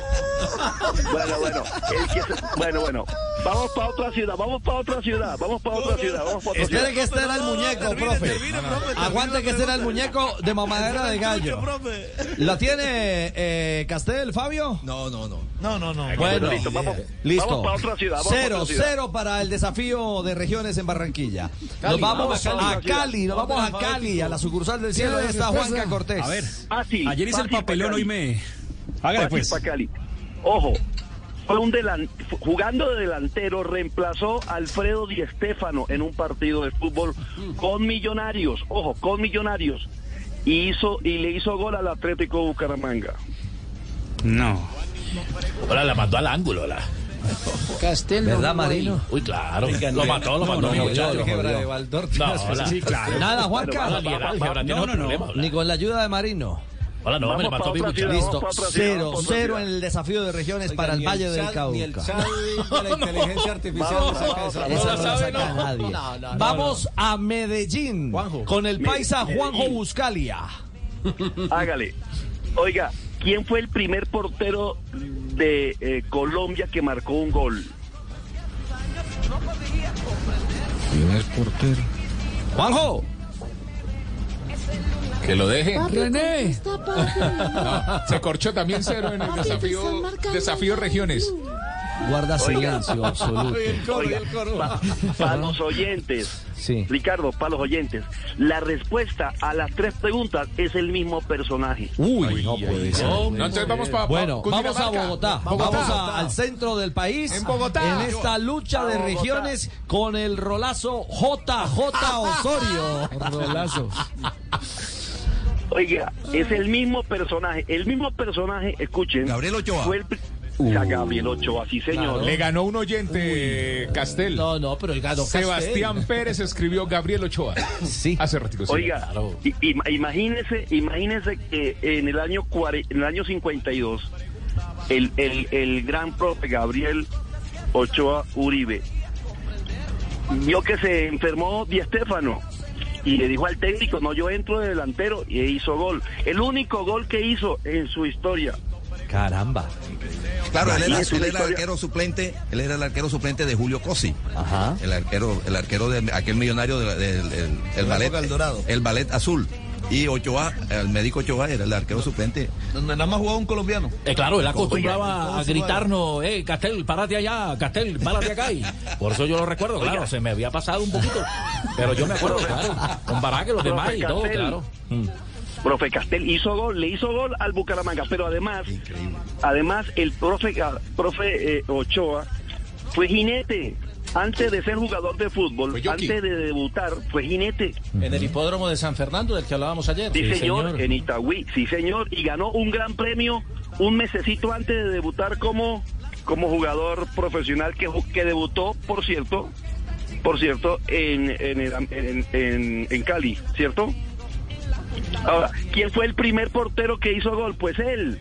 Bueno, bueno, el que se- bueno, bueno. Vamos para otra ciudad, vamos para otra ciudad, vamos para otra ciudad, vamos para otra Espere ciudad. que este era el muñeco, profe. Aguante que este era el muñeco de mamadera de gallo. ¿La tiene eh, Castel, Fabio? No, no, no. No, no, no. Bueno, Listo, vamos- listo. vamos para otra ciudad, vamos para cero, otra ciudad. cero para el desafío de regiones en Barranquilla. Cali, nos vamos vamos a Cali, a. Cali, nos vamos a Cali, a la sucursal del cielo. Ahí está Juanca Cortés. A ver, Fácil, Ayer hice el papelón, hoy me. Hágale pues. pa' Cali. Ojo, fue un delan- jugando de delantero, reemplazó a Alfredo Di Stéfano en un partido de fútbol con Millonarios. Ojo, con Millonarios. y hizo y le hizo gol al Atlético Bucaramanga. No. Hola, la mandó al ángulo, la. Castel. ¿Verdad, Marino? Uy, claro. Lo mató, lo mató, mi muchacho. No, hola. Sí, claro. Nada, Juanca. Otro problema, hola. Ni con la ayuda de Marino. Hola, no, me le mató mi muchacho. Listo. vamos Cero, vamos cero en el desafío de regiones para el Valle del chat- Ni el Cauca. de la inteligencia artificial no nadie. No, no, no, Vamos a Medellín con el paisa Juanjo. Buscalia. Hágale. Oiga, ¿quién fue el primer portero de eh, Colombia que marcó un gol? ¿Quién es portero? Juanjo. Que lo deje. René. No, se corchó también cero en el desafío, desafío regiones. Guarda silencio absoluto. Oiga, para los oyentes, Sí. Ricardo, para los oyentes, la respuesta a las tres preguntas es el mismo personaje. Uy, no puede ser. No, entonces vamos para Bueno, vamos a Bogotá. Vamos a- al centro del país. En Bogotá. En esta lucha de regiones con el rolazo JJ Osorio. Rolazo. Oiga, es el mismo personaje, el mismo personaje, escuchen. Gabriel Ochoa. Fue el, Gabriel Ochoa, sí señor. Le ganó un oyente Castel. No, no, pero él ganó Sebastián Castel. Pérez escribió Gabriel Ochoa. Sí. Hace ratico. sí. Oiga, imagínese, imagínese que en el año en el año 52 el, el, el gran profe Gabriel Ochoa Uribe vio que se enfermó Di Stéfano y le dijo al técnico, no, yo entro de delantero y hizo gol. El único gol que hizo en su historia. Caramba. Claro, él era, él el arquero suplente, él era el arquero suplente de Julio Cosi. Ajá. El arquero, el arquero de aquel millonario del del- el ballet, el ballet azul. Y Ochoa, el médico Ochoa era el arquero suplente. Donde nada más jugaba un colombiano. Eh, claro, él acostumbraba a gritarnos, eh, Castel, párate allá, Castel, párate acá. Y por eso yo lo recuerdo, claro, se me había pasado un poquito. Pero yo me acuerdo, claro, con Baraque, los demás y todo, claro. Mm. Profe Castel hizo gol, le hizo gol al Bucaramanga, pero además, además el profe, ah, profe eh, Ochoa fue jinete. Antes de ser jugador de fútbol, antes de debutar, fue jinete. En el hipódromo de San Fernando, del que hablábamos ayer. Sí, señor, en Itagüí, sí, señor, y ganó un gran premio un mesecito antes de debutar como, como jugador profesional que, ju- que debutó, por cierto, por cierto, en, en, el- en, en- en Cali, ¿cierto? Ahora, ¿quién fue el primer portero que hizo gol? Pues él.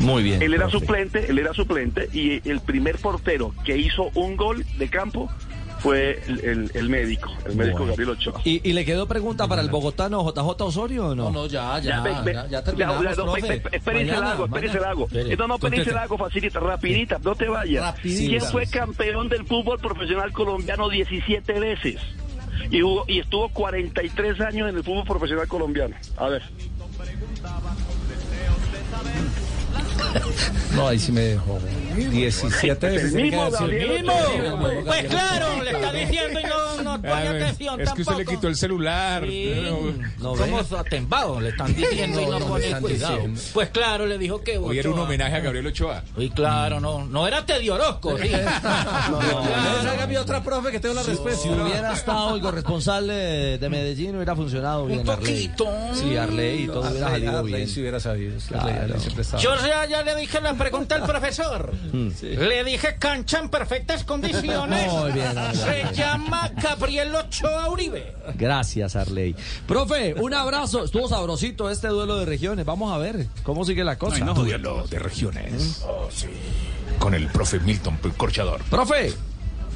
Muy bien. Él era profe. suplente, él era suplente y el primer portero que hizo un gol de campo fue el, el- el médico, el médico Bueno. Gabriel Ochoa. ¿Y, y le quedó pregunta para el bogotano JJ Osorio o no? No, no, ya, ya, ve- ve- ya, ya ya, terminamos, ya, no, pe- Espérense el agua, espérense el agua. Espere. Esto no, espérense el agua, facilita, rapidita, no te vayas. ¿Quién fue campeón del fútbol profesional colombiano 17 veces? Y, jugó- y estuvo 43 años en el fútbol profesional colombiano. A ver. No, ahí sí me dejó. 17 veces. El mismo. Pues claro, le está diciendo y no, no pone Ah, atención es que usted le tampoco. quitó el celular. No, Somos atembados, le están diciendo y no, No, no, pone cuidado. diciendo. Pues claro, le dijo que Hoy era un homenaje a Gabriel Ochoa. Uy, claro, no, no era Teddy Orozco, sí. Hágame otra profe que tengo la respuesta. Si hubiera estado el corresponsal de, de Medellín, hubiera funcionado bien Arley. Sí, Arley y todo hubiera salido bien. Si hubiera sabido. que Ya, ya le dije la pregunta al profesor. Mm. Le dije cancha en perfectas condiciones. Muy bien, Arley. Se llama Gabriel Ochoa Uribe. Gracias, Arley. Profe, un abrazo. Estuvo sabrosito este duelo de regiones. Vamos a ver cómo sigue la cosa. Duelo de regiones. Oh, sí. Con el profe Milton Corchador. Profe.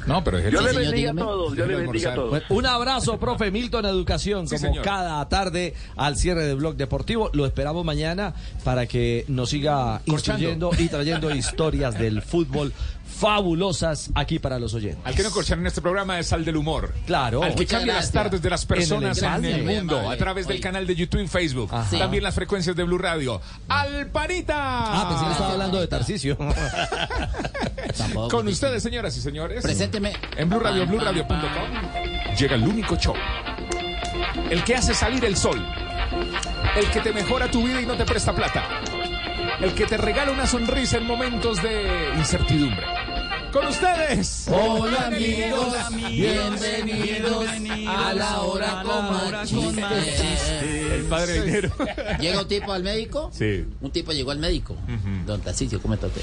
No, pero es el Dios le bendiga a todos, Dios le bendiga a todos. Un abrazo, profe Milton Educación, Sí, como señor. cada tarde al cierre del blog deportivo. Lo esperamos mañana para que nos siga instruyendo y trayendo historias del fútbol fabulosas aquí para los oyentes. Al que no corchar en este programa es al del humor. Claro. Al que Muchas cambia las tardes de las En el personas en el, mundo a través del Oye. canal de YouTube y Facebook. Ajá. También las frecuencias de Blue Radio. ¡Al Parita! Ah, pensé que estaba hablando de Tarcisio. Con ustedes, señoras y señores. Presénteme. En Blue Radio, BlueRadio.com llega el único show. El que hace salir el sol. El que te mejora tu vida y no te presta plata. El que te regala una sonrisa en momentos de incertidumbre. Con ustedes. Hola amigos, bienvenidos a la hora con chiste. El padre dinero. Llega un tipo al médico. Sí. Un tipo llegó al médico. Don Tarcisio, ¿cómo está usted?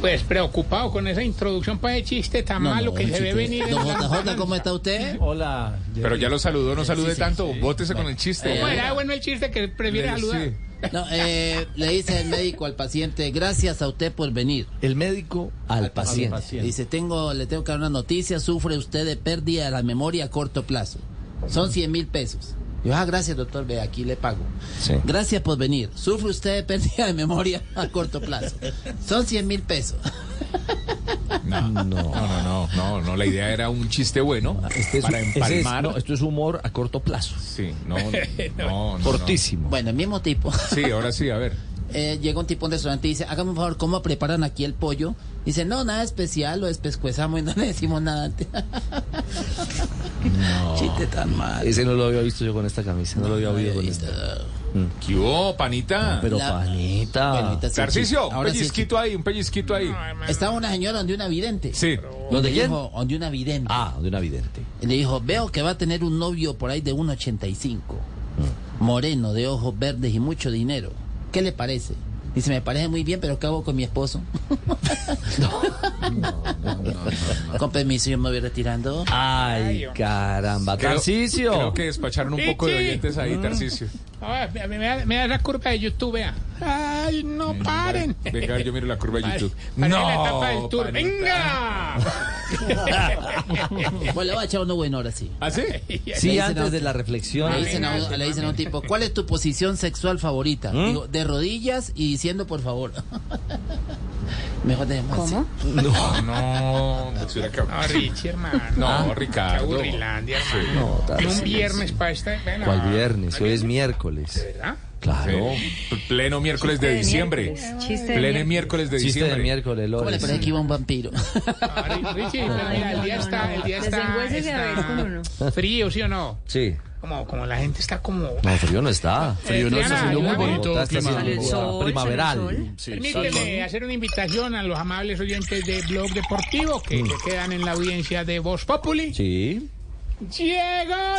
Pues preocupado con esa introducción para el chiste tan No, malo no, que se ve venir. en Don JJ, ¿cómo está usted? Hola. Pero ya lo saludó, no salude tanto. Bótese con el chiste. ¿Cómo era bueno el chiste que prefiere saludar? No, eh, le dice el médico al paciente, gracias a usted por venir. El médico al paciente. Dice, tengo, le tengo que dar una noticia, sufre usted de pérdida de la memoria a corto plazo. Son 100 mil pesos. Yo, ah, gracias doctor, ve, aquí le pago. Gracias por venir. Sufre usted de pérdida de memoria a corto plazo. Son 100 mil pesos. No, no, no, no, no, no, la idea era un chiste bueno Este es- para ese es- empalmar. no, esto es humor a corto plazo. Sí, no, no, no, Cortísimo. Bueno, el mismo tipo. Sí, ahora sí, a ver. Eh, llega un tipo a un restaurante y dice, hágame un favor, ¿cómo preparan aquí el pollo? Dice, no, nada especial, lo despescuezamos y no le decimos nada antes. Chiste tan mal. Ese no lo había visto yo con esta camisa, no lo había oído con esta. ¿Qué hubo, panita? Pero La- panita. Bueno, sí, Tarcicio, un sí, pellizquito ahí, un pellizquito ahí. Estaba una señora donde una vidente. Sí. ¿Dónde Le quién? dijo, donde una vidente. Ah, de una vidente. Y Le dijo, veo que va a tener un novio por ahí de 1,85. Moreno, de ojos verdes y mucho dinero. ¿Qué le parece? Dice, me parece muy bien, pero ¿qué hago con mi esposo? Con permiso, yo me voy retirando. Ay, caramba. Tarcicio. creo que despacharon un poco de oyentes ahí, Tarcicio. Ah, me, me da, me da esa curva de YouTube, vea. Ay, no paren. Venga, yo miro la curva de YouTube. pare la etapa del tour. panita. ¡Venga! Pues le voy a echar uno bueno ahora sí. ¿Ah, sí? Sí, Le antes a- de la reflexión. Le dicen, a, un- le dicen a un tipo, ¿cuál es tu posición sexual favorita? ¿Mm? Digo, de rodillas y diciendo por favor. Mejor dejemos así. No, no, no, No, Richie, hermano. No, Qué Ricardo. aburrilandia, Sí. hermano. No, En un viernes para esta. bueno, ¿Cuál viernes? Hoy es miércoles. ¿Verdad? Claro. Sí. Pleno miércoles de diciembre. Pleno miércoles de Chiste de diciembre. miércoles, ¿Cómo le parece que iba un vampiro? Ay, Richie, pero mira, el día está, el día está, está frío, ¿sí o no? Sí. Como, como la gente está como... No, frío no está. Frío no está, haciendo muy bonito primaveral. Permíteme hacer una invitación a los amables oyentes de Blog Deportivo que, que quedan en la audiencia de Voz Populi. Sí. Llegó